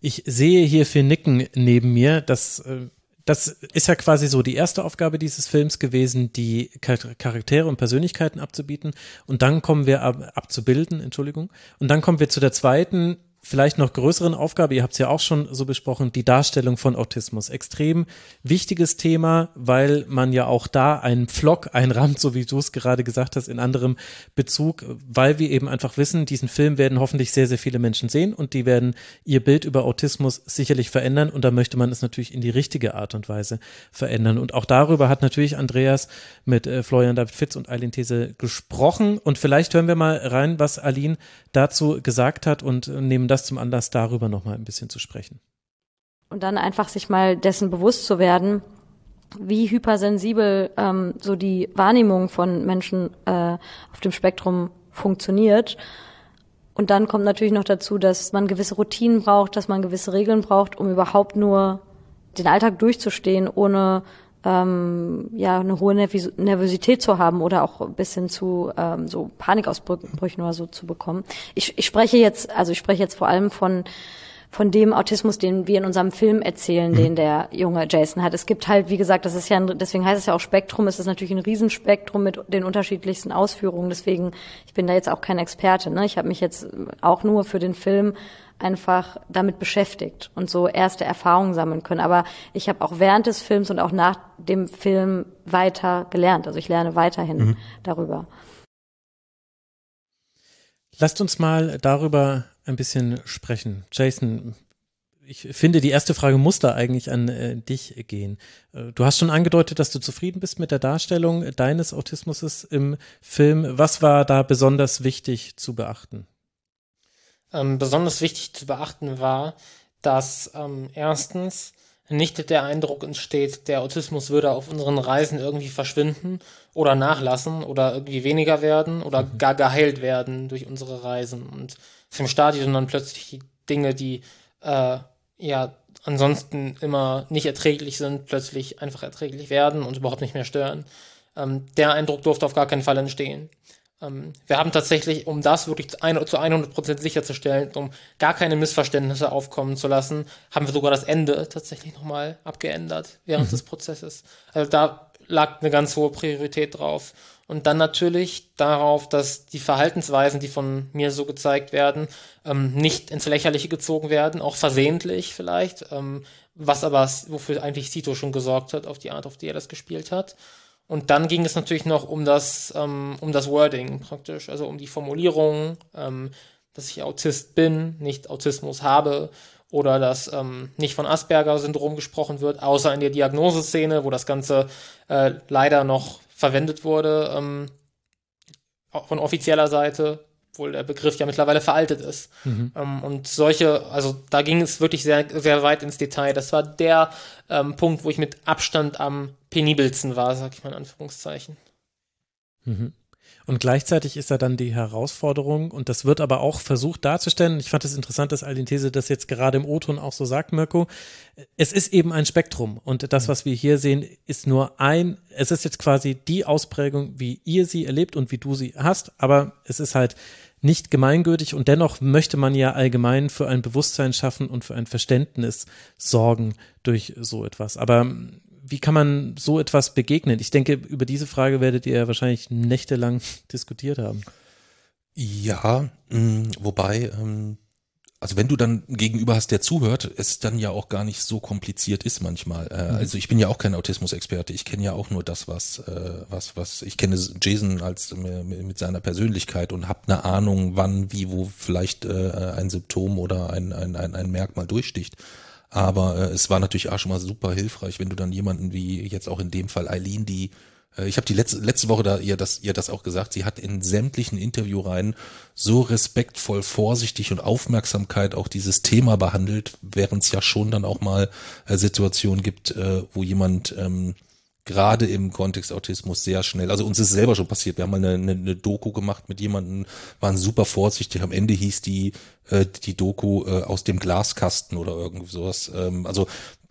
Speaker 6: Ich sehe hier viel Nicken neben mir. Das äh, das ist ja quasi so die erste Aufgabe dieses Films gewesen, die Charaktere und Persönlichkeiten abzubieten. Und dann kommen wir ab, abzubilden, Entschuldigung. Und dann kommen wir zu der zweiten vielleicht noch größeren Aufgabe, ihr habt es ja auch schon so besprochen, die Darstellung von Autismus. Extrem wichtiges Thema, weil man ja auch da einen Vlog einrammt, so wie du es gerade gesagt hast, in anderem Bezug, weil wir eben einfach wissen, diesen Film werden hoffentlich sehr, sehr viele Menschen sehen und die werden ihr Bild über Autismus sicherlich verändern und da möchte man es natürlich in die richtige Art und Weise verändern. Und auch darüber hat natürlich Andreas mit äh, Florian David Fitz und Eileen These gesprochen und vielleicht hören wir mal rein, was Aline dazu gesagt hat und nehmen das zum Anlass, darüber nochmal ein bisschen zu sprechen.
Speaker 11: Und dann einfach sich mal dessen bewusst zu werden, wie hypersensibel ähm, so die Wahrnehmung von Menschen äh, auf dem Spektrum funktioniert. Und dann kommt natürlich noch dazu, dass man gewisse Routinen braucht, dass man gewisse Regeln braucht, um überhaupt nur den Alltag durchzustehen, ohne ähm, ja eine hohe Nervosität zu haben oder auch ein bisschen zu ähm, so Panikausbrüchen oder so zu bekommen. Ich, ich spreche jetzt, also ich spreche jetzt vor allem von von dem Autismus, den wir in unserem Film erzählen, mhm. den der junge Jason hat. Es gibt halt, wie gesagt, das ist ja, ein, deswegen heißt es ja auch Spektrum, es ist natürlich ein Riesenspektrum mit den unterschiedlichsten Ausführungen. Deswegen, ich bin da jetzt auch kein Experte. Ne? Ich habe mich jetzt auch nur für den Film einfach damit beschäftigt und so erste Erfahrungen sammeln können. Aber ich habe auch während des Films und auch nach dem Film weiter gelernt. Also ich lerne weiterhin mhm. darüber.
Speaker 6: Lasst uns mal darüber ein bisschen sprechen. Jason, ich finde, die erste Frage muss da eigentlich an äh, dich gehen. Äh, du hast schon angedeutet, dass du zufrieden bist mit der Darstellung deines Autismus im Film. Was war da besonders wichtig zu beachten?
Speaker 9: Ähm, besonders wichtig zu beachten war, dass ähm, erstens nicht der Eindruck entsteht, der Autismus würde auf unseren Reisen irgendwie verschwinden oder nachlassen oder irgendwie weniger werden oder mhm. gar geheilt werden durch unsere Reisen. Und im Stadion dann plötzlich die Dinge, die äh, ja ansonsten immer nicht erträglich sind, plötzlich einfach erträglich werden und überhaupt nicht mehr stören. Ähm, der Eindruck durfte auf gar keinen Fall entstehen. Ähm, wir haben tatsächlich, um das wirklich zu 100% sicherzustellen, um gar keine Missverständnisse aufkommen zu lassen, haben wir sogar das Ende tatsächlich nochmal abgeändert während mhm. des Prozesses. Also da lag eine ganz hohe Priorität drauf. Und dann natürlich darauf, dass die Verhaltensweisen, die von mir so gezeigt werden, ähm, nicht ins Lächerliche gezogen werden, auch versehentlich vielleicht, ähm, was aber, wofür eigentlich Sito schon gesorgt hat, auf die Art, auf die er das gespielt hat. Und dann ging es natürlich noch um das, ähm, um das Wording praktisch, also um die Formulierung, ähm, dass ich Autist bin, nicht Autismus habe oder dass ähm, nicht von Asperger-Syndrom gesprochen wird, außer in der Diagnoseszene, wo das Ganze äh, leider noch verwendet wurde ähm, von offizieller Seite obwohl der Begriff ja mittlerweile veraltet ist. Mhm. Ähm, und solche, also da ging es wirklich sehr, sehr weit ins Detail. Das war der ähm, Punkt, wo ich mit Abstand am penibelsten war, sag ich mal in Anführungszeichen.
Speaker 6: Mhm. Und gleichzeitig ist da dann die Herausforderung, und das wird aber auch versucht darzustellen. Ich fand es interessant, dass Aldin These das jetzt gerade im O-Ton auch so sagt, Mirko. Es ist eben ein Spektrum. Und das, was wir hier sehen, ist nur ein, es ist jetzt quasi die Ausprägung, wie ihr sie erlebt und wie du sie hast. Aber es ist halt nicht gemeingültig und dennoch möchte man ja allgemein für ein Bewusstsein schaffen und für ein Verständnis sorgen durch so etwas. Aber wie kann man so etwas begegnen? Ich denke, über diese Frage werdet ihr wahrscheinlich nächtelang diskutiert haben.
Speaker 7: Ja, mh, wobei, ähm, also wenn du dann gegenüber hast, der zuhört, es dann ja auch gar nicht so kompliziert ist manchmal. Äh,
Speaker 2: Mhm.
Speaker 7: Also ich bin ja auch kein Autismus-Experte. Ich kenne ja auch nur das, was, äh, was, was ich kenne Jason als mit seiner Persönlichkeit und habe eine Ahnung, wann, wie, wo vielleicht äh, ein Symptom oder ein, ein, ein, ein Merkmal durchsticht. Aber äh, es war natürlich auch schon mal super hilfreich, wenn du dann jemanden wie jetzt auch in dem Fall Eileen, die ich habe die letzte, letzte Woche da ihr das, ihr das auch gesagt, sie hat in sämtlichen Interviewreihen so respektvoll, vorsichtig und Aufmerksamkeit auch dieses Thema behandelt, während es ja schon dann auch mal äh, Situationen gibt, äh, wo jemand ähm, gerade im Kontext Autismus sehr schnell, also uns ist selber schon passiert, wir haben mal eine, eine, eine Doku gemacht mit jemandem, waren super vorsichtig, am Ende hieß die, äh, die Doku äh, aus dem Glaskasten oder irgendwie sowas, ähm, also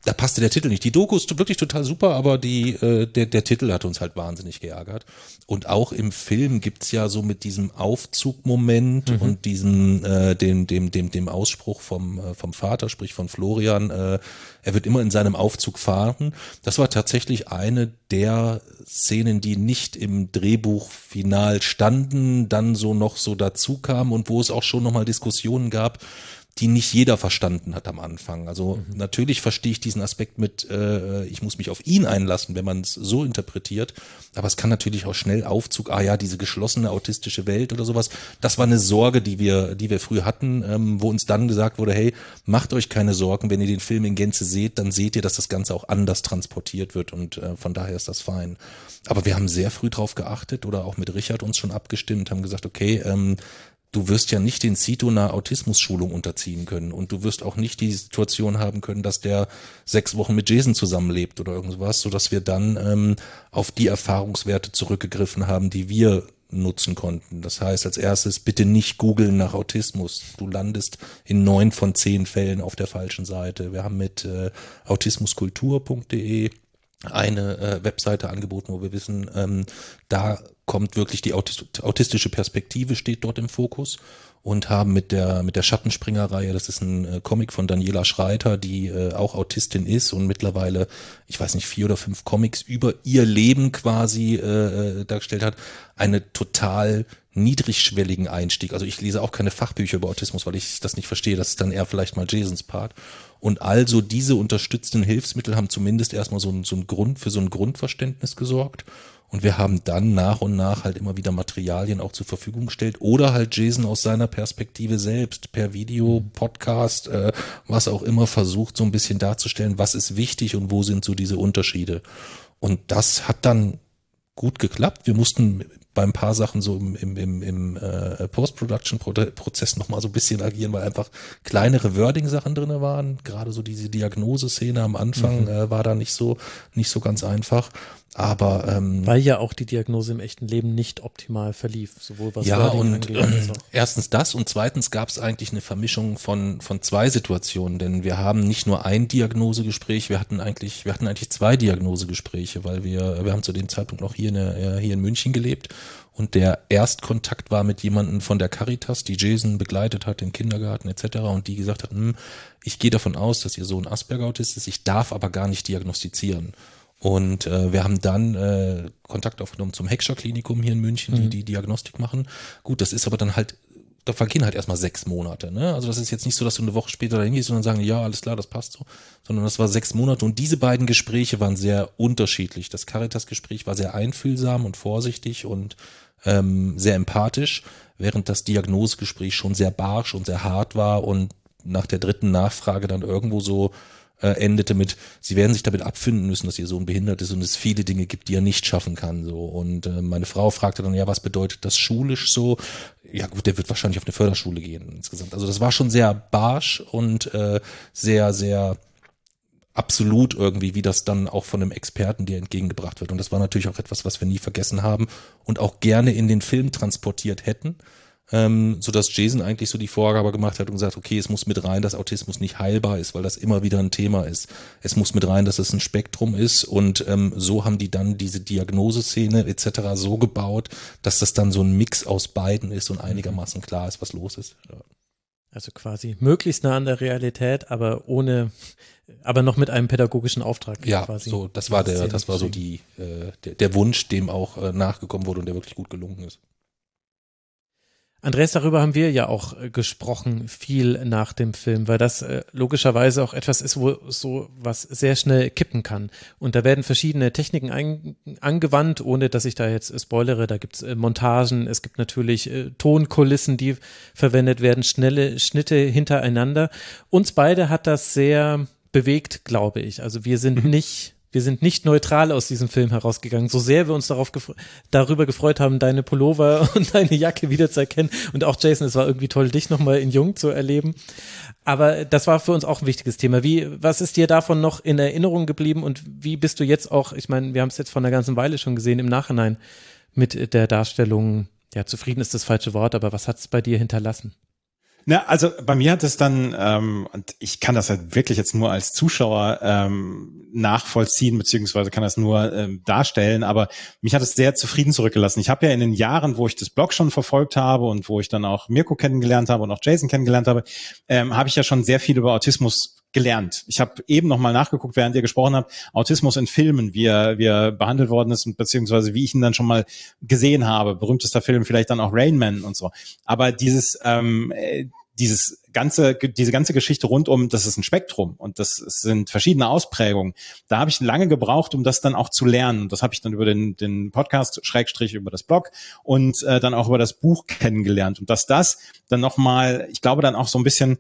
Speaker 7: da passte der Titel nicht. Die Doku ist wirklich total super, aber die, äh, der, der Titel hat uns halt wahnsinnig geärgert. Und auch im Film gibt's ja so mit diesem Aufzugmoment
Speaker 2: Mhm.
Speaker 7: und diesem, äh, dem, dem, dem, dem Ausspruch vom, äh, vom Vater, sprich von Florian, äh, er wird immer in seinem Aufzug fahren. Das war tatsächlich eine der Szenen, die nicht im Drehbuch final standen, dann so noch so dazu kamen und wo es auch schon nochmal Diskussionen gab, die nicht jeder verstanden hat am Anfang. Also natürlich verstehe ich diesen Aspekt mit, äh, ich muss mich auf ihn einlassen, wenn man es so interpretiert. Aber es kann natürlich auch schnell Aufzug, ah ja, diese geschlossene autistische Welt oder sowas. Das war eine Sorge, die wir, die wir früher hatten, ähm, wo uns dann gesagt wurde, hey, macht euch keine Sorgen, wenn ihr den Film in Gänze seht, dann seht ihr, dass das Ganze auch anders transportiert wird und äh, von daher ist das fein. Aber wir haben sehr früh drauf geachtet oder auch mit Richard uns schon abgestimmt, haben gesagt, okay, ähm, du wirst ja nicht den CITO einer Autismus-Schulung unterziehen können und du wirst auch nicht die Situation haben können, dass der sechs Wochen mit Jason zusammenlebt oder irgendwas, sodass wir dann ähm, auf die Erfahrungswerte zurückgegriffen haben, die wir nutzen konnten. Das heißt, als erstes bitte nicht googeln nach Autismus. Du landest in neun von zehn Fällen auf der falschen Seite. Wir haben mit äh, autismuskultur.de eine äh, Webseite angeboten, wo wir wissen, ähm, da kommt wirklich die autis autistische Perspektive steht dort im Fokus und haben mit der mit der Schattenspringer-Reihe, das ist ein äh, Comic von Daniela Schreiter, die äh, auch Autistin ist und mittlerweile, ich weiß nicht, vier oder fünf Comics über ihr Leben quasi äh, äh, dargestellt hat, eine total niedrigschwelligen Einstieg. Also ich lese auch keine Fachbücher über Autismus, weil ich das nicht verstehe. Das ist dann eher vielleicht mal Jasons Part. Und also diese unterstützenden Hilfsmittel haben zumindest erstmal so so ein Grund, für so ein Grundverständnis gesorgt. Und wir haben dann nach und nach halt immer wieder Materialien auch zur Verfügung gestellt oder halt Jason aus seiner Perspektive selbst per Video, Podcast, äh, was auch immer versucht so ein bisschen darzustellen, was ist wichtig und wo sind so diese Unterschiede. Und das hat dann gut geklappt. Wir mussten bei ein paar Sachen so im, im, im, im äh, Post-Production-Prozess nochmal so ein bisschen agieren, weil einfach kleinere Wording-Sachen drinne waren. Gerade so diese Diagnoseszene am Anfang
Speaker 6: Mhm.
Speaker 7: äh, war da nicht so, nicht so ganz einfach. Aber ähm,
Speaker 6: Weil ja auch die Diagnose im echten Leben nicht optimal verlief, sowohl was
Speaker 7: ja, und
Speaker 6: angeht. auch-
Speaker 7: erstens das und zweitens gab es eigentlich eine Vermischung von, von zwei Situationen, denn wir haben nicht nur ein Diagnosegespräch, wir hatten eigentlich, wir hatten eigentlich zwei Diagnosegespräche, weil wir, wir haben zu dem Zeitpunkt noch hier in, der- äh, hier in München gelebt und der Erstkontakt war mit jemandem von der Caritas, die Jason begleitet hat im Kindergarten etc. und die gesagt hat, hm, ich gehe davon aus, dass ihr Sohn Asperger-Autist ist, ich darf aber gar nicht diagnostizieren. Und äh, wir haben dann äh, Kontakt aufgenommen zum Heckscher Klinikum hier in München, die
Speaker 6: Mhm.
Speaker 7: die Diagnostik machen. Gut, das ist aber dann halt, da vergehen halt erstmal sechs Monate. Ne? Also das ist jetzt nicht so, dass du eine Woche später dahin gehst und dann sagen, ja, alles klar, das passt so, sondern das war sechs Monate. Und diese beiden Gespräche waren sehr unterschiedlich. Das Caritas-Gespräch war sehr einfühlsam und vorsichtig und ähm, sehr empathisch, während das Diagnosegespräch schon sehr barsch und sehr hart war und nach der dritten Nachfrage dann irgendwo so äh, endete mit, sie werden sich damit abfinden müssen, dass ihr Sohn behindert ist und es viele Dinge gibt, die er nicht schaffen kann. So Und äh, meine Frau fragte dann, ja, was bedeutet das schulisch so? Ja gut, der wird wahrscheinlich auf eine Förderschule gehen insgesamt. Also das war schon sehr barsch und äh, sehr, sehr absolut irgendwie, wie das dann auch von einem Experten dir entgegengebracht wird. Und das war natürlich auch etwas, was wir nie vergessen haben und auch gerne in den Film transportiert hätten ähm, so dass Jason eigentlich so die Vorgabe gemacht hat und gesagt, okay, es muss mit rein, dass Autismus nicht heilbar ist, weil das immer wieder ein Thema ist. Es muss mit rein, dass es ein Spektrum ist und ähm, so haben die dann diese Diagnoseszene etc. so gebaut, dass das dann so ein Mix aus beiden ist und einigermaßen klar ist, was los ist. Ja.
Speaker 6: Also quasi möglichst nah an der Realität, aber ohne, aber noch mit einem pädagogischen Auftrag.
Speaker 7: Ja,
Speaker 6: quasi.
Speaker 7: so das war der, das war so die äh, der, der Wunsch, dem auch äh, nachgekommen wurde und der wirklich gut gelungen ist.
Speaker 6: Andreas, darüber haben wir ja auch äh, gesprochen, viel nach dem Film, weil das äh, logischerweise auch etwas ist, wo so was sehr schnell kippen kann. Und da werden verschiedene Techniken ein, angewandt, ohne dass ich da jetzt spoilere. Da gibt's äh, Montagen, es gibt natürlich äh, Tonkulissen, die verwendet werden, schnelle Schnitte hintereinander. Uns beide hat das sehr bewegt, glaube ich. Also wir sind mhm. nicht wir sind nicht neutral aus diesem Film herausgegangen. So sehr wir uns darauf gefre darüber gefreut haben, deine Pullover und deine Jacke wiederzuerkennen. Und auch Jason, es war irgendwie toll, dich nochmal in Jung zu erleben. Aber das war für uns auch ein wichtiges Thema. Wie, was ist dir davon noch in Erinnerung geblieben und wie bist du jetzt auch, ich meine, wir haben es jetzt vor einer ganzen Weile schon gesehen, im Nachhinein mit der Darstellung, ja, zufrieden ist das falsche Wort, aber was hat es bei dir hinterlassen?
Speaker 8: Na, also bei mir hat es dann, ähm, und ich kann das halt wirklich jetzt nur als Zuschauer ähm, nachvollziehen, beziehungsweise kann das nur ähm, darstellen, aber mich hat es sehr zufrieden zurückgelassen. Ich habe ja in den Jahren, wo ich das Blog schon verfolgt habe und wo ich dann auch Mirko kennengelernt habe und auch Jason kennengelernt habe, ähm, habe ich ja schon sehr viel über Autismus gelernt. Ich habe eben noch mal nachgeguckt, während ihr gesprochen habt, Autismus in Filmen, wie er, wie er behandelt worden ist und beziehungsweise wie ich ihn dann schon mal gesehen habe. Berühmtester Film, vielleicht dann auch Rain Man und so. Aber dieses ähm, äh, dieses ganze, diese ganze Geschichte rund um, das ist ein Spektrum und das sind verschiedene Ausprägungen. Da habe ich lange gebraucht, um das dann auch zu lernen. Das habe ich dann über den, den Podcast, Schrägstrich, über das Blog und äh, dann auch über das Buch kennengelernt. Und dass das dann nochmal, ich glaube, dann auch so ein bisschen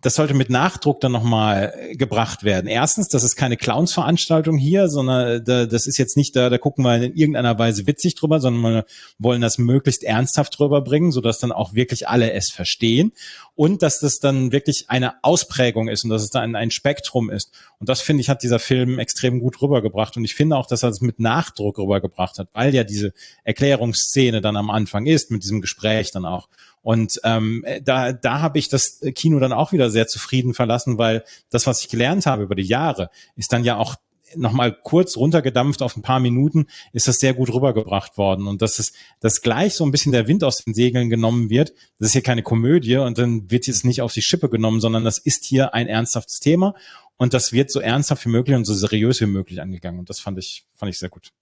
Speaker 8: das sollte mit Nachdruck dann nochmal gebracht werden. Erstens, das ist keine Clowns-Veranstaltung hier, sondern äh, das ist jetzt nicht da, da gucken wir in irgendeiner Weise witzig drüber, sondern wir wollen das möglichst ernsthaft drüber bringen, sodass dann auch wirklich alle es verstehen und dass das dann wirklich eine Ausprägung ist und dass es dann ein Spektrum ist. Und das finde ich, hat dieser Film extrem gut rübergebracht. Und ich finde auch, dass er es mit Nachdruck rübergebracht hat, weil ja diese Erklärungsszene dann am Anfang ist, mit diesem Gespräch dann auch. Und ähm, da, da habe ich das Kino dann auch wieder sehr zufrieden verlassen, weil das, was ich gelernt habe über die Jahre, ist dann ja auch nochmal kurz runtergedampft auf ein paar Minuten, ist das sehr gut rübergebracht worden. Und dass es, dass gleich so ein bisschen der Wind aus den Segeln genommen wird. Das ist hier keine Komödie und dann wird jetzt nicht auf die Schippe genommen, sondern das ist hier ein ernsthaftes Thema und das wird so ernsthaft wie möglich und so seriös wie möglich angegangen. Und das fand ich, fand ich sehr gut.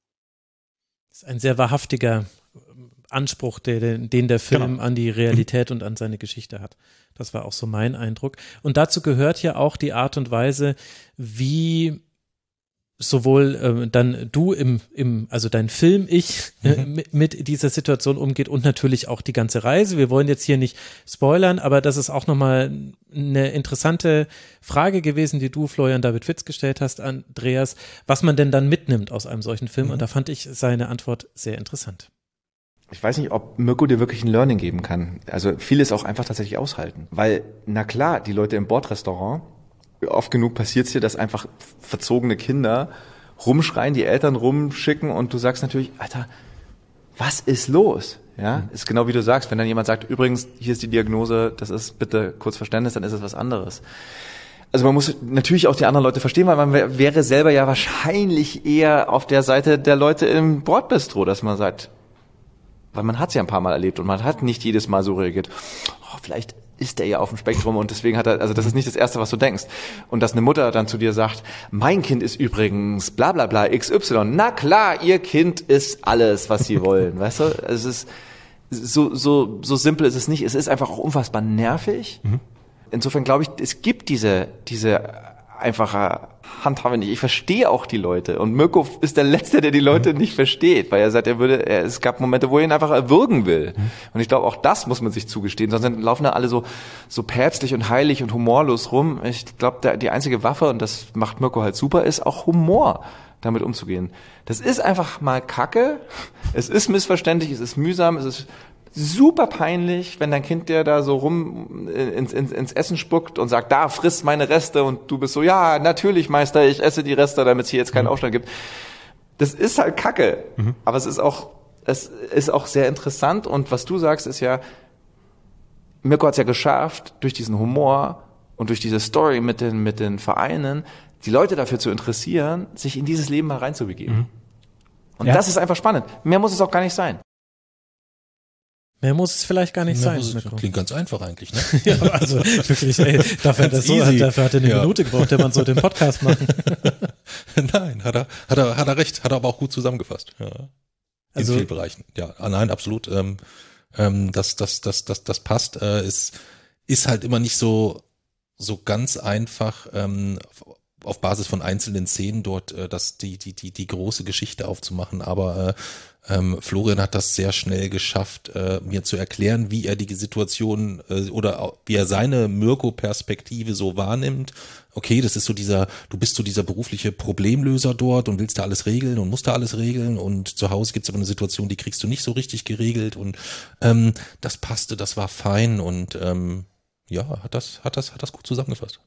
Speaker 6: Das ist ein sehr wahrhaftiger Anspruch, der, den der Film genau. an die Realität und an seine Geschichte hat. Das war auch so mein Eindruck. Und dazu gehört ja auch die Art und Weise, wie sowohl äh, dann du im, im also dein Film ich äh, mhm. mit, mit, dieser Situation umgeht und natürlich auch die ganze Reise. Wir wollen jetzt hier nicht spoilern, aber das ist auch nochmal eine interessante Frage gewesen, die du Florian David Fitz gestellt hast, Andreas, was man denn dann mitnimmt aus einem solchen Film. Mhm. Und da fand ich seine Antwort sehr interessant.
Speaker 10: Ich weiß nicht, ob Mirko dir wirklich ein Learning geben kann. Also vieles auch einfach tatsächlich aushalten. Weil, na klar, die Leute im Bordrestaurant, oft genug passiert es hier, dass einfach verzogene Kinder rumschreien, die Eltern rumschicken und du sagst natürlich, Alter, was ist los? Ja, mhm. ist genau wie du sagst, wenn dann jemand sagt, übrigens, hier ist die Diagnose, das ist bitte kurz Verständnis, dann ist es was anderes. Also man muss natürlich auch die anderen Leute verstehen, weil man wäre selber ja wahrscheinlich eher auf der Seite der Leute im Bordbistro, dass man sagt, weil man hat es ja ein paar Mal erlebt und man hat nicht jedes Mal so reagiert, oh, vielleicht ist der ja auf dem Spektrum und deswegen hat er, also das ist nicht das Erste, was du denkst. Und dass eine Mutter dann zu dir sagt, mein Kind ist übrigens bla bla bla XY, na klar, ihr Kind ist alles, was sie wollen, weißt du? Es ist, so, so, so simpel ist es nicht. Es ist einfach auch unfassbar nervig. Mhm. Insofern glaube ich, es gibt diese, diese einfache Handhabe nicht. Ich verstehe auch die Leute. Und Mirko ist der Letzte, der die Leute nicht versteht, weil er sagt, er würde, er, es gab Momente, wo er ihn einfach erwürgen will. Und ich glaube, auch das muss man sich zugestehen. Sonst laufen da alle so, so päpstlich und heilig und humorlos rum. Ich glaube, die einzige Waffe, und das macht Mirko halt super, ist auch Humor damit umzugehen. Das ist einfach mal Kacke. Es ist missverständlich, es ist mühsam, es ist super peinlich, wenn dein Kind dir da so rum ins, ins, ins Essen spuckt und sagt, da friss meine Reste und du bist so, ja, natürlich, Meister, ich esse die Reste, damit es hier jetzt keinen Aufstand gibt. Das ist halt Kacke, aber es ist auch, es ist auch sehr interessant und was du sagst, ist ja, Mirko hat es ja geschafft, durch diesen Humor und durch diese Story mit den, mit den Vereinen, die Leute dafür zu interessieren, sich in dieses Leben mal reinzubegeben. Und
Speaker 6: Ja.
Speaker 10: das ist einfach spannend. Mehr muss es auch gar nicht sein.
Speaker 6: Mehr muss es vielleicht gar nicht
Speaker 7: Ja,
Speaker 6: sein.
Speaker 7: das klingt ganz einfach eigentlich, ne?
Speaker 6: Ja, also wirklich, ey, dafür, hat er
Speaker 7: Ganz
Speaker 6: so, dafür hat er eine
Speaker 7: Ja.
Speaker 6: Minute gebraucht, der man so den Podcast machen.
Speaker 7: Nein, hat er, hat er, hat er recht, hat er aber auch gut zusammengefasst. Ja. In
Speaker 6: Also-
Speaker 7: vielen Bereichen. Ja, ah, nein, absolut. Ähm, ähm, das, das, das, das, das passt. Äh, es ist halt immer nicht so, so ganz einfach, ähm, auf, Basis von einzelnen Szenen dort äh, das, die, die, die, die große Geschichte aufzumachen. Aber äh, ähm, Florian hat das sehr schnell geschafft, äh, mir zu erklären, wie er die Situation äh, oder wie er seine Mirko-Perspektive so wahrnimmt. Okay, das ist so dieser, du bist so dieser berufliche Problemlöser dort und willst da alles regeln und musst da alles regeln und zu Hause gibt's aber eine Situation, die kriegst du nicht so richtig geregelt und ähm, das passte, das war fein und ähm, ja, hat das, hat das, hat das gut zusammengefasst.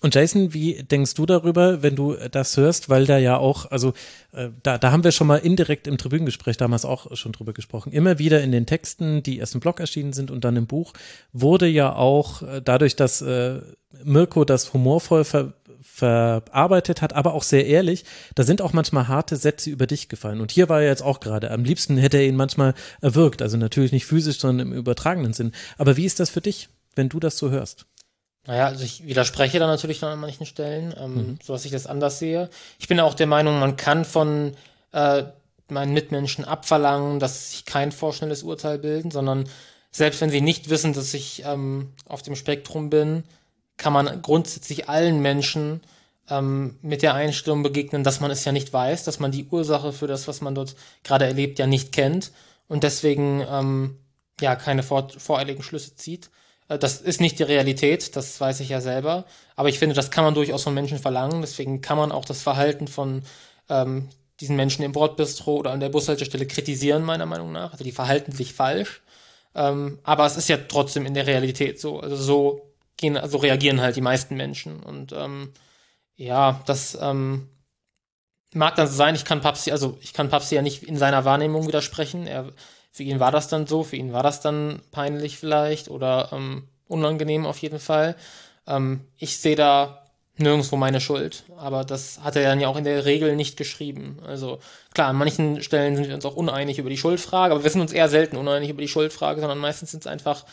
Speaker 6: Und Jason, wie denkst du darüber, wenn du das hörst, weil da ja auch, also äh, da, da haben wir schon mal indirekt im Tribünengespräch damals auch schon drüber gesprochen. Immer wieder in den Texten, die erst im Blog erschienen sind und dann im Buch, wurde ja auch äh, dadurch, dass äh, Mirko das humorvoll ver verarbeitet hat, aber auch sehr ehrlich, da sind auch manchmal harte Sätze über dich gefallen. Und hier war er jetzt auch gerade. Am liebsten hätte er ihn manchmal erwürgt. Also natürlich nicht physisch, sondern im übertragenen Sinn. Aber wie ist das für dich, wenn du das so hörst?
Speaker 9: Naja, also ich widerspreche da natürlich dann an manchen Stellen, ähm,
Speaker 6: Mhm.
Speaker 9: so dass ich das anders sehe. Ich bin auch der Meinung, man kann von äh, meinen Mitmenschen abverlangen, dass sie sich kein vorschnelles Urteil bilden, sondern selbst wenn sie nicht wissen, dass ich ähm, auf dem Spektrum bin, kann man grundsätzlich allen Menschen ähm, mit der Einstellung begegnen, dass man es ja nicht weiß, dass man die Ursache für das, was man dort gerade erlebt, ja nicht kennt und deswegen ähm, ja keine vor voreiligen Schlüsse zieht. Äh, Das ist nicht die Realität, das weiß ich ja selber. Aber ich finde, das kann man durchaus von Menschen verlangen. Deswegen kann man auch das Verhalten von ähm, diesen Menschen im Bordbistro oder an der Bushaltestelle kritisieren, meiner Meinung nach. Also die verhalten sich falsch. Ähm, aber es ist ja trotzdem in der Realität so. Also so gehen, also reagieren halt die meisten Menschen. Und ähm, ja, das ähm, mag dann so sein. Ich kann Papsi, also ich kann Papsi ja nicht in seiner Wahrnehmung widersprechen. Er, für ihn war das dann so, für ihn war das dann peinlich vielleicht oder ähm, unangenehm auf jeden Fall. Ähm, ich sehe da nirgendwo meine Schuld, aber das hat er dann ja auch in der Regel nicht geschrieben. Also klar, an manchen Stellen sind wir uns auch uneinig über die Schuldfrage, aber wir sind uns eher selten uneinig über die Schuldfrage, sondern meistens sind es einfach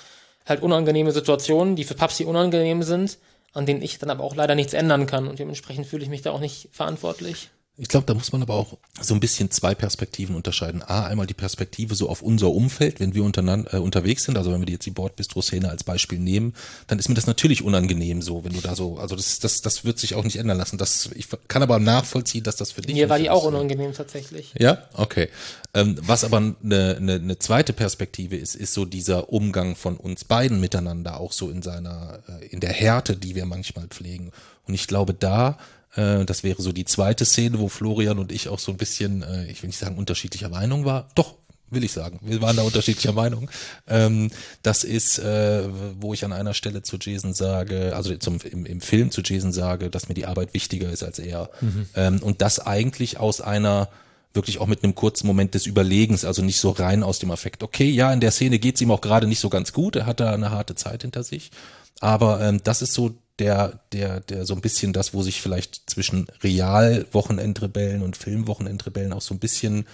Speaker 9: halt unangenehme Situationen, die für Papsi unangenehm sind, an denen ich dann aber auch leider nichts ändern kann und dementsprechend fühle ich mich da auch nicht verantwortlich.
Speaker 7: Ich glaube, da muss man aber auch so ein bisschen zwei Perspektiven unterscheiden. A, einmal die Perspektive so auf unser Umfeld, wenn wir äh, unterwegs sind, also wenn wir jetzt die Bordbistro-Szene als Beispiel nehmen, dann ist mir das natürlich unangenehm so, wenn du da so, also das, das, das wird sich auch nicht ändern lassen. Das, ich kann aber nachvollziehen, dass das für dich
Speaker 9: Mir war die auch unangenehm tatsächlich.
Speaker 7: Ja, okay. Ähm, was aber eine, eine, eine zweite Perspektive ist, ist so dieser Umgang von uns beiden miteinander, auch so in seiner, äh, in der Härte, die wir manchmal pflegen. Und ich glaube, da, äh, das wäre so die zweite Szene, wo Florian und ich auch so ein bisschen, äh, ich will nicht sagen unterschiedlicher Meinung war, doch, will ich sagen. Wir waren da unterschiedlicher Meinung. Ähm, das ist, äh, wo ich an einer Stelle zu Jason sage, also zum, im, im Film zu Jason sage, dass mir die Arbeit wichtiger ist als er.
Speaker 6: Mhm.
Speaker 7: Ähm, und das eigentlich aus einer wirklich auch mit einem kurzen Moment des Überlegens, also nicht so rein aus dem Affekt. Okay, ja, in der Szene geht's ihm auch gerade nicht so ganz gut, er hat da eine harte Zeit hinter sich, aber ähm, das ist so der, der, der so ein bisschen das, wo sich vielleicht zwischen Real-Wochenendrebellen und Film-Wochenendrebellen auch so ein bisschen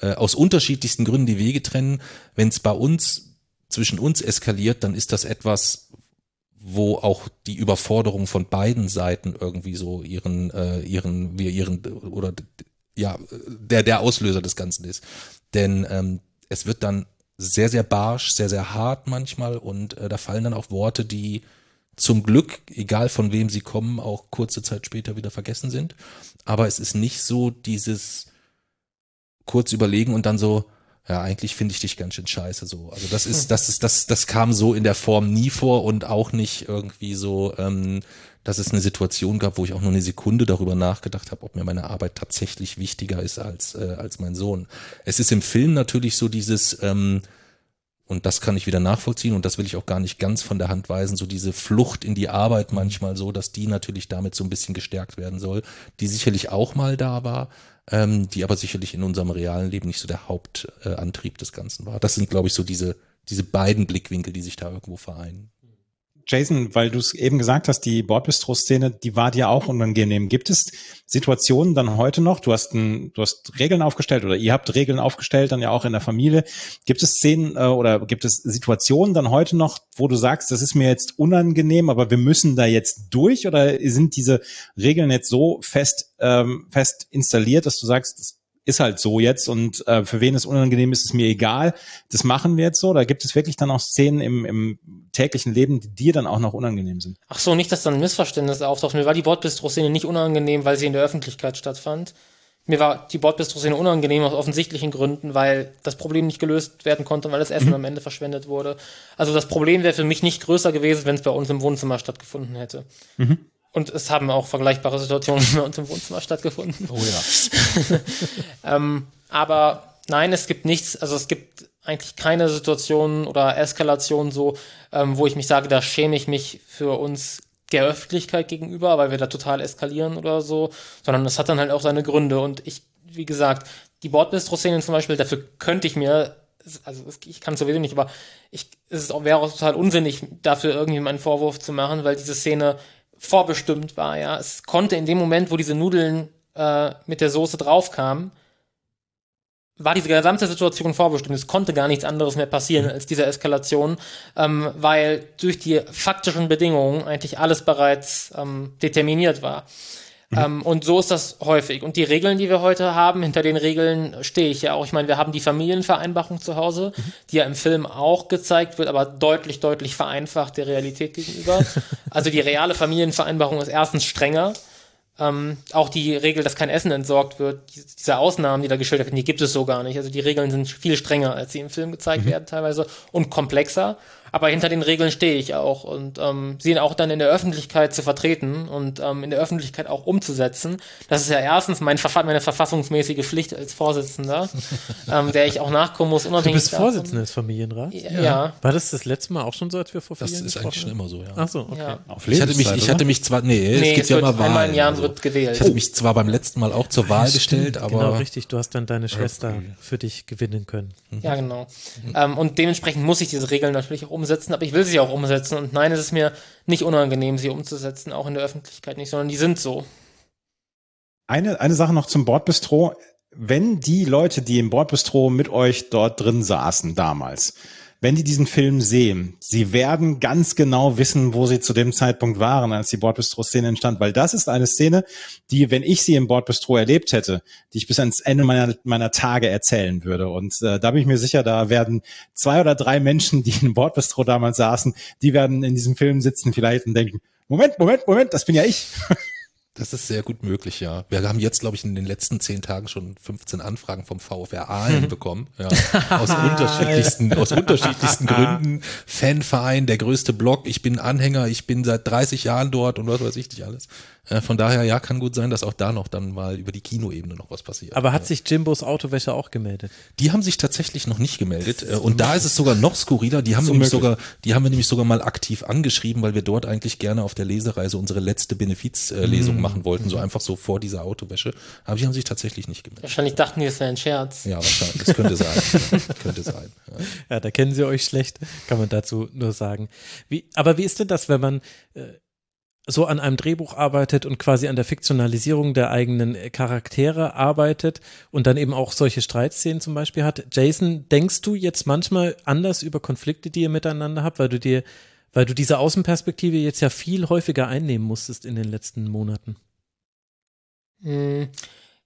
Speaker 7: äh, aus unterschiedlichsten Gründen die Wege trennen. Wenn es bei uns zwischen uns eskaliert, dann ist das etwas, wo auch die Überforderung von beiden Seiten irgendwie so ihren, äh, ihren, wir ihren oder ja, der, der Auslöser des Ganzen ist. Denn ähm, es wird dann sehr, sehr barsch, sehr, sehr hart manchmal und äh, da fallen dann auch Worte, die zum Glück, egal von wem sie kommen, auch kurze Zeit später wieder vergessen sind. Aber es ist nicht so dieses kurz überlegen und dann so, ja, eigentlich finde ich dich ganz schön scheiße so. Also das ist, das ist, das, das kam so in der Form nie vor und auch nicht irgendwie so, ähm, dass es eine Situation gab, wo ich auch nur eine Sekunde darüber nachgedacht habe, ob mir meine Arbeit tatsächlich wichtiger ist als, äh, als mein Sohn. Es ist im Film natürlich so dieses, ähm, Und das kann ich wieder nachvollziehen und das will ich auch gar nicht ganz von der Hand weisen. So diese Flucht in die Arbeit manchmal so, dass die natürlich damit so ein bisschen gestärkt werden soll, die sicherlich auch mal da war, ähm, die aber sicherlich in unserem realen Leben nicht so der Hauptantrieb des Ganzen war. Das sind, glaube ich, so diese, diese beiden Blickwinkel, die sich da irgendwo vereinen.
Speaker 8: Jason, weil du es eben gesagt hast, die Bordbistro-Szene, die war dir auch unangenehm. Gibt es Situationen dann heute noch? Du hast, ein, du hast Regeln aufgestellt oder ihr habt Regeln aufgestellt, dann ja auch in der Familie. Gibt es Szenen äh, oder gibt es Situationen dann heute noch, wo du sagst, das ist mir jetzt unangenehm, aber wir müssen da jetzt durch? Oder sind diese Regeln jetzt so fest, ähm, fest installiert, dass du sagst, das ist halt so jetzt und äh, für wen es unangenehm ist, ist mir egal. Das machen wir jetzt so. Da gibt es wirklich dann auch Szenen im, im täglichen Leben, die dir dann auch noch unangenehm sind.
Speaker 9: Ach so, nicht, dass dann ein Missverständnis auftaucht. Mir war die Bordbistro-Szene nicht unangenehm, weil sie in der Öffentlichkeit stattfand. Mir war die Bordbistro-Szene unangenehm aus offensichtlichen Gründen, weil das Problem nicht gelöst werden konnte, weil das Essen mhm. am Ende verschwendet wurde. Also das Problem wäre für mich nicht größer gewesen, wenn es bei uns im Wohnzimmer stattgefunden hätte. Mhm. Und es haben auch vergleichbare Situationen bei uns im Wohnzimmer stattgefunden.
Speaker 7: Oh ja.
Speaker 9: ähm, aber nein, es gibt nichts, also es gibt eigentlich keine Situation oder Eskalation so, ähm, wo ich mich sage, da schäme ich mich für uns der Öffentlichkeit gegenüber, weil wir da total eskalieren oder so, sondern es hat dann halt auch seine Gründe. Und ich, wie gesagt, die Bordbistro-Szenen zum Beispiel, dafür könnte ich mir, also ich kann es sowieso nicht, aber ich, es wäre auch total unsinnig, dafür irgendwie einen Vorwurf zu machen, weil diese Szene vorbestimmt war, ja. Es konnte in dem Moment, wo diese Nudeln äh, mit der Soße draufkamen, war diese gesamte Situation vorbestimmt. Es konnte gar nichts anderes mehr passieren als diese Eskalation, ähm, weil durch die faktischen Bedingungen eigentlich alles bereits ähm, determiniert war. Mhm. Ähm, und so ist das häufig. Und die Regeln, die wir heute haben, hinter den Regeln stehe ich ja auch. Ich meine, wir haben die Familienvereinbarung zu Hause, mhm. die ja im Film auch gezeigt wird, aber deutlich, deutlich vereinfacht der Realität gegenüber. also die reale Familienvereinbarung ist erstens strenger. Ähm, auch die Regel, dass kein Essen entsorgt wird, diese Ausnahmen, die da geschildert werden, die gibt es so gar nicht. Also die Regeln sind viel strenger, als sie im Film gezeigt mhm. werden teilweise und komplexer aber hinter den Regeln stehe ich auch und ähm, sie auch dann in der Öffentlichkeit zu vertreten und ähm, in der Öffentlichkeit auch umzusetzen. Das ist ja erstens mein Verfa meine verfassungsmäßige Pflicht als Vorsitzender, ähm, der ich auch nachkommen muss,
Speaker 6: unabhängig Du bist Vorsitzender des Familienrats?
Speaker 9: Ja. ja.
Speaker 6: War das das letzte Mal auch schon so, als wir vor vier
Speaker 7: Das ist eigentlich schon immer so, ja.
Speaker 6: Ach so, okay.
Speaker 9: Ja.
Speaker 7: ich hatte mich, ich hatte mich zwar, nee,
Speaker 9: nee
Speaker 7: es gibt ja immer Wahlen.
Speaker 9: Einmal im Jahr also. wird gewählt.
Speaker 7: Ich hatte mich zwar beim letzten Mal auch zur Wahl
Speaker 6: ja,
Speaker 7: gestellt, aber.
Speaker 6: Genau, richtig. Du hast dann deine Schwester für dich gewinnen können.
Speaker 9: Ja, genau. Mhm. Ähm, und dementsprechend muss ich diese Regeln natürlich auch umsetzen, aber ich will sie auch umsetzen. Und nein, es ist mir nicht unangenehm, sie umzusetzen, auch in der Öffentlichkeit nicht, sondern die sind so.
Speaker 8: Eine, eine Sache noch zum Bordbistro. Wenn die Leute, die im Bordbistro mit euch dort drin saßen damals, wenn die diesen Film sehen, sie werden ganz genau wissen, wo sie zu dem Zeitpunkt waren, als die Bordbistro-Szene entstand, weil das ist eine Szene, die, wenn ich sie im Bordbistro erlebt hätte, die ich bis ans Ende meiner, meiner Tage erzählen würde. Und äh, da bin ich mir sicher, da werden zwei oder drei Menschen, die im Bordbistro damals saßen, die werden in diesem Film sitzen vielleicht und denken, Moment, Moment, Moment, das bin ja ich.
Speaker 7: Das ist sehr gut möglich, ja. Wir haben jetzt, glaube ich, in den letzten zehn Tagen schon 15 Anfragen vom VfR Aalen bekommen. Ja, aus unterschiedlichsten, aus unterschiedlichsten Gründen. Fanverein, der größte Blog. Ich bin Anhänger, ich bin seit 30 Jahren dort und was weiß ich nicht alles. Äh, von daher, ja, kann gut sein, dass auch da noch dann mal über die Kinoebene noch was passiert.
Speaker 6: Aber hat sich Jimbos Autowäsche auch gemeldet?
Speaker 7: Die haben sich tatsächlich noch nicht gemeldet. Äh, und da ist es sogar noch skurriler. Die haben nämlich sogar, die haben wir nämlich sogar mal aktiv angeschrieben, weil wir dort eigentlich gerne auf der Lesereise unsere letzte Benefizlesung mhm. machen wollten, so einfach so vor dieser Autowäsche. Aber die haben sich tatsächlich nicht gemeldet.
Speaker 9: Wahrscheinlich dachten die, es wäre ein Scherz.
Speaker 7: Ja, wahrscheinlich. Das könnte sein. könnte sein.
Speaker 6: Ja. ja, da kennen sie euch schlecht, kann man dazu nur sagen. Wie, aber wie ist denn das, wenn man äh, so an einem Drehbuch arbeitet und quasi an der Fiktionalisierung der eigenen Charaktere arbeitet und dann eben auch solche Streitszenen zum Beispiel hat. Jason, denkst du jetzt manchmal anders über Konflikte, die ihr miteinander habt, weil du dir, weil du diese Außenperspektive jetzt ja viel häufiger einnehmen musstest in den letzten Monaten?
Speaker 9: Hm,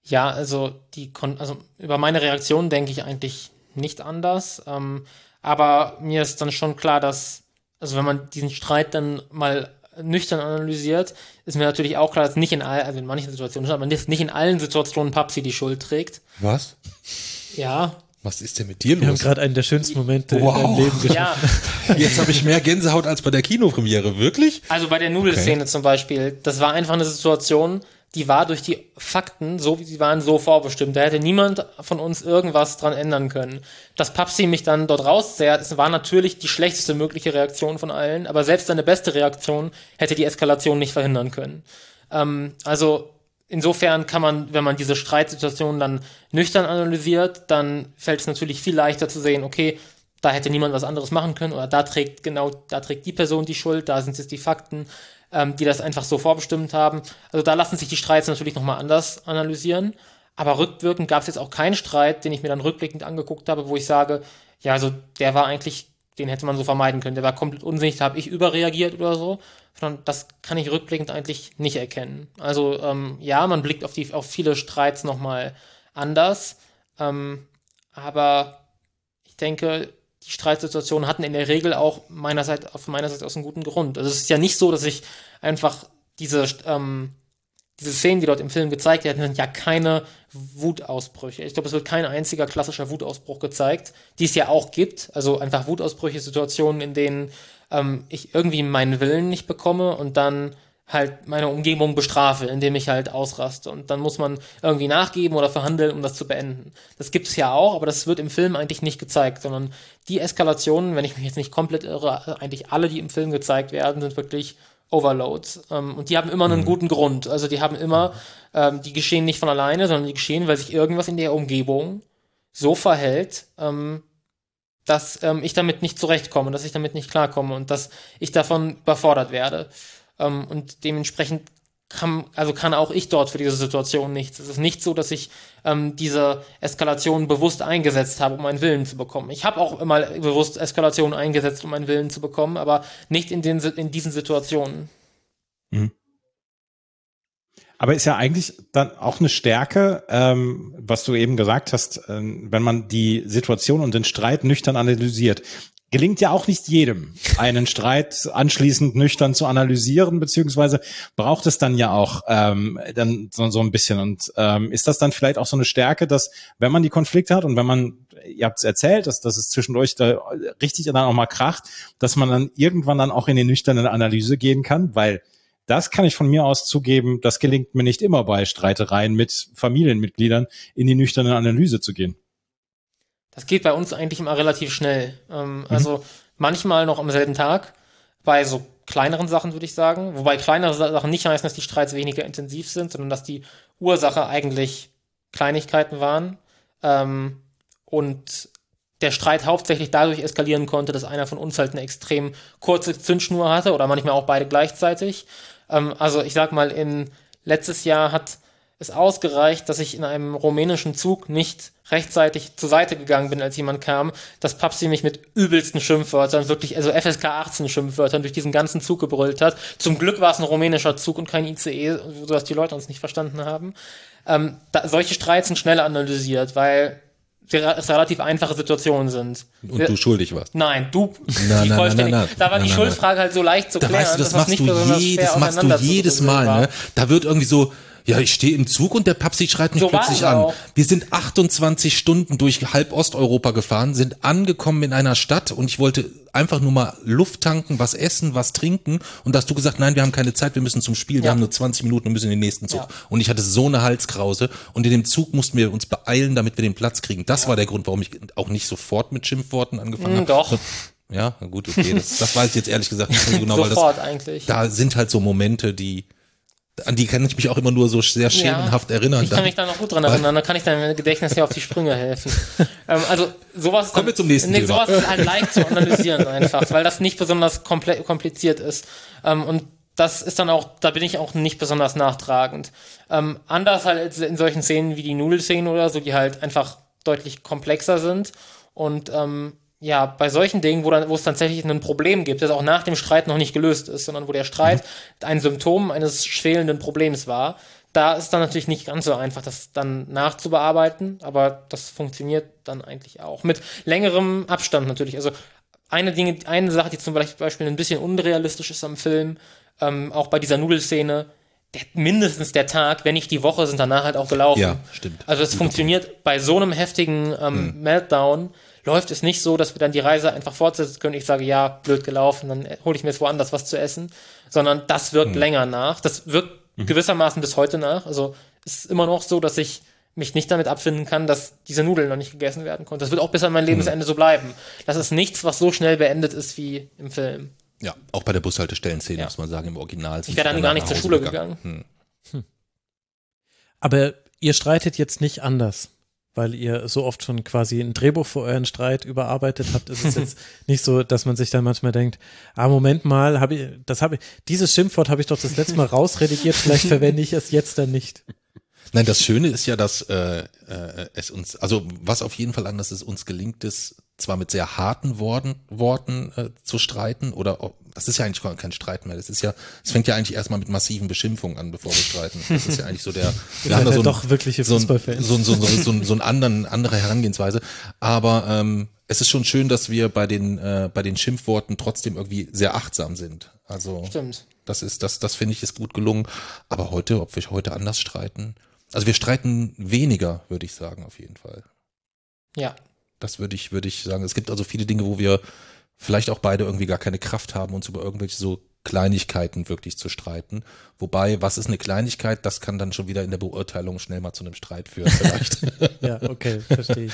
Speaker 9: ja, also die, also über meine Reaktion denke ich eigentlich nicht anders. Ähm, aber mir ist dann schon klar, dass, also wenn man diesen Streit dann mal nüchtern analysiert, ist mir natürlich auch klar, dass nicht in all, also in manchen Situationen, aber nicht in allen Situationen Papsi die Schuld trägt.
Speaker 7: Was?
Speaker 9: Ja.
Speaker 7: Was ist denn mit dir los?
Speaker 6: Wir haben gerade einen der schönsten Momente wow. in deinem Leben geschaffen.
Speaker 7: Ja. Jetzt habe ich mehr Gänsehaut als bei der Kinopremiere, wirklich?
Speaker 9: Also bei der Nudelszene okay. zum Beispiel, das war einfach eine Situation, die war durch die Fakten, so wie sie waren, so vorbestimmt. Da hätte niemand von uns irgendwas dran ändern können. Dass Papsi mich dann dort rauszerrt, war natürlich die schlechteste mögliche Reaktion von allen, aber selbst seine beste Reaktion hätte die Eskalation nicht verhindern können. Ähm, also insofern kann man, wenn man diese Streitsituation dann nüchtern analysiert, dann fällt es natürlich viel leichter zu sehen, okay, da hätte niemand was anderes machen können oder da trägt genau, da trägt die Person die Schuld, da sind es die Fakten ähm, die das einfach so vorbestimmt haben. Also da lassen sich die Streits natürlich nochmal anders analysieren. Aber rückwirkend gab es jetzt auch keinen Streit, den ich mir dann rückblickend angeguckt habe, wo ich sage, ja, also der war eigentlich, den hätte man so vermeiden können. Der war komplett unsinnig, da habe ich überreagiert oder so. Sondern das kann ich rückblickend eigentlich nicht erkennen. Also ähm, ja, man blickt auf, die, auf viele Streits nochmal anders. Ähm, aber ich denke, die Streitsituationen hatten in der Regel auch meinerseits, von meiner Seite aus einen guten Grund. Also es ist ja nicht so, dass ich einfach diese, ähm, diese Szenen, die dort im Film gezeigt werden, sind ja keine Wutausbrüche. Ich glaube, es wird kein einziger klassischer Wutausbruch gezeigt, die es ja auch gibt. Also einfach Wutausbrüche, Situationen, in denen ähm, ich irgendwie meinen Willen nicht bekomme und dann halt meine Umgebung bestrafe, indem ich halt ausraste. Und dann muss man irgendwie nachgeben oder verhandeln, um das zu beenden. Das gibt es ja auch, aber das wird im Film eigentlich nicht gezeigt, sondern die Eskalationen, wenn ich mich jetzt nicht komplett irre, eigentlich alle, die im Film gezeigt werden, sind wirklich Overloads. Ähm, und die haben immer einen mhm. guten Grund. Also die haben immer, ähm, die geschehen nicht von alleine, sondern die geschehen, weil sich irgendwas in der Umgebung so verhält, ähm, dass ähm, ich damit nicht zurechtkomme, dass ich damit nicht klarkomme und dass ich davon überfordert werde. Ähm, und dementsprechend kann, also kann auch ich dort für diese Situation nichts. Es ist nicht so, dass ich ähm, diese Eskalation bewusst eingesetzt habe, um meinen Willen zu bekommen. Ich habe auch immer bewusst Eskalation eingesetzt, um meinen Willen zu bekommen, aber nicht in, den, in diesen Situationen. Mhm.
Speaker 8: Aber ist ja eigentlich dann auch eine Stärke, ähm, was du eben gesagt hast, äh, wenn man die Situation und den Streit nüchtern analysiert gelingt ja auch nicht jedem, einen Streit anschließend nüchtern zu analysieren, beziehungsweise braucht es dann ja auch ähm, dann so, so ein bisschen. Und ähm, ist das dann vielleicht auch so eine Stärke, dass wenn man die Konflikte hat und wenn man, ihr habt es erzählt, dass, dass es zwischendurch da richtig dann auch mal kracht, dass man dann irgendwann dann auch in die nüchterne Analyse gehen kann, weil das kann ich von mir aus zugeben, das gelingt mir nicht immer bei Streitereien mit Familienmitgliedern, in die nüchterne Analyse zu gehen.
Speaker 9: Das geht bei uns eigentlich immer relativ schnell. Ähm, mhm. Also manchmal noch am selben Tag. Bei so kleineren Sachen würde ich sagen. Wobei kleinere Sachen nicht heißen, dass die Streits weniger intensiv sind, sondern dass die Ursache eigentlich Kleinigkeiten waren. Ähm, und der Streit hauptsächlich dadurch eskalieren konnte, dass einer von uns halt eine extrem kurze Zündschnur hatte oder manchmal auch beide gleichzeitig. Ähm, also ich sag mal, in letztes Jahr hat es ausgereicht, dass ich in einem rumänischen Zug nicht rechtzeitig zur Seite gegangen bin, als jemand kam, dass Papsi mich mit übelsten Schimpfwörtern, wirklich, also FSK 18 Schimpfwörtern durch diesen ganzen Zug gebrüllt hat. Zum Glück war es ein rumänischer Zug und kein ICE, sodass die Leute uns nicht verstanden haben. Ähm, da, solche Streits sind schnell analysiert, weil es relativ einfache Situationen sind.
Speaker 7: Und du schuldig warst.
Speaker 9: Nein, du
Speaker 7: na, na, vollständig. Na,
Speaker 9: da war die Schuldfrage halt so leicht zu
Speaker 7: klären. Weißt du, das machst du jedes, machst du jedes Mal, ne? Da wird irgendwie so, ja, ich stehe im Zug und der Papsi schreit mich so plötzlich an. Auch. Wir sind 28 Stunden durch halb Osteuropa gefahren, sind angekommen in einer Stadt und ich wollte einfach nur mal Luft tanken, was essen, was trinken und da hast du gesagt, nein, wir haben keine Zeit, wir müssen zum Spiel, ja. wir haben nur 20 Minuten und müssen in den nächsten Zug. Ja. Und ich hatte so eine Halskrause und in dem Zug mussten wir uns beeilen, damit wir den Platz kriegen. Das ja. war der Grund, warum ich auch nicht sofort mit Schimpfworten angefangen
Speaker 9: mm,
Speaker 7: habe.
Speaker 9: Doch.
Speaker 7: Ja, gut, okay, das, das weiß ich jetzt ehrlich gesagt nicht so genau,
Speaker 9: Sofort
Speaker 7: weil das,
Speaker 9: eigentlich.
Speaker 7: da sind halt so Momente, die, an die kann ich mich auch immer nur so sehr schemenhaft ja, erinnern.
Speaker 9: Ich kann mich da noch gut dran erinnern, da kann ich deinem Gedächtnis ja auf die Sprünge helfen. ähm, also sowas,
Speaker 7: Kommen wir zum nächsten
Speaker 9: nee, sowas ist halt leicht zu analysieren einfach, weil das nicht besonders kompliziert ist. Ähm, und das ist dann auch, da bin ich auch nicht besonders nachtragend. Ähm, anders halt in solchen Szenen wie die Nudelszenen oder so, die halt einfach deutlich komplexer sind und ähm, ja, bei solchen Dingen, wo, dann, wo es tatsächlich ein Problem gibt, das auch nach dem Streit noch nicht gelöst ist, sondern wo der Streit mhm. ein Symptom eines schwelenden Problems war, da ist dann natürlich nicht ganz so einfach, das dann nachzubearbeiten, aber das funktioniert dann eigentlich auch. Mit längerem Abstand natürlich. Also eine Dinge, eine Sache, die zum Beispiel ein bisschen unrealistisch ist am Film, ähm, auch bei dieser Nudelszene, der, mindestens der Tag, wenn nicht die Woche, sind danach halt auch gelaufen.
Speaker 7: Ja, stimmt.
Speaker 9: Also es funktioniert bei so einem heftigen ähm, mhm. Meltdown läuft es nicht so, dass wir dann die Reise einfach fortsetzen können. Ich sage, ja, blöd gelaufen, dann hole ich mir jetzt woanders was zu essen, sondern das wirkt mhm. länger nach. Das wirkt gewissermaßen bis heute nach. Also es ist immer noch so, dass ich mich nicht damit abfinden kann, dass diese Nudeln noch nicht gegessen werden konnten. Das wird auch bis an mein Lebensende so bleiben. Das ist nichts, was so schnell beendet ist wie im Film.
Speaker 7: Ja, auch bei der Bushaltestellenszene
Speaker 9: Ja.
Speaker 7: muss man sagen, im Original.
Speaker 9: Ich wäre dann gar nicht zur Schule gegangen.
Speaker 7: Hm.
Speaker 6: Aber ihr streitet jetzt nicht anders, weil ihr so oft schon quasi ein Drehbuch für euren Streit überarbeitet habt. Es ist jetzt nicht so, dass man sich dann manchmal denkt, ah, Moment mal, habe ich, das habe ich, dieses Schimpfwort habe ich doch das letzte Mal rausredigiert, vielleicht verwende ich es jetzt dann nicht.
Speaker 7: Nein, das Schöne ist ja, dass äh, äh, es uns, also was auf jeden Fall anders ist, uns gelingt es, zwar mit sehr harten Worten, Worten äh, zu streiten, oder auch- das ist ja eigentlich gar kein Streit mehr. Das ist ja, es fängt ja eigentlich erstmal mit massiven Beschimpfungen an, bevor wir streiten. Das ist ja eigentlich so der, wir haben da
Speaker 6: ja
Speaker 7: so,
Speaker 6: doch wirkliche
Speaker 7: so, ein, so, ein- so, ein- so, ein- so einen anderen, andere Herangehensweise. Aber ähm, es ist schon schön, dass wir bei den, äh, bei den Schimpfworten trotzdem irgendwie sehr achtsam sind. Also
Speaker 9: Stimmt.
Speaker 7: das ist, das, das finde ich ist gut gelungen. Aber heute, ob wir heute anders streiten? Also wir streiten weniger, würde ich sagen, auf jeden Fall.
Speaker 9: Ja.
Speaker 7: Das würde ich, würde ich sagen. Es gibt also viele Dinge, wo wir vielleicht auch beide irgendwie gar keine Kraft haben, uns über irgendwelche so Kleinigkeiten wirklich zu streiten. Wobei, was ist eine Kleinigkeit? Das kann dann schon wieder in der Beurteilung schnell mal zu einem Streit führen, vielleicht.
Speaker 6: Ja, okay, verstehe ich.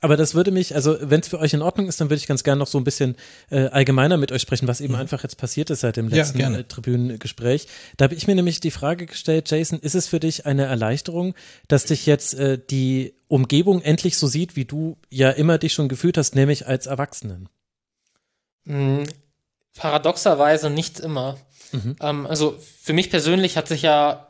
Speaker 6: Aber das würde mich, also wenn es für euch in Ordnung ist, dann würde ich ganz gerne noch so ein bisschen äh, allgemeiner mit euch sprechen, was eben einfach jetzt passiert ist seit dem
Speaker 7: Mhm. Ja,
Speaker 6: letzten
Speaker 7: gerne.
Speaker 6: äh, Tribünengespräch. Da habe ich mir nämlich die Frage gestellt, Jason, ist es für dich eine Erleichterung, dass dich jetzt äh, die Umgebung endlich so sieht, wie du ja immer dich schon gefühlt hast, nämlich als Erwachsenen?
Speaker 9: Mh, paradoxerweise nicht immer.
Speaker 6: Mhm.
Speaker 9: Ähm, also für mich persönlich hat sich ja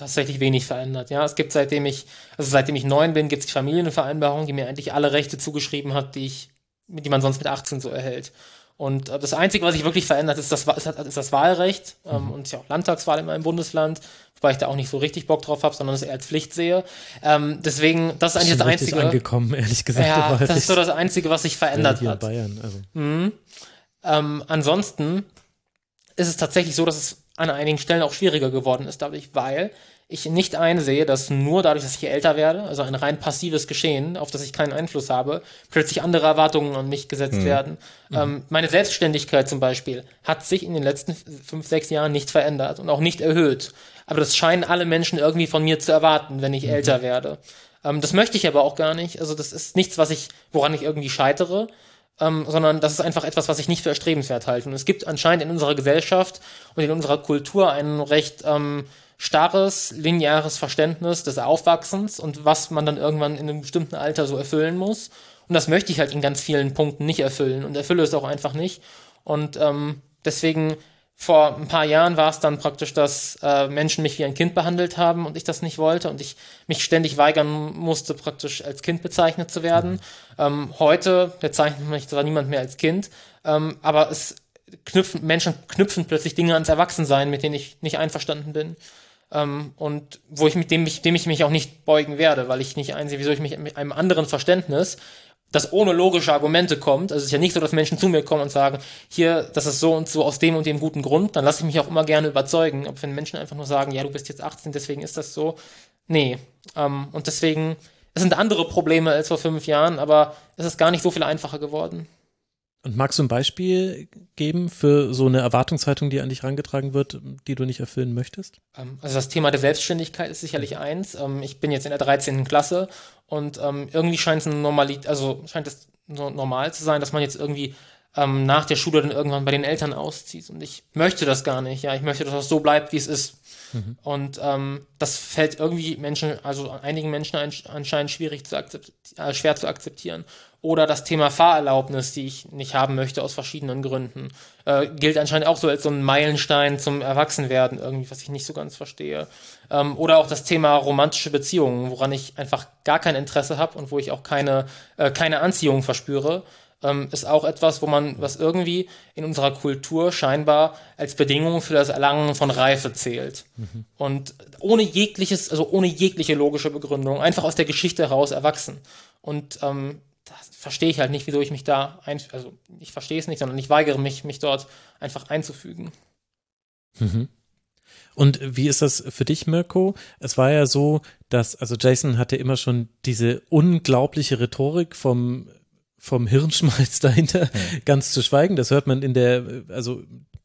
Speaker 9: tatsächlich wenig verändert. Ja, es gibt seitdem ich, also seitdem ich neun bin, gibt es die Familienvereinbarung, die mir eigentlich alle Rechte zugeschrieben hat, die ich, die man sonst mit 18 so erhält. Und äh, das Einzige, was sich wirklich verändert, ist das, ist, ist das Wahlrecht ähm, und ja auch Landtagswahl in meinem Bundesland, wobei ich da auch nicht so richtig Bock drauf habe, sondern es eher als Pflicht sehe. Ähm, deswegen, das ist eigentlich das Einzige.
Speaker 6: angekommen, ehrlich gesagt.
Speaker 9: Ja, das ist so das Einzige, was sich verändert
Speaker 6: in
Speaker 9: hat.
Speaker 6: Bayern. Also.
Speaker 9: Mhm. Ähm, ansonsten ist es tatsächlich so, dass es an einigen Stellen auch schwieriger geworden ist dadurch, weil ich nicht einsehe, dass nur dadurch, dass ich älter werde, also ein rein passives Geschehen, auf das ich keinen Einfluss habe, plötzlich andere Erwartungen an mich gesetzt
Speaker 7: Mhm.
Speaker 9: werden. Ähm, meine Selbstständigkeit zum Beispiel hat sich in den letzten fünf, sechs Jahren nicht verändert und auch nicht erhöht. Aber das scheinen alle Menschen irgendwie von mir zu erwarten, wenn ich älter werde. Ähm, das möchte ich aber auch gar nicht. Also das ist nichts, was ich, woran ich irgendwie scheitere ähm, sondern das ist einfach etwas, was ich nicht für erstrebenswert halte. Und es gibt anscheinend in unserer Gesellschaft und in unserer Kultur ein recht ähm, starres, lineares Verständnis des Aufwachsens und was man dann irgendwann in einem bestimmten Alter so erfüllen muss. Und das möchte ich halt in ganz vielen Punkten nicht erfüllen und erfülle es auch einfach nicht. Und ähm, deswegen vor ein paar Jahren war es dann praktisch, dass äh, Menschen mich wie ein Kind behandelt haben und ich das nicht wollte und ich mich ständig weigern musste, praktisch als Kind bezeichnet zu werden. Ähm, heute bezeichnet mich zwar niemand mehr als Kind, ähm, aber es knüpfen, Menschen knüpfen plötzlich Dinge ans Erwachsensein, mit denen ich nicht einverstanden bin. Ähm, und wo ich mit dem, ich, dem ich mich auch nicht beugen werde, weil ich nicht einsehe, wieso ich mich mit einem anderen Verständnis das ohne logische Argumente kommt. Also es ist ja nicht so, dass Menschen zu mir kommen und sagen, hier, das ist so und so aus dem und dem guten Grund, dann lasse ich mich auch immer gerne überzeugen. Aber wenn Menschen einfach nur sagen, ja, du bist jetzt 18, deswegen ist das so, nee. Ähm, und deswegen, es sind andere Probleme als vor fünf Jahren, aber es ist gar nicht so viel einfacher geworden.
Speaker 6: Und magst du ein Beispiel geben für so eine Erwartungshaltung, die an dich herangetragen wird, die du nicht erfüllen möchtest?
Speaker 9: Ähm, Also das Thema der Selbstständigkeit ist sicherlich eins. Ähm, Ich bin jetzt in der 13. Klasse und ähm, irgendwie scheint es Normalität, also scheint es normal zu sein, dass man jetzt irgendwie nach der Schule dann irgendwann bei den Eltern auszieht. Und ich möchte das gar nicht. Ja, ich möchte, dass das so bleibt, wie es ist.
Speaker 6: Mhm.
Speaker 9: Und ähm, das fällt irgendwie Menschen, also einigen Menschen ein, anscheinend schwierig zu akzept, äh, schwer zu akzeptieren. Oder das Thema Fahrerlaubnis, die ich nicht haben möchte aus verschiedenen Gründen, äh, gilt anscheinend auch so als so ein Meilenstein zum Erwachsenwerden irgendwie, was ich nicht so ganz verstehe. Ähm, oder auch das Thema romantische Beziehungen, woran ich einfach gar kein Interesse habe und wo ich auch keine, äh, keine Anziehung verspüre ähm, ist auch etwas, wo man, was irgendwie in unserer Kultur scheinbar als Bedingung für das Erlangen von Reife zählt. Und ohne jegliches, also ohne jegliche logische Begründung, einfach aus der Geschichte heraus erwachsen. Und ähm, das verstehe ich halt nicht, wieso ich mich da ein, also ich verstehe es nicht, sondern ich weigere mich, mich dort einfach einzufügen.
Speaker 6: Mhm. Und wie ist das für dich, Mirko? Es war ja so, dass, also Jason hatte immer schon diese unglaubliche Rhetorik vom, vom Hirnschmalz dahinter, ganz zu schweigen. Das hört man in der, also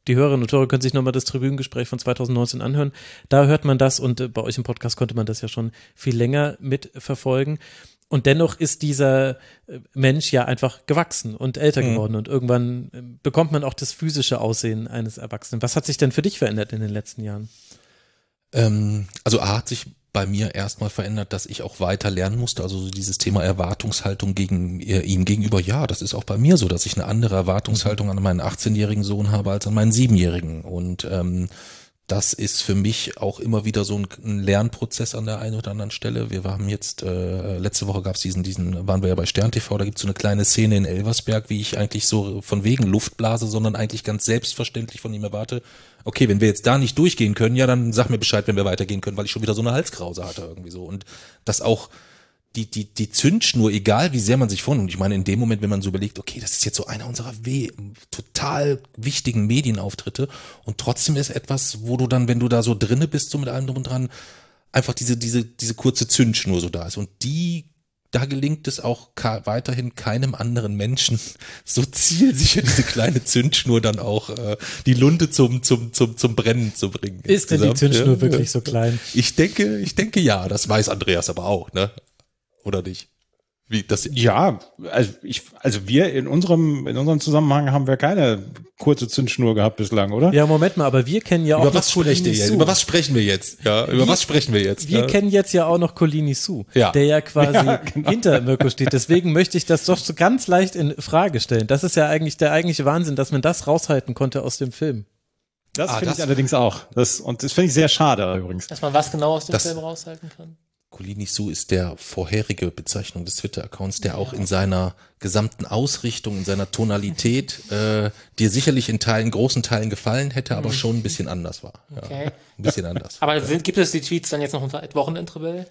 Speaker 6: die Hörerinnen und Hörer können sich nochmal das Tribünengespräch von 2019 anhören. Da hört man das und äh, bei euch im Podcast konnte man das ja schon viel länger mitverfolgen. Und dennoch ist dieser äh, Mensch ja einfach gewachsen und älter
Speaker 7: Mhm.
Speaker 6: geworden und irgendwann äh, bekommt man auch das physische Aussehen eines Erwachsenen. Was hat sich denn für dich verändert in den letzten Jahren?
Speaker 7: Ähm, also A hat sich bei mir erstmal verändert, dass ich auch weiter lernen musste. Also so dieses Thema Erwartungshaltung gegen äh, ihm gegenüber. Ja, das ist auch bei mir so, dass ich eine andere Erwartungshaltung an meinen 18-jährigen Sohn habe als an meinen 7-jährigen. Und ähm, das ist für mich auch immer wieder so ein, Lernprozess an der einen oder anderen Stelle. Wir haben jetzt, äh, letzte Woche gab es diesen, diesen, waren wir ja bei Stern TV, da gibt es so eine kleine Szene in Elversberg, wie ich eigentlich so von wegen Luftblase, sondern eigentlich ganz selbstverständlich von ihm erwarte, okay, wenn wir jetzt da nicht durchgehen können, ja, dann sag mir Bescheid, wenn wir weitergehen können, weil ich schon wieder so eine Halskrause hatte irgendwie so. Und das auch die, die, die Zündschnur, egal wie sehr man sich vornimmt. Ich meine, in dem Moment, wenn man so überlegt, okay, das ist jetzt so einer unserer we total wichtigen Medienauftritte und trotzdem ist etwas, wo du dann, wenn du da so drinne bist, so mit allem drum und dran, einfach diese, diese, diese kurze Zündschnur so da ist. Und die, da gelingt es auch weiterhin keinem anderen Menschen so zielsicher diese kleine Zündschnur dann auch äh, die Lunte zum, zum, zum, zum Brennen zu bringen.
Speaker 6: Ist denn die. Zündschnur
Speaker 7: Ja.
Speaker 6: wirklich so klein?
Speaker 7: Ich denke, ich denke ja, das weiß Andreas aber auch, ne? Oder nicht? Wie das
Speaker 8: Ja, also ich, also wir in unserem, in unserem Zusammenhang haben wir keine kurze Zündschnur gehabt bislang, oder?
Speaker 6: Ja, Moment mal, aber wir kennen ja auch
Speaker 7: über
Speaker 6: noch
Speaker 7: was ihr
Speaker 6: Colini? Su.
Speaker 7: Über was sprechen wir jetzt? Ja, über
Speaker 6: Wir-
Speaker 7: was sprechen wir jetzt?
Speaker 6: Wir
Speaker 7: ja.
Speaker 6: kennen jetzt ja auch noch Colini Su,
Speaker 7: Ja.
Speaker 6: der ja quasi
Speaker 8: Ja, genau.
Speaker 6: hinter Mirko steht. Deswegen möchte ich das doch so ganz leicht in Frage stellen. Das ist ja eigentlich der eigentliche Wahnsinn, dass man das raushalten konnte aus dem Film.
Speaker 8: Das
Speaker 7: Ah,
Speaker 8: finde ich allerdings auch. Das, und das finde ich sehr schade übrigens.
Speaker 9: Dass man was genau aus dem
Speaker 7: Das-
Speaker 9: Film raushalten kann.
Speaker 7: Colini Su ist der vorherige Bezeichnung des Twitter-Accounts, der auch in seiner gesamten Ausrichtung, in seiner Tonalität äh, dir sicherlich in Teilen, großen Teilen gefallen hätte, aber schon ein bisschen anders war. Ja,
Speaker 9: Okay.
Speaker 7: Ein bisschen anders.
Speaker 9: Aber sind, gibt es die Tweets dann jetzt noch unter Wochenendrebell?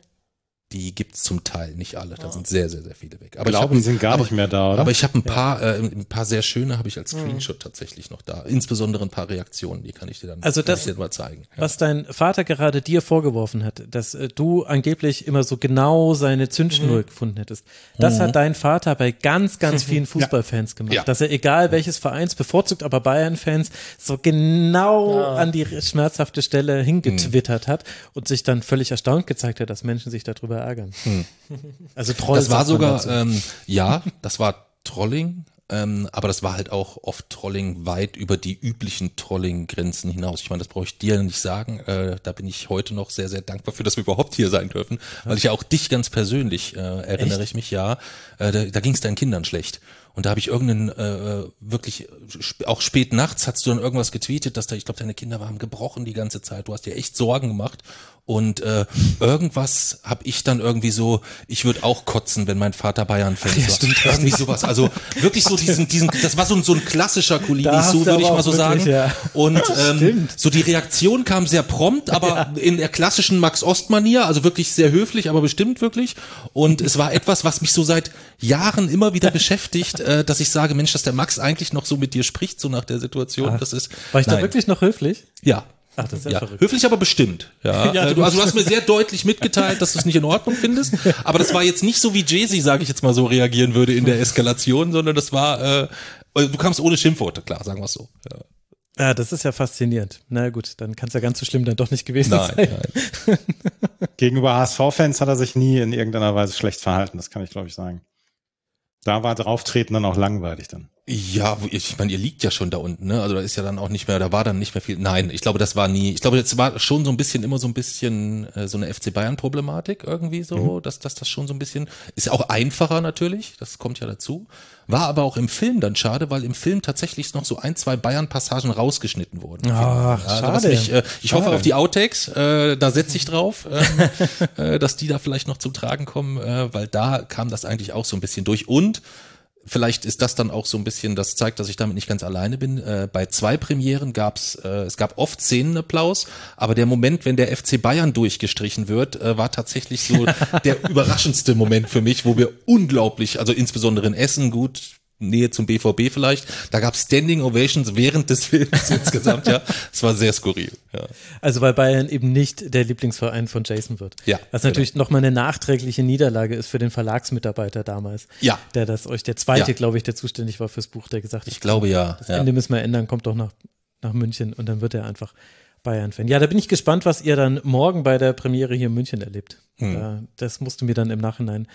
Speaker 7: Die gibt's zum Teil, nicht alle. Da sind sehr, sehr, sehr viele weg.
Speaker 8: Ich glaube,
Speaker 7: hab-
Speaker 8: die sind gar
Speaker 7: aber,
Speaker 8: nicht mehr da, oder?
Speaker 7: Aber ich habe ein paar, äh, ein paar sehr schöne habe ich als Screenshot tatsächlich noch da. Insbesondere ein paar Reaktionen, die kann ich dir dann
Speaker 6: Also
Speaker 7: kann
Speaker 6: das-
Speaker 7: ich dir mal zeigen. Ja.
Speaker 6: Was dein Vater gerade dir vorgeworfen hat, dass äh, du angeblich immer so genau seine Zündschnur
Speaker 7: Mhm.
Speaker 6: gefunden hättest, das hat dein Vater bei ganz, ganz vielen Fußballfans gemacht.
Speaker 7: Ja.
Speaker 6: Dass er egal welches Vereins bevorzugt, aber Bayern-Fans so genau
Speaker 9: Ja.
Speaker 6: an die schmerzhafte Stelle hingetwittert hat und sich dann völlig erstaunt gezeigt hat, dass Menschen sich darüber ärgern. Also Troll
Speaker 7: Das war sogar, ähm, ja, das war Trolling, ähm, aber das war halt auch oft Trolling weit über die üblichen Trolling-Grenzen hinaus. Ich meine, das brauche ich dir nicht sagen. Äh, da bin ich heute noch sehr, sehr dankbar für, dass wir überhaupt hier sein dürfen, weil ich ja auch dich ganz persönlich äh, erinnere
Speaker 6: Echt?
Speaker 7: ich mich, ja. Äh, da da ging es deinen Kindern schlecht. Und da habe ich irgendeinen, äh, wirklich, sp auch spät nachts hast du dann irgendwas getweetet, dass da, ich glaube, deine Kinder waren gebrochen die ganze Zeit. Du hast dir echt Sorgen gemacht. Und äh, irgendwas habe ich dann irgendwie so, ich würde auch kotzen, wenn mein Vater Bayern-Fan
Speaker 6: ja,
Speaker 7: war.
Speaker 6: stimmt,
Speaker 7: irgendwie sowas. Also wirklich so diesen, diesen, das war so, ein- so ein klassischer
Speaker 6: Da du
Speaker 7: würde ich mal so
Speaker 6: wirklich,
Speaker 7: sagen.
Speaker 6: ja.
Speaker 7: Und ähm, so die Reaktion kam sehr prompt, aber in der klassischen Max-Ost-Manier, also wirklich sehr höflich, aber bestimmt wirklich. Und es war etwas, was mich so seit Jahren immer wieder beschäftigt, äh, dass ich sage, Mensch, dass der Max eigentlich noch so mit dir spricht, so nach der Situation.
Speaker 6: Ach,
Speaker 7: das ist.
Speaker 6: War ich da
Speaker 7: Nein.
Speaker 6: wirklich noch höflich?
Speaker 7: Ja.
Speaker 6: Ach, das ist ja,
Speaker 7: Ja,
Speaker 6: verrückt.
Speaker 7: höflich, aber bestimmt. Ja,
Speaker 6: Ja,
Speaker 7: Äh, du, also du hast mir sehr deutlich mitgeteilt, dass du es nicht in Ordnung findest. Aber das war jetzt nicht so, wie Jay-Z, sage ich jetzt mal so, reagieren würde in der Eskalation, sondern das war, äh, du kamst ohne Schimpfworte, klar, sagen wir es so. Ja.
Speaker 6: Ja, das ist ja faszinierend. Na gut, dann kann es ja ganz so schlimm dann doch nicht gewesen
Speaker 7: Nein,
Speaker 6: sein.
Speaker 7: nein.
Speaker 8: Gegenüber HSV-Fans hat er sich nie in irgendeiner Weise schlecht verhalten, das kann ich glaube ich sagen. Da war drauftreten dann auch langweilig dann.
Speaker 7: Ja, ich meine, ihr liegt ja schon da unten, ne? Also da ist ja dann auch nicht mehr, da war dann nicht mehr viel. Nein, ich glaube, das war nie. Ich glaube, das war schon so ein bisschen immer so ein bisschen äh, so eine FC Bayern Problematik irgendwie so, dass dass das schon so ein bisschen ist auch einfacher natürlich, das kommt ja dazu. War aber auch im Film dann schade, weil im Film tatsächlich noch so ein, zwei Bayern Passagen rausgeschnitten wurden.
Speaker 6: Ach,
Speaker 7: also
Speaker 6: schade.
Speaker 7: Mich, äh, ich
Speaker 8: Schade.
Speaker 7: hoffe auf die Outtakes, äh, da setze ich drauf, ähm, äh, dass die da vielleicht noch zum Tragen kommen, äh, weil da kam das eigentlich auch so ein bisschen durch und Vielleicht ist das dann auch so ein bisschen, das zeigt, dass ich damit nicht ganz alleine bin. Äh, bei zwei Premieren gab's, äh, es gab oft Szenenapplaus, aber der Moment, wenn der FC Bayern durchgestrichen wird, äh, war tatsächlich so der überraschendste Moment für mich, wo wir unglaublich, also insbesondere in Essen gut, Nähe zum BVB vielleicht, da gab's Standing Ovations während des Films insgesamt, ja. Es war sehr skurril, ja.
Speaker 6: Also weil Bayern eben nicht der Lieblingsverein von Jason wird.
Speaker 7: Ja,
Speaker 6: Was natürlich nochmal eine nachträgliche Niederlage ist für den Verlagsmitarbeiter damals.
Speaker 7: Ja.
Speaker 6: Der das euch, der zweite,
Speaker 7: Ja.
Speaker 6: glaube ich, der zuständig war fürs Buch, der gesagt hat,
Speaker 7: Ich glaube ja.
Speaker 6: das
Speaker 7: ja.
Speaker 6: Ende müssen wir ändern, kommt doch nach nach München und dann wird er einfach Bayern-Fan. Ja, da bin ich gespannt, was ihr dann morgen bei der Premiere hier in München erlebt.
Speaker 7: Hm.
Speaker 6: Da, das musst du mir dann im Nachhinein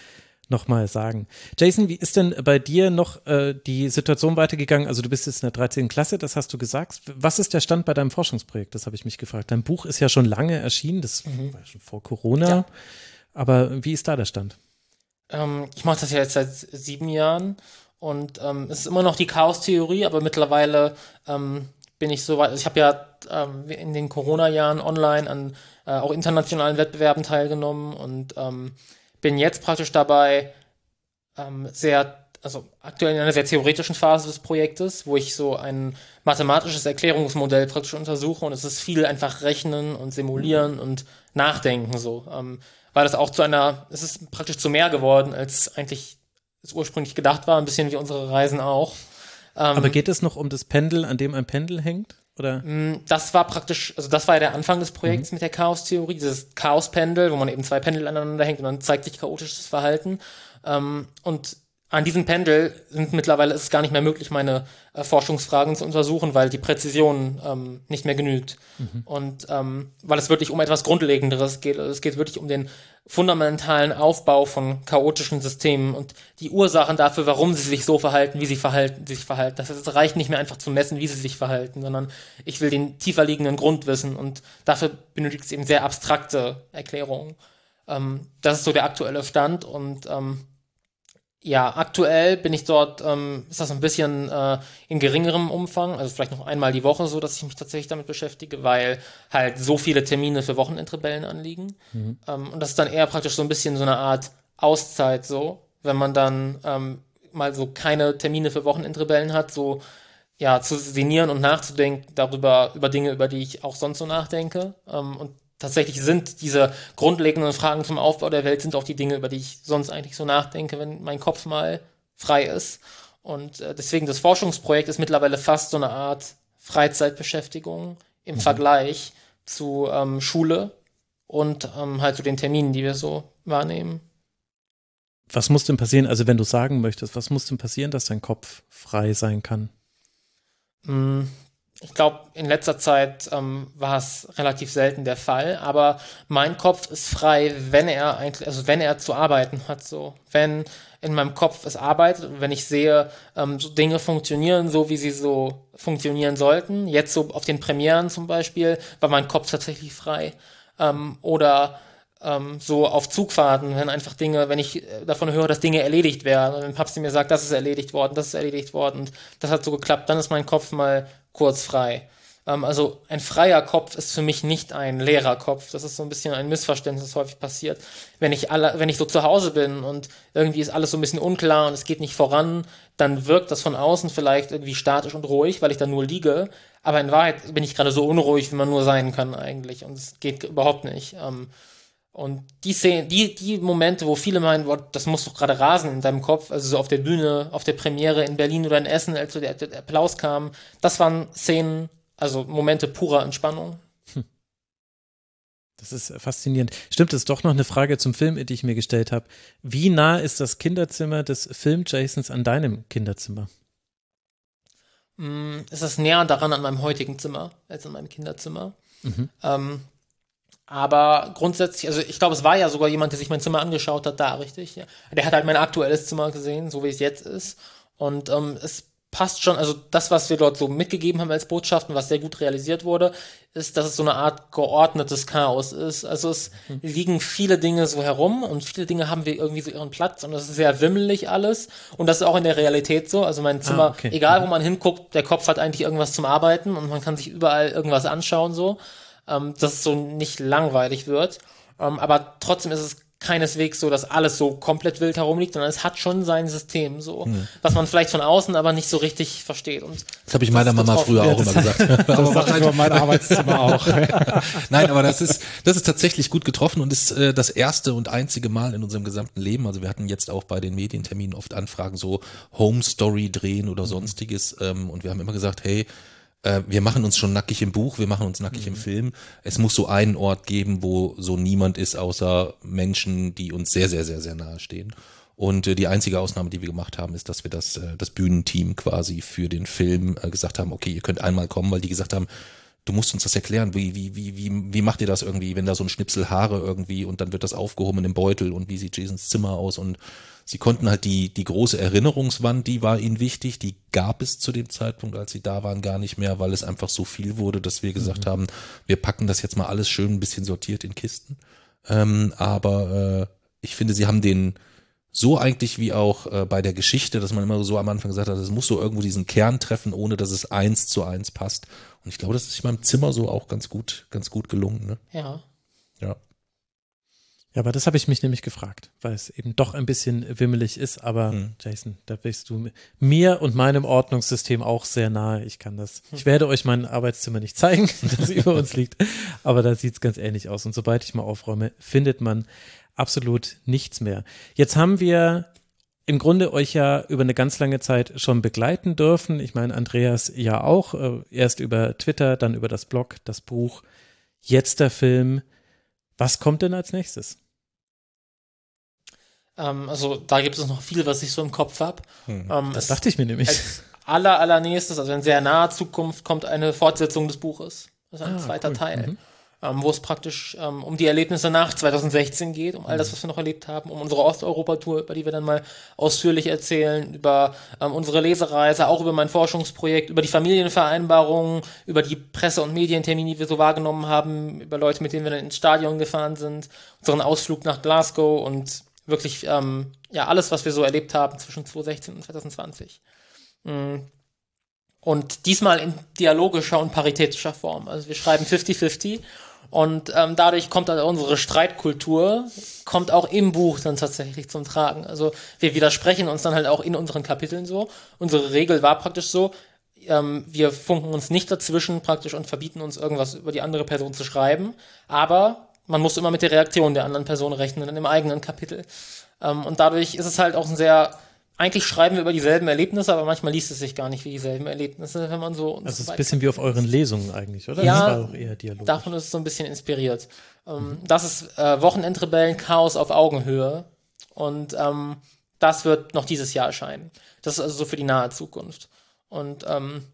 Speaker 6: nochmal sagen. Jason, wie ist denn bei dir noch äh, die Situation weitergegangen? Also du bist jetzt in der 13. Klasse, das hast du gesagt. Was ist der Stand bei deinem Forschungsprojekt? Das habe ich mich gefragt. Dein Buch ist ja schon lange erschienen, das
Speaker 9: Mhm.
Speaker 6: war schon vor Corona.
Speaker 9: Ja.
Speaker 6: Aber wie ist da der Stand?
Speaker 9: Ähm, ich mache das ja jetzt seit sieben Jahren und ähm, es ist immer noch die Chaos-Theorie, aber mittlerweile ähm, bin ich so weit. Also ich habe ja ähm, in den Corona-Jahren online an äh, auch internationalen Wettbewerben teilgenommen und ähm, bin jetzt praktisch dabei, ähm, sehr, also aktuell in einer sehr theoretischen Phase des Projektes, wo ich so ein mathematisches Erklärungsmodell praktisch untersuche und es ist viel einfach rechnen und simulieren und nachdenken so, ähm, weil das auch zu einer, es ist praktisch zu mehr geworden, als eigentlich es ursprünglich gedacht war, ein bisschen wie unsere Reisen auch. Ähm,
Speaker 6: Aber geht es noch um das Pendel, an dem ein Pendel hängt? Oder?
Speaker 9: Mm, Das war praktisch, also das war ja der Anfang des Projekts mit der Chaos-Theorie, dieses Chaos-Pendel, wo man eben zwei Pendel aneinander hängt und dann zeigt sich chaotisches Verhalten. Ähm, und an diesem Pendel sind mittlerweile ist es gar nicht mehr möglich, meine äh, Forschungsfragen zu untersuchen, weil die Präzision ähm, nicht mehr genügt.
Speaker 6: Mhm.
Speaker 9: Und ähm, weil es wirklich um etwas Grundlegenderes geht. Also es geht wirklich um den fundamentalen Aufbau von chaotischen Systemen und die Ursachen dafür, warum sie sich so verhalten, wie sie verhalten, sich verhalten. Das heißt, es reicht nicht mehr einfach zu messen, wie sie sich verhalten, sondern ich will den tiefer liegenden Grund wissen und dafür benötigt es eben sehr abstrakte Erklärungen. Ähm, das ist so der aktuelle Stand und ähm, ja, aktuell bin ich dort, ähm, ist das ein bisschen äh, in geringerem Umfang, also vielleicht noch einmal die Woche so, dass ich mich tatsächlich damit beschäftige, weil halt so viele Termine für Wochenendrebellen anliegen.
Speaker 6: Mhm.
Speaker 9: Ähm, und das ist dann eher praktisch so ein bisschen so eine Art Auszeit so, wenn man dann ähm, mal so keine Termine für Wochenendrebellen hat, so ja, zu sinnieren und nachzudenken darüber, über Dinge, über die ich auch sonst so nachdenke. Ähm, und tatsächlich sind diese grundlegenden Fragen zum Aufbau der Welt sind auch die Dinge, über die ich sonst eigentlich so nachdenke, wenn mein Kopf mal frei ist. Und äh, deswegen das Forschungsprojekt ist mittlerweile fast so eine Art Freizeitbeschäftigung im Vergleich zu ähm, Schule und ähm, halt zu den Terminen, die wir so wahrnehmen.
Speaker 6: Was muss denn passieren, also wenn du sagen möchtest, was muss denn passieren, dass dein Kopf frei sein kann?
Speaker 9: Ich glaube, in letzter Zeit ähm, war es relativ selten der Fall, aber mein Kopf ist frei, wenn er eigentlich, also wenn er zu arbeiten hat, so. Wenn in meinem Kopf es arbeitet wenn ich sehe, ähm, so Dinge funktionieren so, wie sie so funktionieren sollten. Jetzt so auf den Premieren zum Beispiel war mein Kopf tatsächlich frei. Ähm, oder ähm, so auf Zugfahrten, wenn einfach Dinge, wenn ich äh, davon höre, dass Dinge erledigt werden und wenn Papst mir sagt, das ist erledigt worden, das ist erledigt worden das hat so geklappt, dann ist mein Kopf mal kurz frei. Ähm, also ein freier Kopf ist für mich nicht ein leerer Kopf. Das ist so ein bisschen ein Missverständnis, das häufig passiert. Wenn ich alle, wenn ich so zu Hause bin und irgendwie ist alles so ein bisschen unklar und es geht nicht voran, dann wirkt das von außen vielleicht irgendwie statisch und ruhig, weil ich da nur liege. Aber in Wahrheit bin ich gerade so unruhig, wie man nur sein kann eigentlich. Und es geht überhaupt nicht. Ähm, und die Szene, die, die Momente, wo viele meinen, boah, das muss doch gerade rasen in deinem Kopf, also so auf der Bühne, auf der Premiere in Berlin oder in Essen, als so der, der Applaus kam, das waren Szenen, also Momente purer Entspannung.
Speaker 6: Das ist faszinierend. Stimmt, das ist doch noch eine Frage zum Film, die ich mir gestellt habe. Wie nah ist das Kinderzimmer des Film-Jasons an deinem Kinderzimmer?
Speaker 9: Mm, Es ist näher daran an meinem heutigen Zimmer als an meinem Kinderzimmer.
Speaker 6: Mhm.
Speaker 9: Ähm, aber grundsätzlich, also ich glaube, es war ja sogar jemand, der sich mein Zimmer angeschaut hat, da, richtig? Ja. Der hat halt mein aktuelles Zimmer gesehen, so wie es jetzt ist. Und ähm, es passt schon, also das, was wir dort so mitgegeben haben als Botschaften, was sehr gut realisiert wurde, ist, dass es so eine Art geordnetes Chaos ist. Also es liegen viele Dinge so herum und viele Dinge haben wir irgendwie so ihren Platz und es ist sehr wimmelig alles. Und das ist auch in der Realität so. Also mein Zimmer,
Speaker 6: Ah, okay.
Speaker 9: egal wo man hinguckt, der Kopf hat eigentlich irgendwas zum Arbeiten und man kann sich überall irgendwas anschauen so, ähm, dass es so nicht langweilig wird. Ähm, aber trotzdem ist es keineswegs so, dass alles so komplett wild herumliegt, sondern es hat schon sein System so,
Speaker 7: Hm.
Speaker 9: was man vielleicht von außen aber nicht so richtig versteht. Und
Speaker 7: Das habe ich meiner Mama früher auch immer gesagt.
Speaker 8: Das
Speaker 7: Aber
Speaker 8: sag ich
Speaker 7: wahrscheinlich-
Speaker 8: über mein Arbeitszimmer auch.
Speaker 7: Nein, aber das ist, das ist tatsächlich gut getroffen und ist äh, das erste und einzige Mal in unserem gesamten Leben. Also wir hatten jetzt auch bei den Medienterminen oft Anfragen, so Home Story drehen oder sonstiges. Ähm, und wir haben immer gesagt, hey, äh, wir machen uns schon nackig im Buch, wir machen uns nackig im Film. Es muss so einen Ort geben, wo so niemand ist, außer Menschen, die uns sehr, sehr, sehr, sehr nahe stehen. Und äh, die einzige Ausnahme, die wir gemacht haben, ist, dass wir das, äh, das Bühnenteam quasi für den Film äh, gesagt haben, okay, ihr könnt einmal kommen, weil die gesagt haben, du musst uns das erklären, wie, wie, wie, wie, wie macht ihr das irgendwie, wenn da so ein Schnipsel Haare irgendwie und dann wird das aufgehoben im Beutel und wie sieht Jasons Zimmer aus und sie konnten halt die, die große Erinnerungswand, die war ihnen wichtig, die gab es zu dem Zeitpunkt, als sie da waren, gar nicht mehr, weil es einfach so viel wurde, dass wir gesagt haben, wir packen das jetzt mal alles schön ein bisschen sortiert in Kisten. Ähm, aber äh, ich finde, sie haben den so eigentlich wie auch äh, bei der Geschichte, dass man immer so am Anfang gesagt hat, es muss so irgendwo diesen Kern treffen, ohne dass es eins zu eins passt. Und ich glaube, das ist in meinem Zimmer so auch ganz gut, ganz gut gelungen. Ne?
Speaker 9: Ja.
Speaker 7: Ja.
Speaker 6: Ja, aber das habe ich mich nämlich gefragt, weil es eben doch ein bisschen wimmelig ist. Aber
Speaker 7: Hm.
Speaker 6: Jason, da bist du mir und meinem Ordnungssystem auch sehr nahe. Ich kann das. Ich werde euch mein Arbeitszimmer nicht zeigen, das über uns liegt, aber da sieht es ganz ähnlich aus. Und sobald ich mal aufräume, findet man absolut nichts mehr. Jetzt haben wir im Grunde euch ja über eine ganz lange Zeit schon begleiten dürfen. Ich meine, Andreas ja auch. Äh, erst über Twitter, dann über das Blog, das Buch, jetzt der Film. Was kommt denn als nächstes?
Speaker 9: Ähm, also da gibt es noch viel, was ich so im Kopf habe.
Speaker 6: Hm.
Speaker 9: Ähm,
Speaker 6: Das dachte ich mir nämlich.
Speaker 9: Als aller, allernächstes, also in sehr naher Zukunft, kommt eine Fortsetzung des Buches. Das ist ein
Speaker 6: Ah,
Speaker 9: zweiter
Speaker 6: cool.
Speaker 9: Teil.
Speaker 6: Mhm.
Speaker 9: Ähm, wo es praktisch ähm, um die Erlebnisse nach 2016 geht, um all
Speaker 6: Mhm.
Speaker 9: das, was wir noch erlebt haben, um unsere Osteuropa-Tour, über die wir dann mal ausführlich erzählen, über ähm, unsere Lesereise, auch über mein Forschungsprojekt, über die Familienvereinbarungen, über die Presse- und Medientermine, die wir so wahrgenommen haben, über Leute, mit denen wir dann ins Stadion gefahren sind, unseren Ausflug nach Glasgow und wirklich ähm, ja alles, was wir so erlebt haben zwischen 2016 und 2020. Mm. Und diesmal in dialogischer und paritätischer Form. Also wir schreiben 50-50 und ähm, dadurch kommt dann unsere Streitkultur, kommt auch im Buch dann tatsächlich zum Tragen. Also wir widersprechen uns dann halt auch in unseren Kapiteln so. Unsere Regel war praktisch so, ähm, wir funken uns nicht dazwischen praktisch und verbieten uns irgendwas über die andere Person zu schreiben, aber man muss immer mit der Reaktion der anderen Person rechnen, dann im eigenen Kapitel. Ähm, und dadurch ist es halt auch ein sehr, eigentlich schreiben wir über dieselben Erlebnisse, aber manchmal liest es sich gar nicht wie dieselben Erlebnisse, wenn man so.
Speaker 6: Also es ist ein bisschen wie auf euren Lesungen eigentlich, oder?
Speaker 9: Ja,
Speaker 6: das war auch eher Dialog.
Speaker 9: davon ist es so ein bisschen inspiriert. Ähm, Das ist äh, Wochenendrebellen Chaos auf Augenhöhe. Und ähm, das wird noch dieses Jahr erscheinen. Das ist also so für die nahe Zukunft. Und ähm,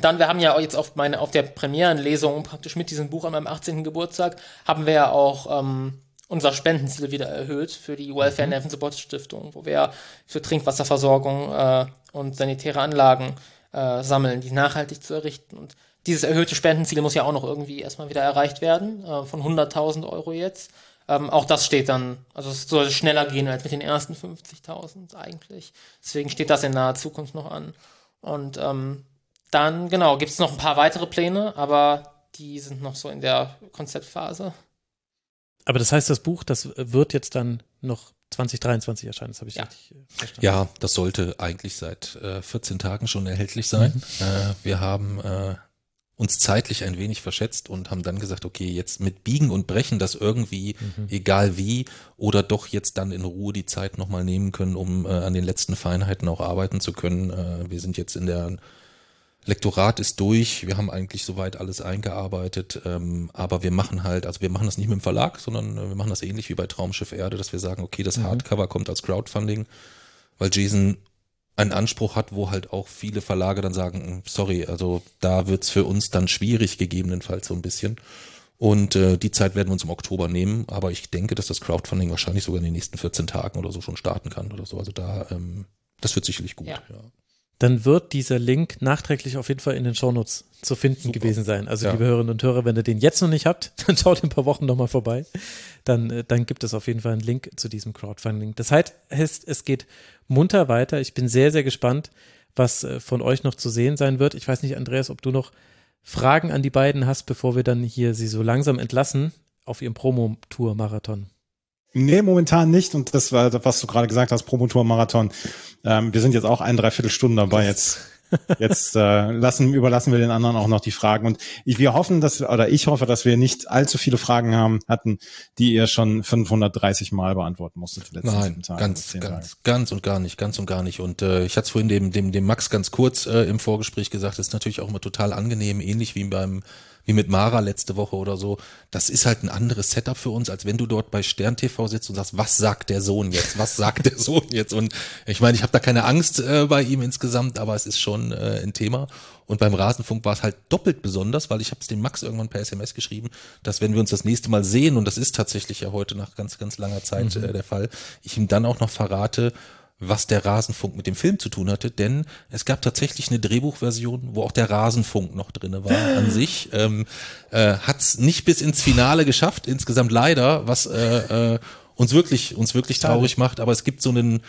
Speaker 9: dann, wir haben ja auch jetzt auf meine, auf der Premierenlesung praktisch mit diesem Buch an meinem 18. Geburtstag, haben wir ja auch ähm, unser Spendenziel wieder erhöht für die Welfare
Speaker 6: Mhm.
Speaker 9: Nerven Support Stiftung, wo wir für Trinkwasserversorgung äh, und sanitäre Anlagen äh, sammeln, die nachhaltig zu errichten. Und dieses erhöhte Spendenziel muss ja auch noch irgendwie erstmal wieder erreicht werden, äh, von 100.000 Euro jetzt. Ähm, auch das steht dann, also es soll schneller gehen als mit den ersten 50.000 eigentlich. Deswegen steht das in naher Zukunft noch an. Und ähm, dann, genau, gibt es noch ein paar weitere Pläne, aber die sind noch so in der Konzeptphase.
Speaker 6: Aber das heißt, das Buch, das wird jetzt dann noch 2023 erscheinen. Das habe ich richtig äh, verstanden.
Speaker 7: Ja, das sollte eigentlich seit äh, 14 Tagen schon erhältlich sein.
Speaker 6: Mhm.
Speaker 7: Äh, wir haben äh, uns zeitlich ein wenig verschätzt und haben dann gesagt, okay, jetzt mit Biegen und Brechen das irgendwie,
Speaker 6: Mhm.
Speaker 7: egal wie, oder doch jetzt dann in Ruhe die Zeit nochmal nehmen können, um äh, an den letzten Feinheiten auch arbeiten zu können. Äh, wir sind jetzt in der Lektorat ist durch, wir haben eigentlich soweit alles eingearbeitet, ähm, aber wir machen halt, also wir machen das nicht mit dem Verlag, sondern äh, wir machen das ähnlich wie bei Traumschiff Erde, dass wir sagen, okay, das
Speaker 6: Mhm.
Speaker 7: Hardcover kommt als Crowdfunding, weil Jason einen Anspruch hat, wo halt auch viele Verlage dann sagen, "Mm, sorry, also da wird's für uns dann schwierig gegebenenfalls so ein bisschen. Und äh, die Zeit werden wir uns im Oktober nehmen, aber ich denke, dass das Crowdfunding wahrscheinlich sogar in den nächsten 14 Tagen oder so schon starten kann oder so. Also da, ähm, das wird sicherlich gut.
Speaker 9: Ja.
Speaker 7: Ja.
Speaker 6: Dann wird dieser Link nachträglich auf jeden Fall in den Shownotes zu finden gewesen sein. Also
Speaker 7: Ja.
Speaker 6: liebe Hörerinnen und Hörer, wenn ihr den jetzt noch nicht habt, dann schaut in ein paar Wochen nochmal vorbei. Dann, äh, dann gibt es auf jeden Fall einen Link zu diesem Crowdfunding. Das heißt, es, es geht munter weiter. Ich bin sehr, sehr gespannt, was äh, von euch noch zu sehen sein wird. Ich weiß nicht, Andreas, ob du noch Fragen an die beiden hast, bevor wir dann hier sie so langsam entlassen auf ihrem Promotour-Marathon.
Speaker 8: Nee, momentan nicht. Und das war, was du gerade gesagt hast, Promotour-Marathon. Ähm, wir sind jetzt auch ein Dreiviertelstunden dabei. Jetzt, jetzt äh, lassen, überlassen wir den anderen auch noch die Fragen. Und ich, wir hoffen, dass, oder ich hoffe, dass wir nicht allzu viele Fragen haben, hatten, die ihr schon 530 Mal beantworten musstet.
Speaker 7: Nein,
Speaker 8: Tage,
Speaker 7: ganz,
Speaker 8: zehn Tage.
Speaker 7: ganz, ganz und gar nicht, ganz und gar nicht. Und äh, ich hatte es vorhin dem, dem, dem Max ganz kurz äh, im Vorgespräch gesagt, es ist natürlich auch immer total angenehm, ähnlich wie beim, wie mit Mara letzte Woche oder so. Das ist halt ein anderes Setup für uns, als wenn du dort bei Stern TV sitzt und sagst, was sagt der Sohn jetzt? Was sagt der Sohn jetzt? Und ich meine, ich habe da keine Angst äh, bei ihm insgesamt, aber es ist schon äh, ein Thema. Und beim Rasenfunk war es halt doppelt besonders, weil ich habe es dem Max irgendwann per SMS geschrieben, dass wenn wir uns das nächste Mal sehen, und das ist tatsächlich ja heute nach ganz, ganz langer Zeit
Speaker 6: Mhm.
Speaker 7: äh, der Fall, ich ihm dann auch noch verrate, was der Rasenfunk mit dem Film zu tun hatte, denn es gab tatsächlich eine Drehbuchversion, wo auch der Rasenfunk noch drinne war an sich. Ähm, äh, Hat es nicht bis ins Finale geschafft, insgesamt leider, was äh, äh, uns wirklich uns wirklich traurig macht. Aber es gibt so einen,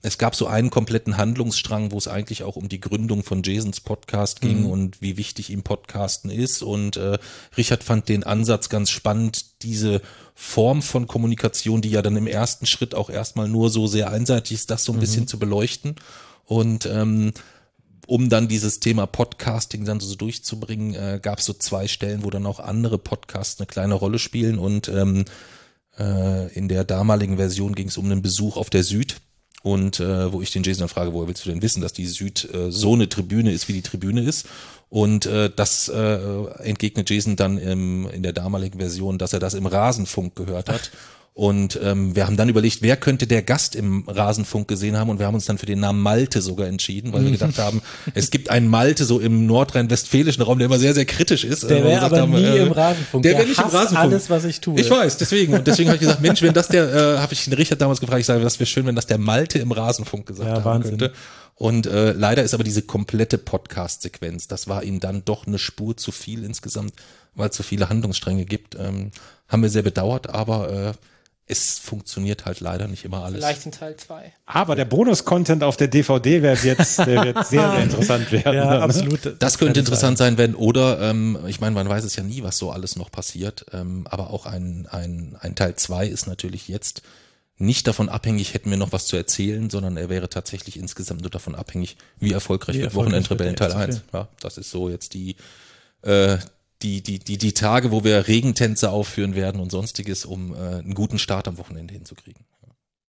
Speaker 7: es gab so einen kompletten Handlungsstrang, wo es eigentlich auch um die Gründung von Jasons Podcast ging
Speaker 6: Mhm.
Speaker 7: und wie wichtig ihm Podcasten ist. Und äh, Richard fand den Ansatz ganz spannend, diese Form von Kommunikation, die ja dann im ersten Schritt auch erstmal nur so sehr einseitig ist, das so ein
Speaker 6: Mhm.
Speaker 7: bisschen zu beleuchten. Und ähm, um dann dieses Thema Podcasting dann so durchzubringen, äh, gab es so zwei Stellen, wo dann auch andere Podcasts eine kleine Rolle spielen. Und ähm, äh, in der damaligen Version ging es um einen Besuch auf der Süd. Und äh, wo ich den Jason dann frage, woher willst du denn wissen, dass die Süd äh, so eine Tribüne ist, wie die Tribüne ist? Und äh, das äh, entgegnet Jason dann im, in der damaligen Version, dass er das im Rasenfunk gehört hat. Und ähm, wir haben dann überlegt, wer könnte der Gast im Rasenfunk gesehen haben und wir haben uns dann für den Namen Malte sogar entschieden, weil wir gedacht haben, es gibt einen Malte so im nordrhein-westfälischen Raum, der immer sehr, sehr kritisch ist.
Speaker 6: Der
Speaker 7: äh,
Speaker 6: wäre aber
Speaker 7: haben,
Speaker 6: nie
Speaker 7: äh,
Speaker 6: im Rasenfunk.
Speaker 7: Der
Speaker 6: Der
Speaker 7: wäre nicht im Rasenfunk.
Speaker 6: alles, was ich tue.
Speaker 7: Ich weiß, deswegen. Und deswegen habe ich gesagt, Mensch, wenn das der, äh, habe ich den Richard damals gefragt, ich sage, das wäre schön, wenn das der Malte im Rasenfunk gesagt
Speaker 6: Ja,
Speaker 7: haben
Speaker 6: Wahnsinn.
Speaker 7: könnte. Und äh, leider ist aber diese komplette Podcast-Sequenz, das war ihm dann doch eine Spur zu viel insgesamt, weil es so viele Handlungsstränge gibt. Ähm, haben wir sehr bedauert, aber äh, es funktioniert halt leider nicht immer alles.
Speaker 9: Vielleicht in Teil 2.
Speaker 8: Aber der Bonus-Content auf der DVD wird jetzt, der wird sehr, sehr interessant werden.
Speaker 6: Ja,
Speaker 8: dann, ne?
Speaker 6: absolut.
Speaker 7: Das könnte interessant sein, wenn, oder, ähm, ich meine, man weiß es ja nie, was so alles noch passiert, ähm, aber auch ein, ein, ein Teil zwei ist natürlich jetzt nicht davon abhängig, hätten wir noch was zu erzählen, sondern er wäre tatsächlich insgesamt nur davon abhängig, wie erfolgreich
Speaker 6: Wie
Speaker 7: wird
Speaker 6: erfolgreich
Speaker 7: Wochenendrebellen Teil
Speaker 6: erste
Speaker 7: 1. Ja, das ist so jetzt die, äh, die, die, die, die Tage, wo wir Regentänze aufführen werden und sonstiges, um äh, einen guten Start am Wochenende hinzukriegen.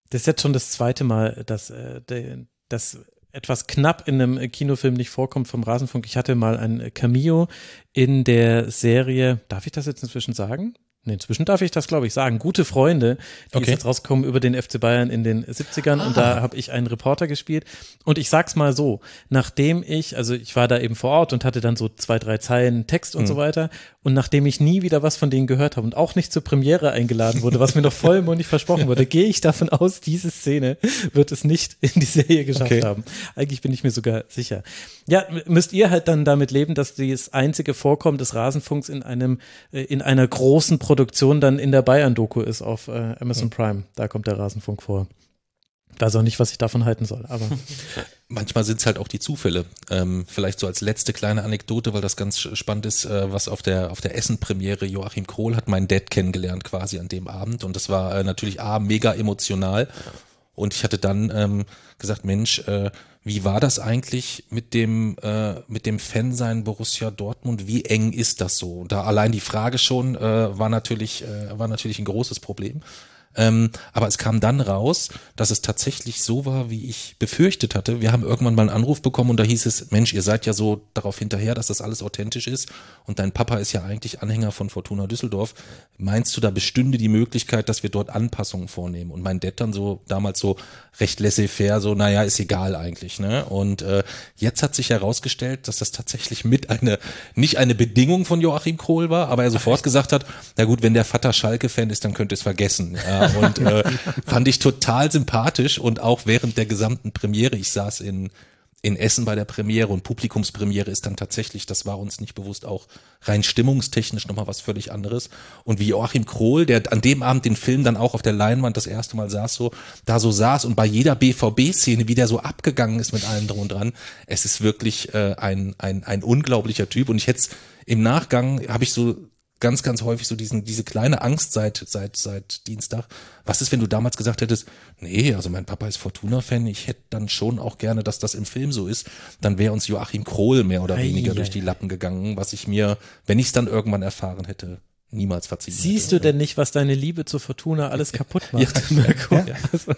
Speaker 6: Das ist jetzt schon das zweite Mal, dass äh, der- das etwas knapp in einem Kinofilm nicht vorkommt vom Rasenfunk. Ich hatte mal ein Cameo in der Serie, darf ich das jetzt inzwischen sagen? Nee, inzwischen darf ich das, glaube ich, sagen. Gute Freunde, die ist
Speaker 7: Okay.
Speaker 6: jetzt rausgekommen über den FC Bayern in den 70ern und da habe ich einen Reporter gespielt. Und ich sag's mal so, nachdem ich, also ich war da eben vor Ort und hatte dann so zwei, drei Zeilen Text und so weiter. Und nachdem ich nie wieder was von denen gehört habe und auch nicht zur Premiere eingeladen wurde, was mir noch vollmundig versprochen wurde, gehe ich davon aus, diese Szene wird es nicht in die Serie geschafft
Speaker 7: Okay.
Speaker 6: haben. Eigentlich bin ich mir sogar sicher. Ja, müsst ihr halt dann damit leben, dass das einzige Vorkommen des Rasenfunks in einem, äh, in einer großen Produktion dann in der Bayern-Doku ist auf äh, Amazon Prime. Da kommt der Rasenfunk vor. Weiß auch nicht, was ich davon halten soll, aber
Speaker 7: Manchmal sind es halt auch die Zufälle. Ähm, vielleicht so als letzte kleine Anekdote, weil das ganz spannend ist, äh, was auf der auf der Essen-Premiere Joachim Krohl hat meinen Dad kennengelernt quasi an dem Abend und das war äh, natürlich a mega emotional und ich hatte dann ähm, gesagt, Mensch, äh, wie war das eigentlich mit dem äh, mit dem Fansein Borussia Dortmund? Wie eng ist das so? Da allein die Frage schon äh, war natürlich äh, war natürlich ein großes Problem. Ähm, aber es kam dann raus, dass es tatsächlich so war, wie ich befürchtet hatte. Wir haben irgendwann mal einen Anruf bekommen und da hieß es, Mensch, ihr seid ja so darauf hinterher, dass das alles authentisch ist und dein Papa ist ja eigentlich Anhänger von Fortuna Düsseldorf. Meinst du, da bestünde die Möglichkeit, dass wir dort Anpassungen vornehmen? Und mein Dad dann so damals so recht laissez-faire, so, naja, ist egal eigentlich. Ne? Und äh, jetzt hat sich herausgestellt, dass das tatsächlich mit eine, nicht eine Bedingung von Joachim Krohl war, aber er sofort gesagt hat, na gut, wenn der Vater Schalke-Fan ist, dann könnt ihr es vergessen. Ja, und äh, fand ich total sympathisch und auch während der gesamten Premiere, ich saß in in Essen bei der Premiere und Publikumspremiere ist dann tatsächlich, das war uns nicht bewusst, auch rein stimmungstechnisch nochmal was völlig anderes. Und wie Joachim Krohl, der an dem Abend den Film dann auch auf der Leinwand das erste Mal saß, so, da so saß und bei jeder BVB-Szene, wie der so abgegangen ist mit allem drum und dran, es ist wirklich äh, ein, ein, ein unglaublicher Typ. Und ich hätte im Nachgang, habe ich so ganz, ganz häufig so diesen, diese kleine Angst seit, seit, seit Dienstag. Was ist, wenn du damals gesagt hättest, nee, also mein Papa ist Fortuna-Fan, ich hätte dann schon auch gerne, dass das im Film so ist, dann wäre uns Joachim Krohl mehr oder
Speaker 6: Ei,
Speaker 7: weniger
Speaker 6: ei,
Speaker 7: durch die Lappen gegangen, was ich mir, wenn ich es dann irgendwann erfahren hätte, niemals verziehen
Speaker 6: siehst du denn nicht, was deine Liebe zur Fortuna alles kaputt
Speaker 7: Ja,
Speaker 6: macht? Mirko?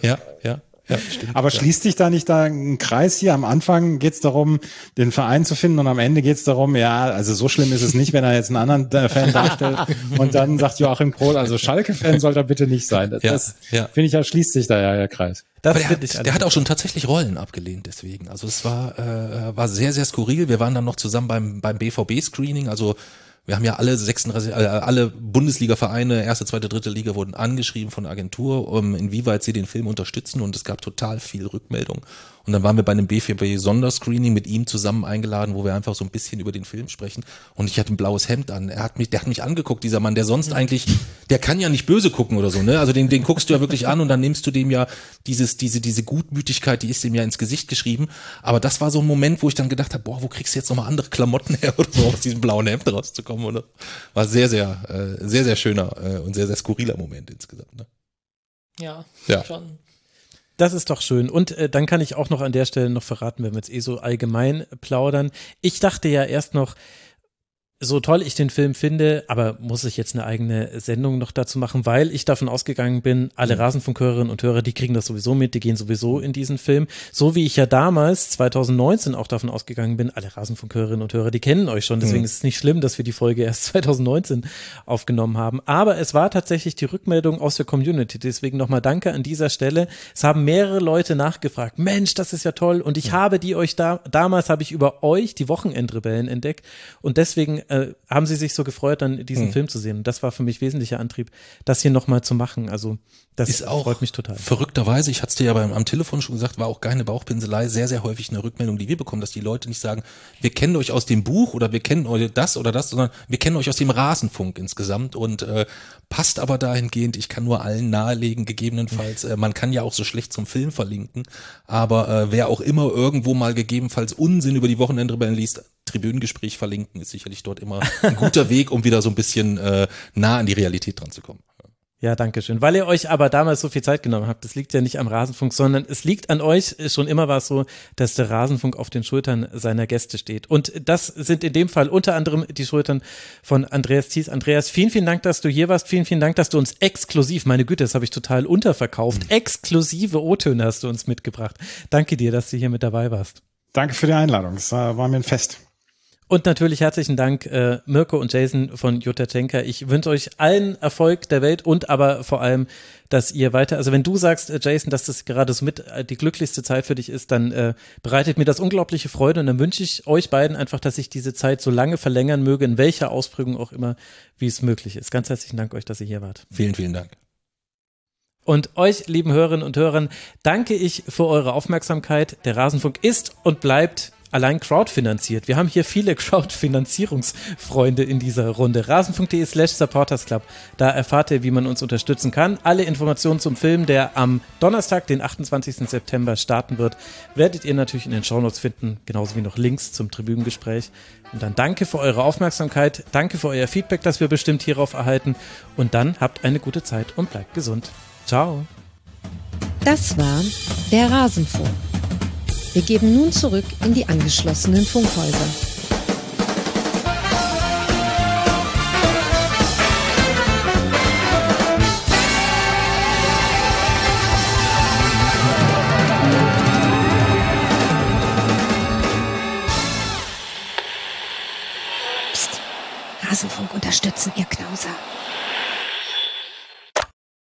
Speaker 7: ja, ja, ja. Ja, stimmt.
Speaker 8: Aber schließt sich da nicht da ein Kreis hier? Am Anfang geht es darum, den Verein zu finden und am Ende geht es darum, ja, also so schlimm ist es nicht, wenn er jetzt einen anderen Fan darstellt und dann sagt Joachim Kohl, also Schalke-Fan soll er bitte nicht sein. Das,
Speaker 7: Ja,
Speaker 8: das
Speaker 7: ja.
Speaker 8: finde ich, ja schließt sich da ja der Kreis.
Speaker 6: Das
Speaker 7: Aber der, hat, der hat auch schon tatsächlich Rollen abgelehnt, deswegen. Also es war, äh, war sehr, sehr skurril. Wir waren dann noch zusammen beim, beim BVB-Screening, also wir haben ja alle 36, äh, alle Bundesliga-Vereine, erste, zweite, dritte Liga wurden angeschrieben von der Agentur, um inwieweit sie den Film unterstützen und es gab total viel Rückmeldung. Und dann waren wir bei einem BVB-Sonderscreening mit ihm zusammen eingeladen, wo wir einfach so ein bisschen über den Film sprechen. Und ich hatte ein blaues Hemd an. Er hat mich, der hat mich angeguckt, dieser Mann, der sonst eigentlich, der kann ja nicht böse gucken oder so, ne? Also den, den guckst du ja wirklich an und dann nimmst du dem ja dieses, diese, diese Gutmütigkeit, die ist dem ja ins Gesicht geschrieben. Aber das war so ein Moment, wo ich dann gedacht habe, boah, wo kriegst du jetzt nochmal andere Klamotten her oder so, aus diesem blauen Hemd rauszukommen, oder? War sehr, sehr, äh, sehr, sehr schöner äh, und sehr, sehr skurriler Moment insgesamt, ne?
Speaker 9: Ja,
Speaker 7: Ja.
Speaker 9: schon.
Speaker 6: Das ist doch schön. Und äh, dann kann ich auch noch an der Stelle noch verraten, wenn wir jetzt eh so allgemein plaudern. Ich dachte ja erst noch, so toll ich den Film finde, aber muss ich jetzt eine eigene Sendung noch dazu machen, weil ich davon ausgegangen bin, alle Rasenfunkhörerinnen und Hörer, die kriegen das sowieso mit, die gehen sowieso in diesen Film. So wie ich ja damals, 2019, auch davon ausgegangen bin, alle Rasenfunkhörerinnen und Hörer, die kennen euch schon, deswegen
Speaker 7: Mhm.
Speaker 6: ist es nicht schlimm, dass wir die Folge erst 2019 aufgenommen haben. Aber es war tatsächlich die Rückmeldung aus der Community, deswegen nochmal danke an dieser Stelle. Es haben mehrere Leute nachgefragt, Mensch, das ist ja toll und ich habe die euch da, damals habe ich über euch die Wochenendrebellen entdeckt und deswegen äh, haben sie sich so gefreut, dann diesen
Speaker 7: Mhm.
Speaker 6: Film zu sehen. Und das war für mich wesentlicher Antrieb, das hier nochmal zu machen. Also das
Speaker 7: Ist auch
Speaker 6: freut mich total.
Speaker 7: Verrückterweise, ich hatte es dir ja beim, am Telefon schon gesagt, war auch keine Bauchpinselei, sehr, sehr häufig eine Rückmeldung, die wir bekommen, dass die Leute nicht sagen, wir kennen euch aus dem Buch oder wir kennen euch das oder das, sondern wir kennen euch aus dem Rasenfunk insgesamt und äh, passt aber dahingehend, ich kann nur allen nahelegen, gegebenenfalls, äh, man kann ja auch so schlecht zum Film verlinken, aber äh, wer auch immer irgendwo mal gegebenenfalls Unsinn über die Wochenendrebellen liest, Tribünengespräch verlinken, ist sicherlich dort immer ein guter Weg, um wieder so ein bisschen äh, nah an die Realität dran zu kommen.
Speaker 6: Ja, danke schön. Weil ihr euch aber damals so viel Zeit genommen habt, das liegt ja nicht am Rasenfunk, sondern es liegt an euch. Schon immer war es so, dass der Rasenfunk auf den Schultern seiner Gäste steht. Und das sind in dem Fall unter anderem die Schultern von Andreas Thies. Andreas, vielen, vielen Dank, dass du hier warst. Vielen, vielen Dank, dass du uns exklusiv, meine Güte, das habe ich total unterverkauft, exklusive O-Töne hast du uns mitgebracht. Danke dir, dass du hier mit dabei warst.
Speaker 8: Danke für die Einladung. Es war, war mir ein Fest.
Speaker 6: Und natürlich herzlichen Dank, äh, Mirko und Jason von Jutta Tschenka. Ich wünsche euch allen Erfolg der Welt und aber vor allem, dass ihr weiter, also wenn du sagst, äh, Jason, dass das gerade so mit äh, die glücklichste Zeit für dich ist, dann äh, bereitet mir das unglaubliche Freude und dann wünsche ich euch beiden einfach, dass sich diese Zeit so lange verlängern möge, in welcher Ausprägung auch immer, wie es möglich ist. Ganz herzlichen Dank euch, dass ihr hier wart.
Speaker 7: Vielen, vielen Dank.
Speaker 6: Und euch, lieben Hörerinnen und Hörern, danke ich für eure Aufmerksamkeit. Der Rasenfunk ist und bleibt allein crowdfinanziert. Wir haben hier viele Crowdfinanzierungsfreunde in dieser Runde. Rasenfunk.de slash Supporters Club. Da erfahrt ihr, wie man uns unterstützen kann. Alle Informationen zum Film, der am Donnerstag, den 28. September starten wird, werdet ihr natürlich in den Shownotes finden, genauso wie noch Links zum Tribünengespräch. Und dann danke für eure Aufmerksamkeit, danke für euer Feedback, das wir bestimmt hierauf erhalten. Und dann habt eine gute Zeit und bleibt gesund. Ciao.
Speaker 1: Das war der Rasenfunk. Wir geben nun zurück in die angeschlossenen Funkhäuser. Psst, Rasenfunk unterstützen, ihr Knauser.